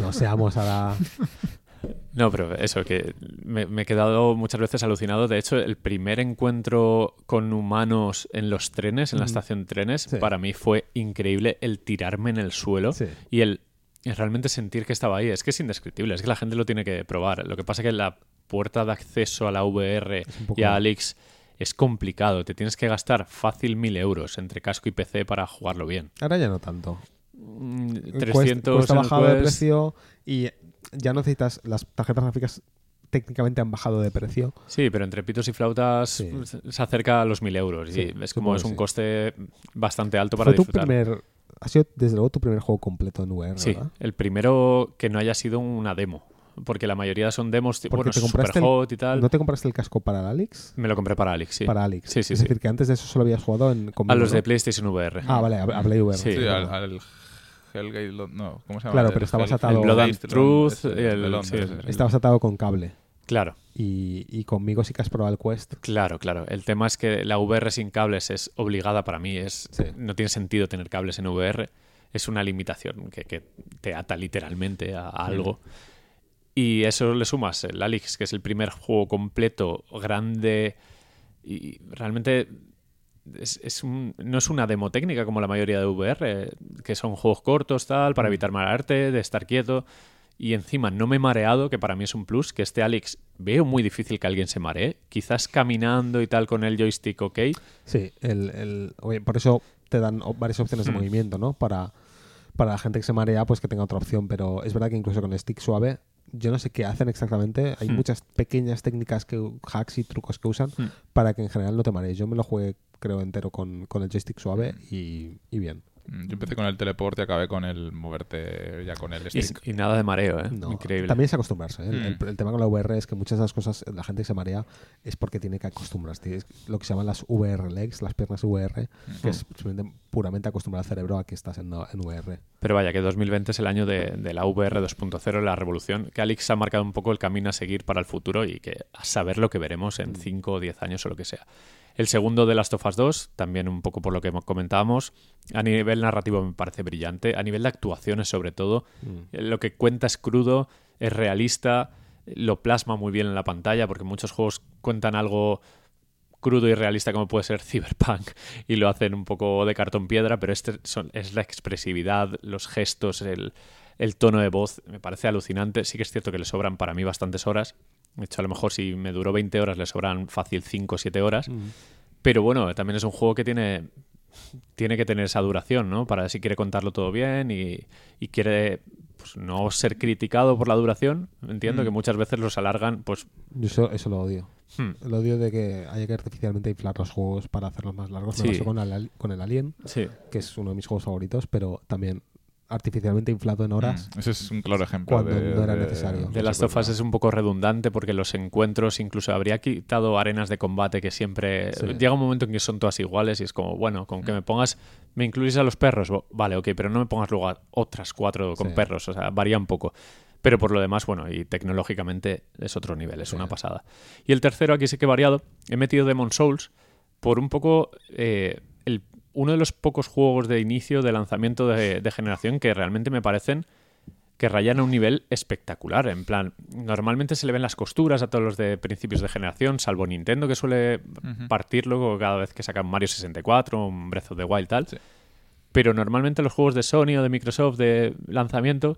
No seamos ahora... No, pero eso, que me, me he quedado muchas veces alucinado. De hecho, el primer encuentro con humanos en los trenes, en la estación de trenes, Sí. para mí fue increíble el tirarme en el suelo Sí. y el realmente sentir que estaba ahí. Es que es indescriptible, es que la gente lo tiene que probar. Lo que pasa es que la puerta de acceso a la VR poco- y a Alex es complicado. Te tienes que gastar fácil mil euros entre casco y PC para jugarlo bien. Ahora ya no tanto. Mm, Cuesta- 300 cuesta de precio y ya no necesitas las tarjetas gráficas técnicamente han bajado de precio Sí, pero entre pitos y flautas Sí. se acerca a los mil euros. Sí, y es como es un sí. coste bastante alto para fue tu disfrutar. primer ha sido desde luego tu primer juego completo en VR sí, ¿verdad? el primero que no haya sido una demo. Porque la mayoría son demos tipo, Porque bueno, te compraste super el- hot y tal. ¿no te compraste el casco para el Alex? Me lo compré para Alex, sí. para Alex Sí, sí, es sí. decir que antes de eso solo habías jugado en A los ¿no? de PlayStation VR. ah vale a, a Play VR Sí, al, al Hellgate, no, ¿cómo se llama? Claro, El pero estabas atado- el Blood and Truth, ese, y el- de Londres, sí, ese. estabas atado con cable Claro, y, y conmigo sí que has probado el Quest claro, claro. El tema es que la VR sin cables es obligada para mí. Es, Sí. No tiene sentido tener cables en VR. Es una limitación que, que te ata literalmente a, a algo. Y eso le sumas el Alex, que es el primer juego completo, grande y realmente es, es un- no es una demo técnica como la mayoría de VR, que son juegos cortos, tal, para evitar marearte, de estar quieto. Y encima no me he mareado, que para mí es un plus, que este Alex veo muy difícil que alguien se maree. Quizás caminando y tal con el joystick, ok. sí el, el- oye, por eso te dan varias opciones de Hmm. movimiento, ¿no? Para, para la gente que se marea, pues que tenga otra opción. Pero es verdad que incluso con el stick suave, yo no sé qué hacen exactamente. Hay Hmm. muchas pequeñas técnicas, que hacks y trucos que usan Hmm. para que en general no te marees. Yo me lo jugué, creo, entero con, con el joystick suave Hmm. y, y bien. Mm, Yo empecé con el teleport y acabé con el moverte ya con el Y, stick. y nada de mareo, ¿eh? No, Increíble. También es acostumbrarse. ¿eh? El, Mm. el- el tema con la VR es que muchas de las cosas, la gente que se marea es porque tiene que acostumbrarse. Es lo que se llaman las VR legs, las piernas VR, que es simplemente puramente acostumbrar al cerebro a que estás en, en VR. Pero vaya, que 2020 es el año de, de la VR 2.0, la revolución, que Alex ha marcado un poco el camino a seguir para el futuro y que a saber lo que veremos en 5 o 10 años o lo que sea. El segundo de Last of Us 2, también un poco por lo que comentábamos, a nivel narrativo me parece brillante, a nivel de actuaciones sobre todo, eh, lo que cuenta es crudo, es realista, lo plasma muy bien en la pantalla, porque muchos juegos cuentan algo crudo y realista como puede ser Cyberpunk y lo hacen un poco de cartón piedra, pero este son- es la expresividad, los gestos, el, el tono de voz, me parece alucinante. Sí que es cierto que le sobran para mí bastantes horas. De hecho, a lo mejor si me duró 20 horas le sobran fácil 5 o 7 horas. Pero bueno, también es un juego que tiene, tiene que tener esa duración, ¿no? Para si quiere contarlo todo bien y, y quiere pues, no ser criticado por la duración. Entiendo Mm. que muchas veces los alargan, pues... Yo eso, eso lo odio. hmm, El odio de que haya que artificialmente inflar los juegos para hacerlos más largos. Me Sí. pasó con el, con el Alien, sí. que es uno de mis juegos favoritos, pero también artificialmente inflado en horas. Mm, Ese es un claro ejemplo. Cuando de- no era de- necesario. De Last of Us es un poco redundante porque los encuentros incluso habría quitado arenas de combate que siempre Sí. llega un momento en que son todas iguales y es como, bueno, con que me pongas, me incluyes a los perros, vale, ok, pero no me pongas luego a otras cuatro con Sí. perros, o sea, varía un poco. Pero por lo demás, bueno, y tecnológicamente es otro nivel, es Sí. una pasada. Y el tercero, aquí sí que he variado, he metido Demon Souls por un poco eh, uno de los pocos juegos de inicio de lanzamiento de, de generación que realmente me parecen que rayan a un nivel espectacular. En plan, normalmente se le ven las costuras a todos los de principios de generación, salvo Nintendo, que suele partir luego cada vez que sacan Mario 64, un Breath of the Wild, tal. Sí. Pero normalmente los juegos de Sony o de Microsoft de lanzamiento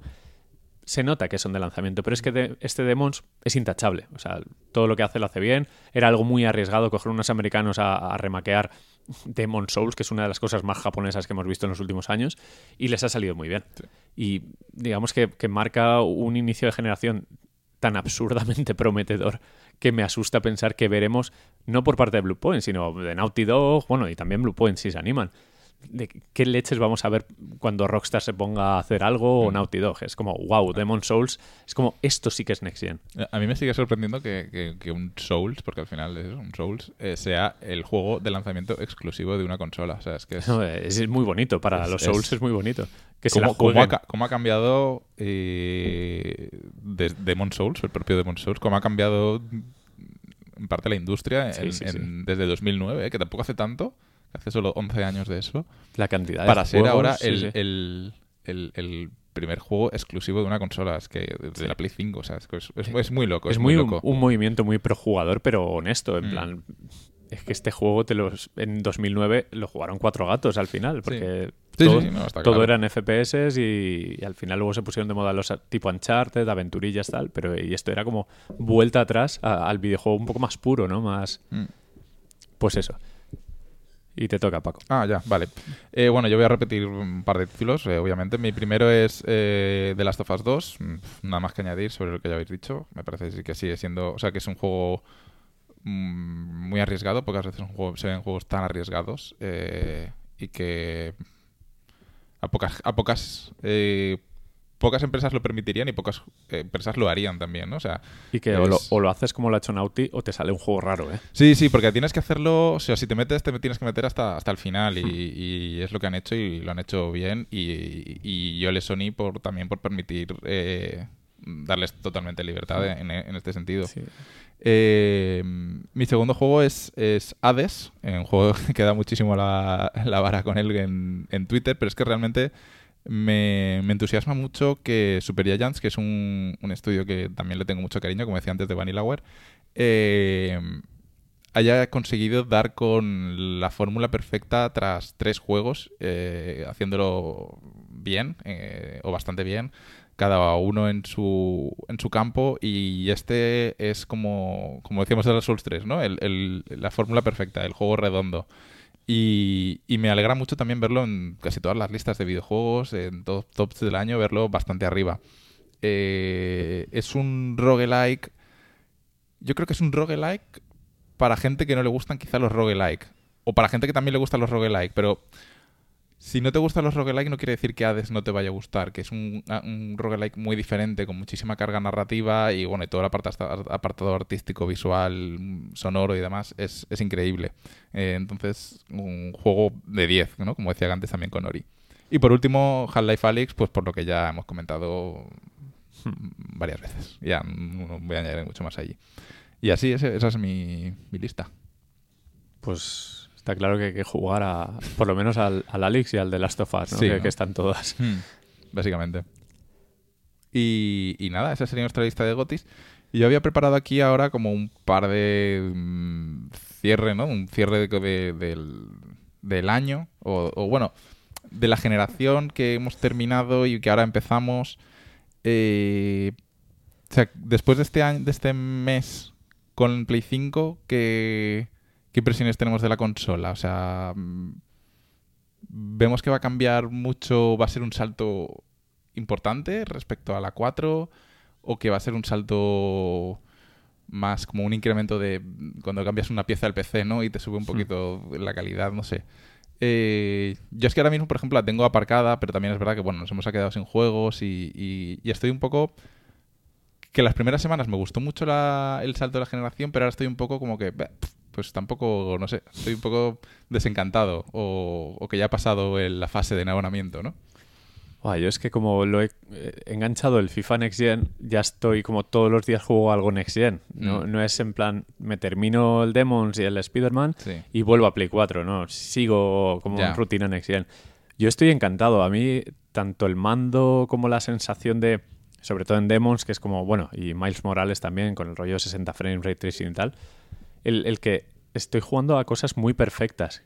se nota que son de lanzamiento, pero es que de- este Demons es intachable. O sea, todo lo que hace lo hace bien. Era algo muy arriesgado coger unos americanos a, a remaquear Demon Souls, que es una de las cosas más japonesas que hemos visto en los últimos años, y les ha salido muy bien. Y digamos que, que marca un inicio de generación tan absurdamente prometedor que me asusta pensar que veremos, no por parte de Blue Point, sino de Naughty Dog, bueno, y también Blue Point si se animan. De qué leches vamos a ver cuando Rockstar se ponga a hacer algo o Naughty Dog. Es como, wow, Demon Souls. Es como, esto sí que es Next Gen. A mí me sigue sorprendiendo que, que- que un Souls, porque al final es un Souls, eh, sea el juego de lanzamiento exclusivo de una consola. O sea, es que es... No, es, es muy bonito. Para Es- los Souls es muy bonito. Que ¿Cómo, cómo ha, ca- cómo ha cambiado eh, de Demon Souls, el propio Demon Souls, cómo ha cambiado en parte la industria Sí, en- sí, en- desde 2009, eh, que tampoco hace tanto, hace solo 11 años de eso, La cantidad de para ser juegos, ahora sí, el, sí. el- el- el primer juego exclusivo de una consola, es que de la Play 5, o sea, es, es- es- muy loco. es muy un, loco. un movimiento muy projugador, pero honesto. En Mm. plan, es que este juego te los, en 2009 lo jugaron cuatro gatos al final, porque Sí, todo, no, todo claro. eran FPS y, y al final luego se pusieron de moda los tipo Uncharted, aventurillas tal, pero y esto era como vuelta atrás a- al videojuego un poco más puro, ¿no? Más, Mm. pues eso. Y te toca, Paco. Ah, ya, vale. Eh, bueno, yo voy a repetir un par de títulos, eh, obviamente. Mi primero es eh, The Last of Us 2. Mm, Nada más que añadir sobre lo que ya habéis dicho. Me parece que sigue siendo... O sea, que es un juego mm, muy arriesgado. Pocas veces se ven juegos tan arriesgados. eh, y que a pocas, a pocas, pocas empresas lo permitirían y pocas eh, empresas lo harían también, ¿no? O sea, Y que o, lo, es- o lo haces como lo ha hecho Naughty o te sale un juego raro, ¿eh? Sí, sí, porque tienes que hacerlo, o sea, si te metes, te tienes que meter hasta, hasta el final y, y es lo que han hecho y lo han hecho bien y, y yo le Sony por, también por permitir eh, darles totalmente libertad en, en este sentido. Sí. Eh, mi segundo juego es, es Hades, un juego que da muchísimo la, la vara con él en, en Twitter, pero es que realmente me, entusiasma mucho que Super Giants, que es un, un estudio que también le tengo mucho cariño, como decía antes de Vanillaware, eh, haya conseguido dar con la fórmula perfecta tras tres juegos, eh, haciéndolo bien eh, o bastante bien, cada uno en su, en su campo y este es como, como decíamos de los Souls 3, ¿no? El- el- la fórmula perfecta, el juego redondo. Y, me alegra mucho también verlo en casi todas las listas de videojuegos, en todos tops del año, verlo bastante arriba. Eh, es un roguelike. Yo creo que es un roguelike para gente que no le gustan quizá los roguelike. O para gente que también le gustan los roguelike. Pero si no te gustan los roguelike no quiere decir que Hades no te vaya a gustar. Que es un, un roguelike muy diferente, con muchísima carga narrativa y bueno, y todo el apartado, apartado artístico, visual, sonoro y demás es, es increíble. Eh, entonces, un juego de 10, ¿no? Como decía antes también con Ori. Y por último, Half-Life Alyx, pues por lo que ya hemos comentado varias veces. Ya no voy a añadir mucho más allí. Y así, ese- esa es mi, mi lista. Pues está claro que hay que jugar a, por lo menos al, al Alex y al de Last of Us, ¿no? Sí, que, ¿no? que están todas. Básicamente. Y, y nada, esa sería nuestra lista de gotis. Y yo había preparado aquí ahora como un par de mm, cierre, ¿no? Un cierre de- de- del, del año. O, o, bueno, de la generación que hemos terminado y que ahora empezamos. Eh, o sea, después de este año, de este mes con Play 5, ¿qué, qué impresiones tenemos de la consola? O sea, mm, vemos que va a cambiar mucho, va a ser un salto importante respecto a la 4 o que va a ser un salto más como un incremento de cuando cambias una pieza del PC, ¿no? Y te sube un poquito la calidad, no sé. Eh, yo es que ahora mismo, por ejemplo, la tengo aparcada, pero también es verdad que, bueno, nos hemos quedado sin juegos y, y- y estoy un poco... Que las primeras semanas me gustó mucho la- el salto de la generación, pero ahora estoy un poco como que... Pues tampoco, no sé, estoy un poco desencantado o, o que ya ha pasado el- la fase de enamoramiento, ¿no? Buah, yo es que como lo he eh, enganchado el FIFA Next Gen, ya estoy como todos los días juego algo Next Gen. No, Mm. no es en plan, me termino el Demons y el Spider-Man Sí. y vuelvo a Play 4, no, sigo como Ya. en rutina Next Gen. Yo estoy encantado. A mí, tanto el mando como la sensación de, sobre todo en Demons, que es como, bueno, y Miles Morales también, con el rollo de 60 frames, ray tracing y tal, el, el que estoy jugando a cosas muy perfectas.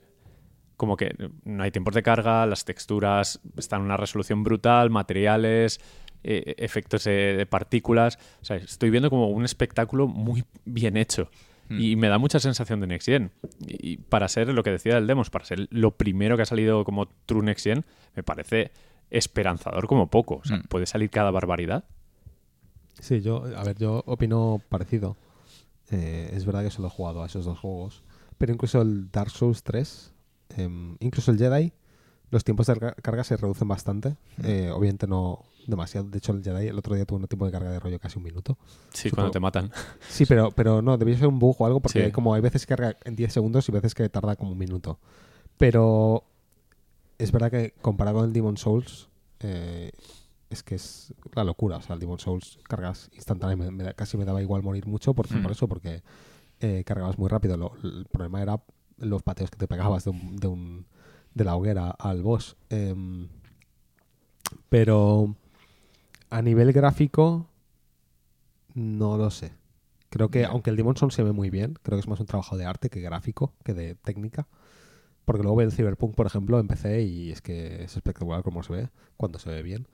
Como que no hay tiempos de carga, las texturas están en una resolución brutal, materiales, eh, efectos de, de partículas. O sea, estoy viendo como un espectáculo muy bien hecho. Hmm. Y me da mucha sensación de Next Gen. Y y para ser lo que decía del Demos, para ser lo primero que ha salido como True Next Gen, me parece esperanzador como poco. O sea, Hmm. puede salir cada barbaridad. Sí, yo, a ver, yo opino parecido. Eh, es verdad que solo he jugado a esos dos juegos. Pero incluso el Dark Souls 3, em, incluso el Jedi, los tiempos de carga- carga se reducen bastante. Eh, obviamente no demasiado. De hecho, el Jedi el otro día tuvo un tiempo de carga de rollo casi un minuto. Sí, Supongo- cuando te matan. Sí, pero, pero no, debía ser un bug o algo porque Sí. hay como hay veces que carga en 10 segundos y veces que tarda como un minuto. Pero es verdad que comparado con el Demon Souls, eh, es que es la locura. O sea, el Demon Souls cargas instantáneamente. Me casi me daba igual morir mucho por, por eso, porque eh, cargabas muy rápido. Lo- el problema era los pateos que te pegabas de, un- de, un- de la hoguera al boss. Em, pero a nivel gráfico, no lo sé. Creo que, aunque el Demon Souls se ve muy bien, creo que es más un trabajo de arte que gráfico, que de técnica. Porque luego veo el Cyberpunk, por ejemplo, en PC y es que es espectacular cómo se ve, cuando se ve bien.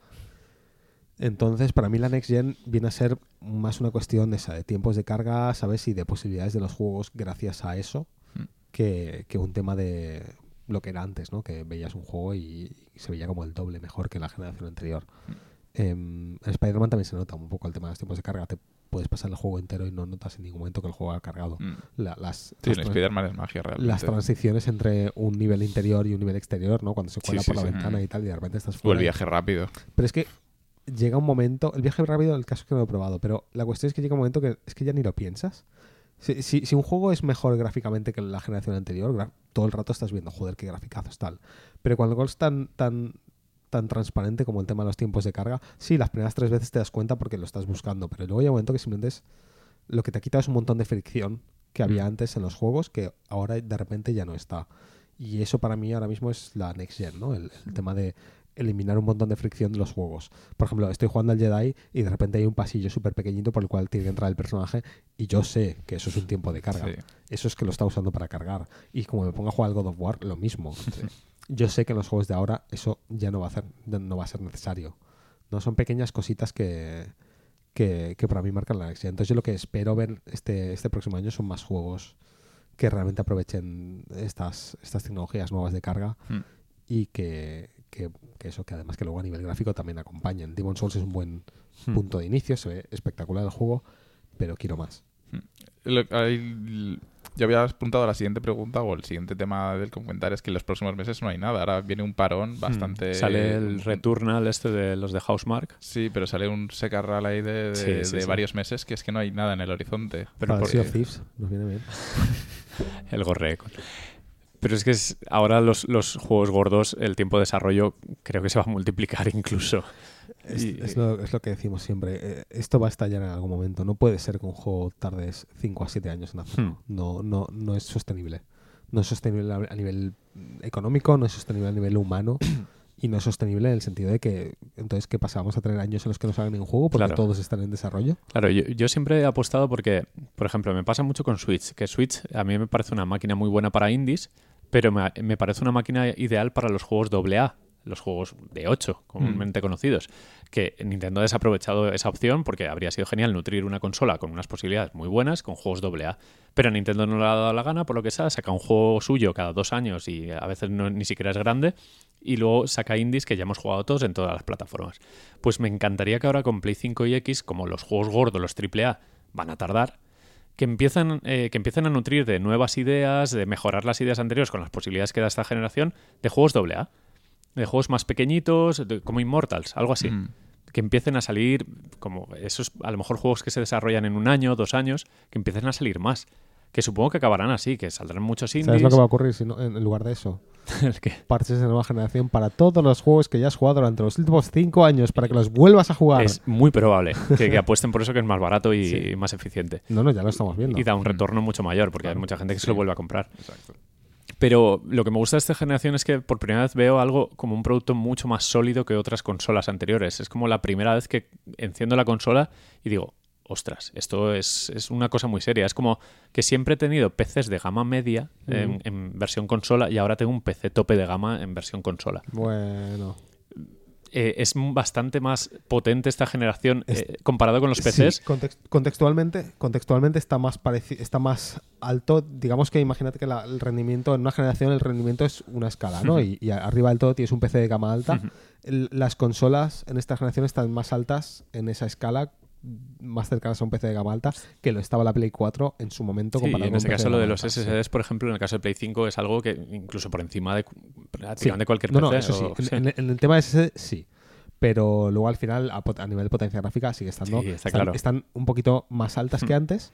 Entonces, para mí la Next Gen viene a ser más una cuestión esa, de tiempos de carga, ¿sabes? Y de posibilidades de los juegos gracias a eso, Mm. que, que un tema de lo que era antes, ¿no? Que veías un juego y, y se veía como el doble mejor que la generación anterior. Mm. Em, en Spider-Man también se nota un poco el tema de los tiempos de carga. Te puedes pasar el juego entero y no notas en ningún momento que el juego ha cargado. Mm. La- las, Sí, las tran- Spider-Man es magia realmente. las transiciones entre un nivel interior y un nivel exterior, ¿no? Cuando se cuela sí, por la sí. ventana y tal, y de repente estás O el fuera. viaje rápido. Pero es que llega un momento, el viaje rápido, el caso es que no lo he probado, pero la cuestión es que llega un momento que es que ya ni lo piensas. Si, si- si un juego es mejor gráficamente que la generación anterior, todo el rato estás viendo, joder, qué graficazos tal. Pero cuando algo es tan, tan, tan transparente como el tema de los tiempos de carga, sí, las primeras tres veces te das cuenta porque lo estás buscando, pero luego llega un momento que simplemente es lo que te ha quitado es un montón de fricción que había Mm. antes en los juegos que ahora de repente ya no está. Y eso para mí ahora mismo es la next gen, ¿no? El, el tema de eliminar un montón de fricción de los juegos. Por ejemplo, estoy jugando al Jedi y de repente hay un pasillo súper pequeñito por el cual tiene que entrar el personaje y yo sé que eso es un tiempo de carga. Sí. Eso es que lo está usando para cargar. Y como me pongo a jugar al God of War, lo mismo. Yo sé que en los juegos de ahora eso ya no va a, hacer, no va a ser necesario. No son pequeñas cositas que, que, que para mí marcan la gen. Entonces yo lo que espero ver este, este próximo año son más juegos que realmente aprovechen estas, estas tecnologías nuevas de carga Hmm. y que, que- que eso, que además que luego a nivel gráfico también acompañen. Demon Souls es un buen Hmm. punto de inicio, se ve espectacular el juego, pero quiero más. Ahí- yo había apuntado a la siguiente pregunta o el siguiente tema del comentario es que en los próximos meses no hay nada. Ahora viene un parón bastante. Hmm. Sale el Returnal este de los de Housemark. Sí, pero sale un secarral ahí de, de- Sí, sí, de sí. varios meses que es que no hay nada en el horizonte. Pero el por- Sea of Thieves nos viene bien. El Gorreco. Pero es que es- ahora los, los juegos gordos, el tiempo de desarrollo creo que se va a multiplicar incluso. Es, Y- es lo, es lo que decimos siempre. eh, esto va a estallar en algún momento. No puede ser que un juego tardes 5 a 7 años en hacerlo. Hmm. No, no, no es sostenible. No es sostenible a, nivel económico, no es sostenible a nivel humano y no es sostenible en el sentido de que entonces ¿qué pasa? ¿Vamos a tener años en los que no salgan ningún juego porque Claro. todos están en desarrollo? Claro, yo, yo siempre he apostado porque, por ejemplo, me pasa mucho con Switch, que Switch a mí me parece una máquina muy buena para indies, pero me, me parece una máquina ideal para los juegos AA, los juegos de 8, comúnmente conocidos. Que Nintendo ha desaprovechado esa opción porque habría sido genial nutrir una consola con unas posibilidades muy buenas con juegos AA. Pero Nintendo no le ha dado la gana, por lo que sea, saca un juego suyo cada dos años y a veces no, ni siquiera es grande, y luego saca indies que ya hemos jugado todos en todas las plataformas. Pues me encantaría que ahora con Play 5 y X, como los juegos gordos, los AAA, van a tardar, que empiezan, eh, que empiecen a nutrir de nuevas ideas, de mejorar las ideas anteriores con las posibilidades que da esta generación, de juegos AA. De juegos más pequeñitos, de- como Immortals, algo así. Mm. Que empiecen a salir, como esos, a lo mejor juegos que se desarrollan en un año, dos años, que empiecen a salir más. Que supongo que acabarán así, que saldrán muchos indies. ¿Sabes lo que va a ocurrir si no- en, lugar de eso? El que- Parches de nueva generación para todos los juegos que ya has jugado durante los últimos 5 años para que los vuelvas a jugar. Es muy probable que, que apuesten por eso que es más barato y Sí. más eficiente. No, no, ya lo estamos viendo. Y da un retorno mucho mayor, porque hay mucha gente que se lo vuelve a comprar. Exacto. Pero lo que me gusta de esta generación es que por primera vez veo algo como un producto mucho más sólido que otras consolas anteriores. Es como la primera vez que enciendo la consola y digo, ostras, esto es, es una cosa muy seria. Es como que siempre he tenido PCs de gama media en, en versión consola y ahora tengo un PC tope de gama en versión consola. Bueno. Eh, es bastante más potente esta generación Es- eh, comparado con los Sí, PCs. context- contextualmente, contextualmente está más está más alto. Digamos que imagínate que la- el rendimiento en una generación el rendimiento es una escala, ¿no? y, y arriba del todo tienes un PC de gama alta. Las consolas en esta generación están más altas en esa escala más cercanas a un PC de gama alta que lo estaba la Play 4 en su momento Sí, comparado en con ese caso lo gama de los. SSDs, por ejemplo, en el caso de Play 5 es algo que incluso por encima de Sí. cualquier No, PC. no, eso sí. o- En, sí. en- en el tema de SSD, sí. Pero luego al final, a, a nivel de potencia gráfica, sigue estando. Sí, está están, claro. están un poquito más altas que Hmm. antes,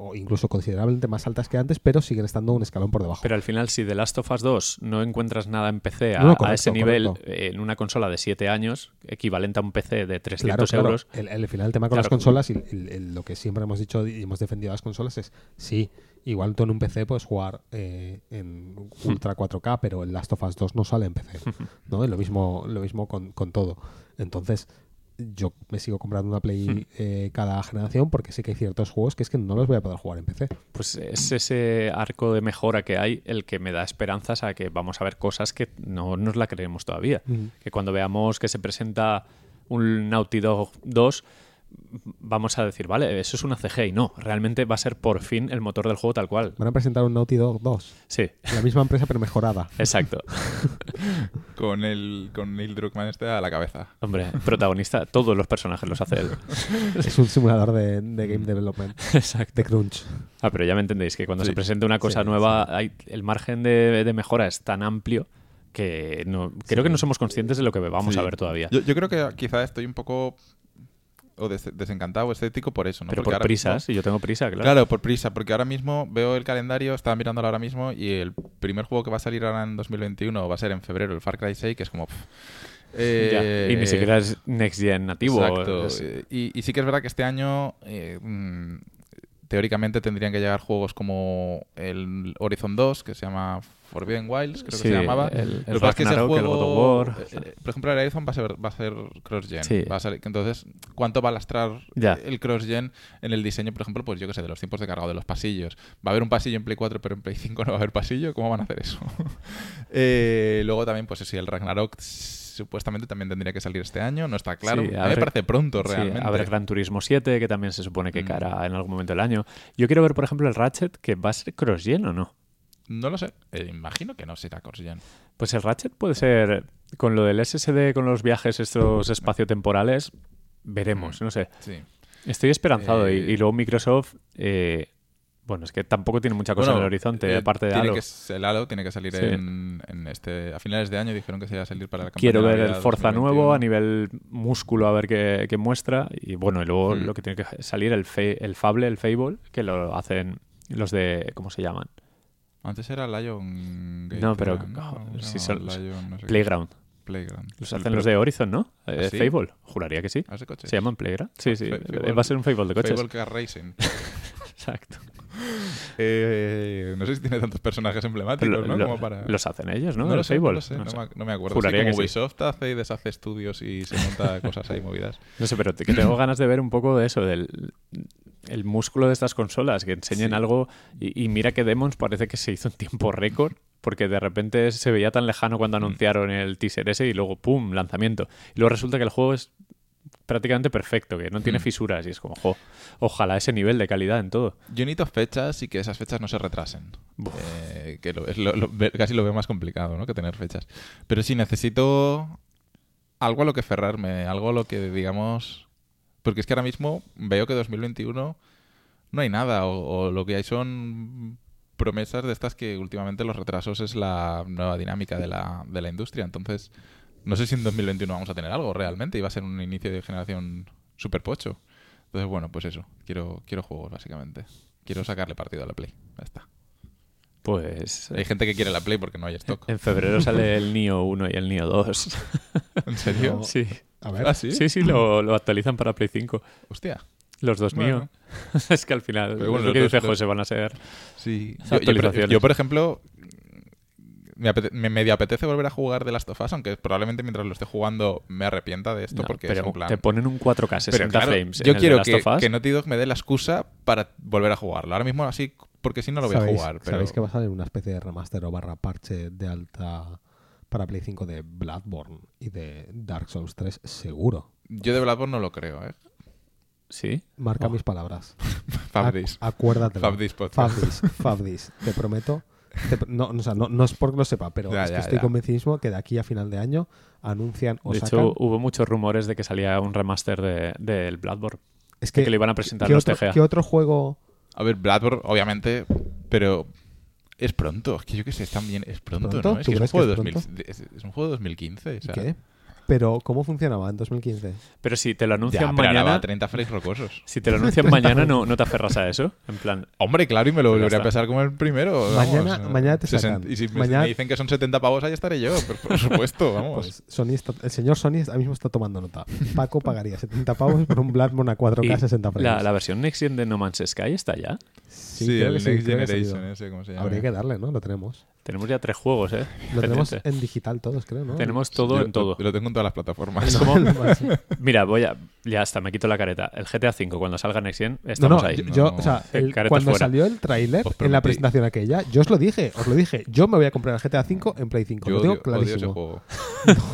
o incluso considerablemente más altas que antes, pero siguen estando un escalón por debajo. Pero al final, si The Last of Us 2 no encuentras nada en PC a, No, no, a correcto, ese nivel, correcto. eh, en una consola de 7 años, equivalente a un PC de 300 Claro, claro. euros, El, el final, el tema con las consolas y el- el- lo que siempre hemos dicho y hemos defendido a las consolas es sí, igual tú en un PC puedes jugar eh, en. Ultra 4K, pero el Last of Us 2 no sale en PC. ¿no? Y lo mismo, lo mismo con, con todo. Entonces, yo me sigo comprando una Hmm. Play eh, cada generación porque sé que hay ciertos juegos que es que no los voy a poder jugar en PC. pues es ese arco de mejora que hay el que me da esperanzas a que vamos a ver cosas que no nos la creemos todavía. Que cuando veamos que se presenta un Naughty Dog 2, vamos a decir, vale, eso es una CG y no, realmente va a ser por fin el motor del juego tal cual. Van a presentar un Naughty Dog 2. Sí, La misma empresa pero mejorada. exacto. Con, el, con Neil Druckmann este a la cabeza. Hombre, protagonista, todos los personajes los hace él. es un simulador de, de game development. Exacto. De crunch. Ah, pero ya me entendéis que cuando Sí. se presente una cosa Sí, nueva, hay, el margen de, de mejora es tan amplio que no, creo que no somos conscientes de lo que vamos Sí. a ver todavía. Yo, yo creo que quizá estoy un poco o des- desencantado o escéptico por eso, ¿no? pero Porque por prisas, mismo- y yo tengo prisa, claro. Claro, por prisa, porque ahora mismo veo el calendario, estaba mirándolo ahora mismo y el primer juego que va a salir ahora en 2021 va a ser en febrero, el Far Cry 6, que es como... pff, Ya, eh, Y ni siquiera es Next Gen nativo. Exacto. es- Eh, Y, y sí que es verdad que este año, eh, mm, teóricamente, tendrían que llegar juegos como el Horizon 2, que se llama Forbidden Wilds, creo Sí, que se llamaba. el- el Lo que ese Ragnarok, el God of juego, War. eh, eh, por ejemplo, el Horizon va a ser, va a ser cross-gen. Sí. Va a ser- entonces, ¿cuánto va a lastrar Ya. el cross-gen en el diseño, por ejemplo, pues yo que sé, de los tiempos de cargado de los pasillos? ¿Va a haber un pasillo en Play 4, pero en Play 5 no va a haber pasillo? ¿Cómo van a hacer eso? Eh, luego también, pues sí, el Ragnarok supuestamente también tendría que salir este año, no está claro. Sí, A mí habrá- me parece pronto Sí, realmente. habrá Gran Turismo 7, que también se supone que Mm. cara en algún momento del año. Yo quiero ver, por ejemplo, el Ratchet, que va a ser cross-gen o no. No lo sé. Eh, imagino que no será Corsian. Pues el Ratchet puede ser, con lo del SSD, con los viajes estos espaciotemporales, veremos, no sé. Sí. Estoy esperanzado. Eh, y, y luego Microsoft, eh, bueno, es que tampoco tiene mucha cosa Bueno, en el horizonte, eh, aparte de tiene Halo. que el Halo tiene que salir Sí. en, en este a finales de año dijeron que se iba a salir para la campaña Quiero ver el Forza 2021. nuevo a nivel músculo, a ver qué, qué muestra. Y bueno, y luego Mm. lo que tiene que salir, el, Fe- el Fable, el Fable, que lo hacen los de. ¿Cómo se llaman? Antes era Lion Gate, No, pero- era, ¿no? joder, Se sí llamaba son- Lion, no sé qué. Playground. Playground. Los Sí, hacen los de Horizon, ¿no? Eh, ¿Ah, sí? Fable. Juraría que sí. ¿Ah, coches? Se llaman Playground. Sí, sí. Fa- Fable- Va a ser un Fable de coches. Fable Car Racing. Exacto. Eh, no sé si tiene tantos personajes emblemáticos, Lo- ¿no? Como para... Los hacen ellos, ¿no? no, El lo sé, Fable. no lo sé, No no, sé. me, no me acuerdo. Juraría sí, como que sí. Ubisoft hace y deshace estudios y se monta cosas ahí movidas. No sé, pero que tengo ganas de ver un poco de eso, del el músculo de estas consolas, que enseñen Sí. algo. Y, y mira que Demons parece que se hizo en tiempo récord, porque de repente se veía tan lejano cuando Mm. anunciaron el teaser ese y luego, ¡pum!, lanzamiento. Y luego resulta que el juego es prácticamente perfecto, que no tiene Mm. fisuras y es como, jo, ojalá ese nivel de calidad en todo. Yo necesito fechas y que esas fechas no se retrasen. Eh, que lo- es lo- lo- ve- casi lo veo más complicado, ¿no? Que tener fechas. Pero sí necesito algo a lo que aferrarme, algo a lo que, digamos... Porque es que ahora mismo veo que 2021 no hay nada, o, lo que hay son promesas de estas que últimamente los retrasos es la nueva dinámica de la, de la industria. Entonces, no sé si en 2021 vamos a tener algo realmente y va a ser un inicio de generación super pocho. Entonces, bueno, pues eso. Quiero, quiero juegos, básicamente. Quiero sacarle partido a la Play. Está. Pues Hay gente que quiere la Play porque no hay stock. en febrero sale el Nio 1 y el Nio 2. ¿En serio? No. sí, A ver, ¿Ah, sí? sí, sí, lo, lo actualizan para Play 5. Hostia. Los dos Bueno. Nio. es que al final, bueno, lo que los dice José, van a ser Sí. Yo, yo, actualizaciones. yo, por ejemplo, me, apete- me medio apetece volver a jugar de Last of Us, aunque probablemente mientras lo esté jugando me arrepienta de esto No, porque pero es un plan... te ponen un 4K 60 Pero claro, frames. yo quiero Last que, of Us. que Naughty Dog me dé la excusa para volver a jugarlo. Ahora mismo así, porque si no lo voy a ¿sabéis, jugar. Pero... sabéis que va a salir una especie de remaster o barra parche de alta para Play 5 de Bloodborne y de Dark Souls 3? Seguro. Yo de Bloodborne no lo creo, ¿eh? Sí. Marca Oh. mis palabras. Fabris. Ac- Acuérdate. Fabris podcast. Fabris, Fabris, te prometo. te- no, o sea, no, no es porque lo sepa, pero Ya, es que ya, estoy ya. convencidísimo que de aquí a final de año anuncian o De sacan. hecho, hubo muchos rumores de que salía un remaster de- del Bloodborne. es que, lo iban a presentar ¿qué los otro, TGA. ¿Qué otro juego? A ver, Bloodborne, obviamente, pero es pronto. Es que yo qué sé, es también es pronto, ¿Pronto? ¿no? Es ¿Tú que es un, que de es 2000 pronto? es, es un juego de 2015. O sea, ¿Qué? Pero, ¿cómo funcionaba en 2015? Pero si te lo Ya, anuncian va mañana, a 30 frames rocosos. si te lo anuncian mañana, no, no te aferras a eso. En plan, Hombre, claro, y me lo Pues ya volveré a pesar como el primero. Mañana- vamos, mañana te sacan. Y si me- Mañana- me dicen que son 70 pavos, ahí estaré yo, por, por supuesto, vamos. Pues Sony está- el señor Sony ahora mismo está tomando nota. Paco pagaría 70 pavos por un Bloodborne a 4K y 60 frames. la, la versión Next Gen de No Man's Sky está ya. Sí, sí, el Next Generation, ese, ¿cómo se llama? Habría que darle, ¿no? Lo tenemos. Tenemos ya tres juegos, ¿eh? Lo tenemos en digital todos, creo, ¿no? Tenemos todo Yo en todo. Lo, lo tengo en todas las plataformas. Como-. Mira, voy a. Ya está, me quito la careta. El GTA V, cuando salga Next Gen, No, estamos no, ahí. yo, No. yo, o sea, el- cuando fuera. salió el tráiler en la presentación aquella, yo os lo dije, os lo dije, yo me voy a comprar el GTA V en Play 5, Yo lo tengo odio, odio ese clarísimo. juego.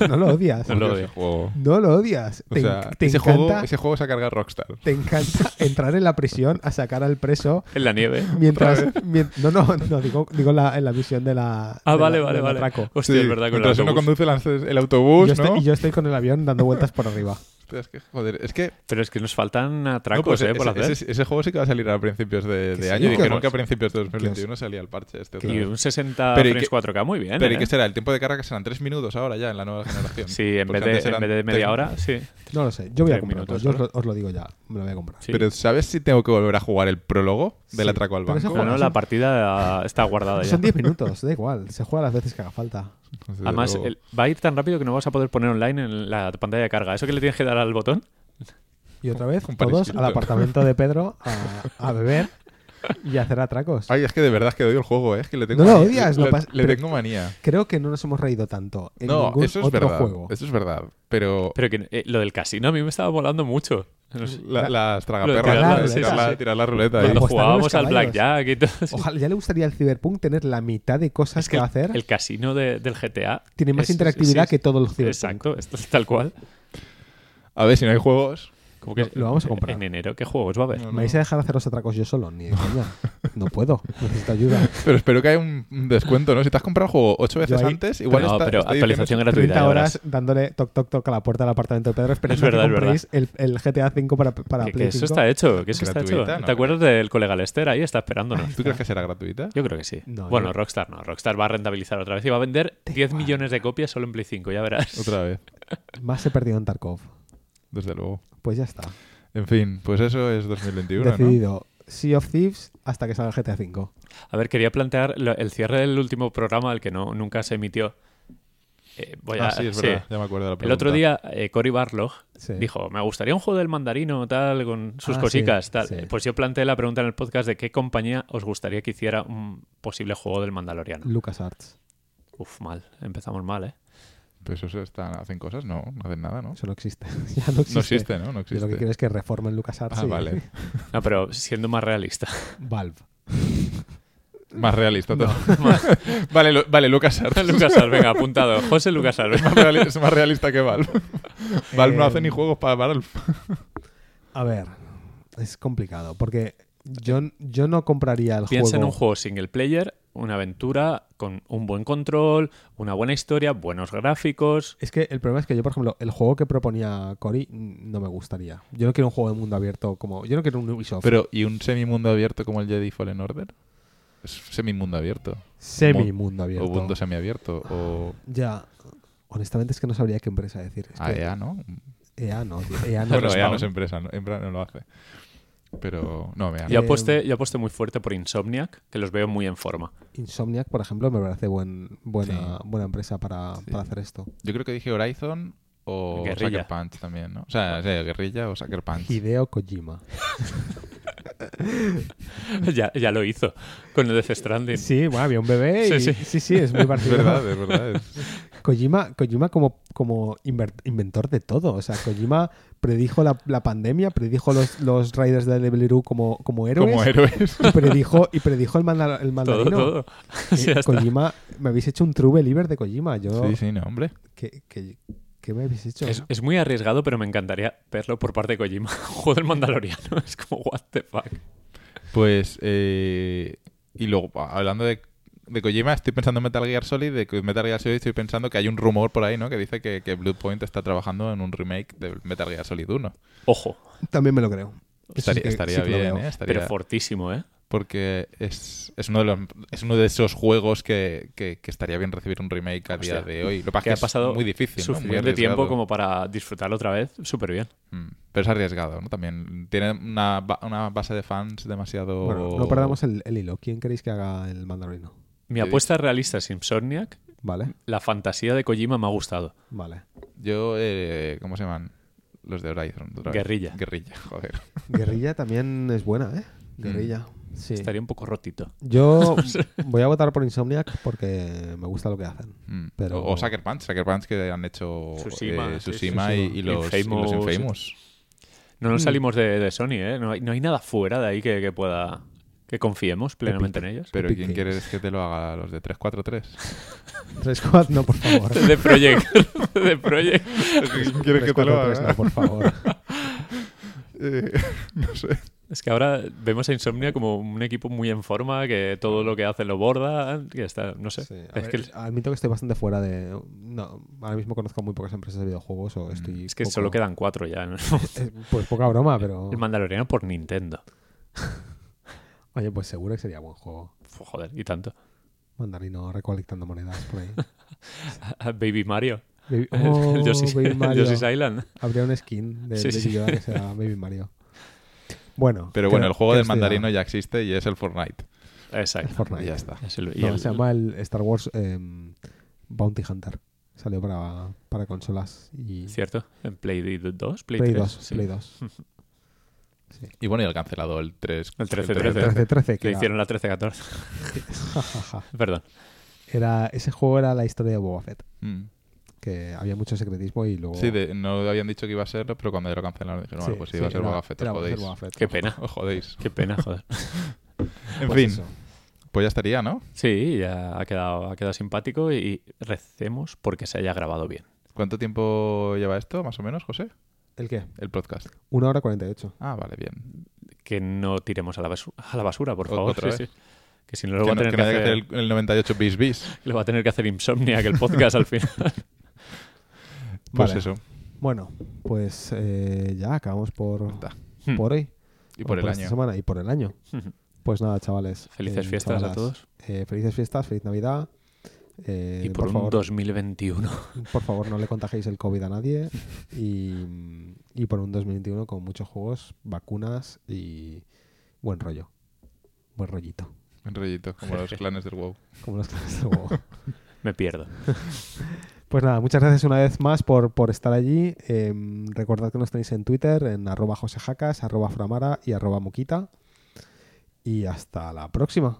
No, no lo odias. No lo Odio odio. ese juego. No lo odias. O sea, te ese, encanta, juego, ese juego se ha cargado Rockstar. te encanta entrar en la prisión a sacar al preso En la nieve. mientras... mien- no, no, no, digo, digo la- en la misión de la... Ah, de vale, la- vale, vale. Hostia, es verdad, con el uno conduce el, autobús, Yo ¿no? estoy- y yo estoy con el avión dando vueltas por arriba. Hostia, es que, joder, es que... Pero es que nos faltan no, atracos, pues ¿eh? ese, Por hacer. ese- ese juego sí que va a salir a principios de, Que de sí, año. que Dijeron que a principios de 2021 salía el parche este. Y un 60 Pero ¿y frames qué- 4K, muy bien. Pero ¿y ¿eh? qué será? El tiempo de carga serán 3 minutos ahora ya en la nueva generación. Sí, en vez, de, en vez de media hora, sí. No lo sé, yo voy a comprarlo, minutos yo os lo, os lo digo ya, me lo voy a comprar. sí. Pero ¿sabes si tengo que volver a jugar el prólogo del Sí, atraco al banco? No, no, la partida está guardada ya. Son 10 minutos, da igual, se juega las veces que haga falta. Desde Además, el- va a ir tan rápido que no vas a poder poner online en la pantalla de carga. ¿Eso que le tienes que dar al botón? Y otra vez, Un todos al apartamento de Pedro a, a beber y hacer atracos. Ay, es que de verdad es que odio el juego, ¿eh? Es que le tengo No lo manía. odias, le, tengo manía. Creo que no nos hemos reído tanto en No, ningún eso es otro verdad. juego. Eso es verdad. Pero Pero que eh, lo del casino a mí me estaba volando mucho. La- las tragaperras, tirar la tirar, ruleta, la, sí. tirar la ruleta. Cuando ahí. Jugábamos al. Blackjack y todo. Ojalá ya le gustaría al Cyberpunk tener la mitad de cosas Es que, que va a hacer. el casino de- del GTA Tiene más es- interactividad que todo el Cyberpunk. Exacto, esto es tal cual. A ver, si no hay juegos... Como que Lo- lo vamos a comprar. En enero, ¿qué juegos va a haber? No, ¿Me vais a dejar hacer los atracos yo solo? Ni de coña. No puedo. Necesito ayuda. Pero espero que haya un descuento, ¿no? Si te has comprado el juego ocho veces ahí- antes, igual no, está, pero está actualización gratuita. 30 ya horas dándole toc toc toc a la puerta del apartamento de Pedro esperando Es verdad, que es compréis el, el GTA V para, para Que, Play que eso 5. está hecho, que eso está hecho. Gratuita, ¿no? ¿Te acuerdas del colega Lester ahí? Está esperándonos. ¿Tú crees que será gratuita? Yo creo que sí. No, bueno, yo- Rockstar no. Rockstar va a rentabilizar otra vez y va a vender 10 millones de copias solo en Play 5, ya verás. Otra vez, Más he perdido en Tarkov. desde luego. Pues ya está. En fin, pues eso es 2021, ¿no? Decidido. Sea of Thieves hasta que salga el GTA V. A ver, quería plantear lo- el cierre del último programa, el que no nunca se emitió. Eh, voy a- Ah, sí, es sí. verdad, ya me acuerdo de la El pregunta. otro día, eh, Cory Barlog Sí. dijo, me gustaría un juego del mandarino, tal, con sus Ah, cositas, sí, tal. sí. Pues yo planteé la pregunta en el podcast de qué compañía os gustaría que hiciera un posible juego del mandaloriano. LucasArts. Uf, mal. Empezamos mal, ¿eh? Pues eso están, hacen cosas, no, no hacen nada, ¿no? Eso no existe. ya no existe. No existe, ¿no? No Yo existe. lo que quiero es que reformen LucasArts. Ah, y- vale. No, pero siendo más realista. Valve. Más realista todo. vale, Lu- vale, Lucas Lucasar, venga, apuntado. José Lucasar, es, más reali- es más realista que Valve. Valve no hace Eh, ni juegos para Valve. A ver, es complicado porque yo, yo no compraría el Piensa en juego. un juego single player, una aventura con un buen control, una buena historia, buenos gráficos. Es que el problema es que yo, por ejemplo, el juego que proponía Cory no me gustaría. Yo no quiero un juego de mundo abierto como. Yo no quiero un Ubisoft. Pero, ¿y un semi-mundo abierto como el Jedi Fallen Order? Es semi-mundo abierto. Semi mundo abierto. O mundo semiabierto. O Ya. Honestamente es que no sabría qué empresa decir. Es que AEA, ¿no? EA no, tío. EA no. Bueno, EA no es empresa, no, no lo hace. Pero, no, me Yo aposté, yo aposté muy fuerte por Insomniac, que los veo muy en forma. Insomniac, por ejemplo, me parece buen, buena, Sí. buena empresa para, Sí. para hacer esto. Yo creo que dije Horizon o Guerrilla. Sucker Punch también, ¿no? O sea, sí, Guerrilla o Sucker Punch. Hideo Kojima. ya, ya lo hizo con el Death Stranding. Sí, bueno, había un bebé y Sí, sí, sí. sí, es muy Es parecido. verdad, es verdad. es- Kojima, Kojima como, como inventor de todo. O sea, Kojima predijo la, la pandemia, predijo los, los Raiders de Level como, como héroes. Como héroes. Y predijo, y predijo el, manda- el todo, mandarino. todo. Eh, Ya está. Kojima, me habéis hecho un true believer de Kojima. Yo, Sí, sí, no, hombre. ¿qué, qué, qué me habéis hecho? Es, es muy arriesgado, pero me encantaría verlo por parte de Kojima. Juego del Mandaloriano. Es como, what the fuck. Pues, eh, y luego, hablando de, de Kojima, estoy pensando en Metal Gear Solid. De Metal Gear Solid estoy pensando que hay un rumor por ahí, ¿no? Que dice que, que Bluepoint está trabajando en un remake de Metal Gear Solid 1. Ojo, También me lo creo. Estaría, sí que- estaría sí bien. ¿eh? Estaría, pero fortísimo, ¿eh? Porque es, es, uno de los, es uno de esos juegos que, que, que estaría bien recibir un remake a día de hoy. Lo que pasa Que es ha pasado es muy difícil, ¿no? Muy suficiente tiempo arriesgado. como para disfrutarlo otra vez. Súper bien. Mm, Pero es arriesgado, ¿no? También tiene una, una base de fans demasiado... Bueno, no perdamos el, el hilo. ¿Quién queréis que haga el mandarino? Mi apuesta realista es Insomniac. Vale, La fantasía de Kojima me ha gustado. vale. Yo, eh, ¿cómo se llaman? Los de Horizon. Guerrilla. Guerrilla, joder. Guerrilla también es buena, ¿eh? Guerrilla. Sí. Estaría un poco rotito. Yo voy a votar por Insomniac porque me gusta lo que hacen. Mm. Pero- O, o Sucker Punch, Sucker Punch que han hecho Tsushima, eh, Tsushima y, los, y los Infamous. Infamous. No nos Mm. salimos de, de Sony, ¿eh? No hay, no hay nada fuera de ahí que, que pueda... Que confiemos plenamente en ellos. Pero Epic ¿quién Games. quieres que te lo haga? ¿Los de 343? 3 4 no, por favor. De Project. de Project. ¿Quién quieres que te 3, lo 4, 3, haga? no, por favor. Eh, no sé. Es que ahora vemos a Insomnia como un equipo muy en forma, que todo lo que hace lo borda, que está, no sé. Sí, a es, ver, que, Admito que estoy bastante fuera de. No, ahora mismo conozco muy pocas empresas de videojuegos o estoy. Mm, es que poco- solo quedan cuatro ya. ¿no? Eh, Pues poca broma, pero. El Mandaloriano por Nintendo. Oye, pues seguro que sería buen juego. Joder, y tanto. Mandarino recolectando monedas por ahí. Baby Mario. Baby- Oh, Baby el Mario. Yoshi's Island. Habría un skin de Sí. Yoda que sea Baby Mario. Bueno. Pero bueno, creo- el juego del mandarino ya existe y es el Fortnite. Exacto. el Fortnite. Y ya está. Es el- y No, el- se llama el Star Wars em, Bounty Hunter. Salió para, para consolas y ¿Cierto? En Play 2, Play, Play 3. 2. sí. Play 2. Y bueno, y el cancelado, el 3. El 13, 13, 13. 13, que hicieron la 13-14. Perdón. era- ese juego era la historia de Boba Fett. Mm. Que había mucho secretismo y luego... Sí, de- no habían dicho que iba a ser, pero cuando ya lo cancelaron dijeron, bueno, pues sí, iba a ser ser jodéis. Qué pena, Os jodéis. qué pena, joder. En Pues fin, eso. pues ya estaría, ¿no? Sí, ya ha quedado, ha quedado simpático y recemos porque se haya grabado bien. ¿Cuánto tiempo lleva esto, más o menos, José? ¿El qué? El podcast. Una hora cuarenta y ocho. Ah, vale, bien. Que no tiremos a la, basu- a la basura, por favor. otra sí, vez. sí. Que si no lo Que va, no, a tener que hacer el, el 98 bis bis. lo va a tener que hacer Insomnia, que el podcast al final. Pues Vale. eso. Bueno, pues eh, ya acabamos por, Está. por hoy. Y por el esta año. semana y por el año. Pues nada, chavales. Felices eh, fiestas a todos. eh, felices fiestas, feliz Navidad. eh, y por, un favor, 2021. por favor, no le contagiéis el COVID a nadie. Y, y por un 2021 con muchos juegos, vacunas y buen rollo. Buen rollito. Un rollito, como los clanes del WoW. Como los clanes del WoW. Me pierdo. Pues nada, muchas gracias una vez más por, por estar allí. Eh, recordad que nos tenéis en Twitter, en arroba josejacas, arroba framara y arroba muquita. Y hasta la próxima.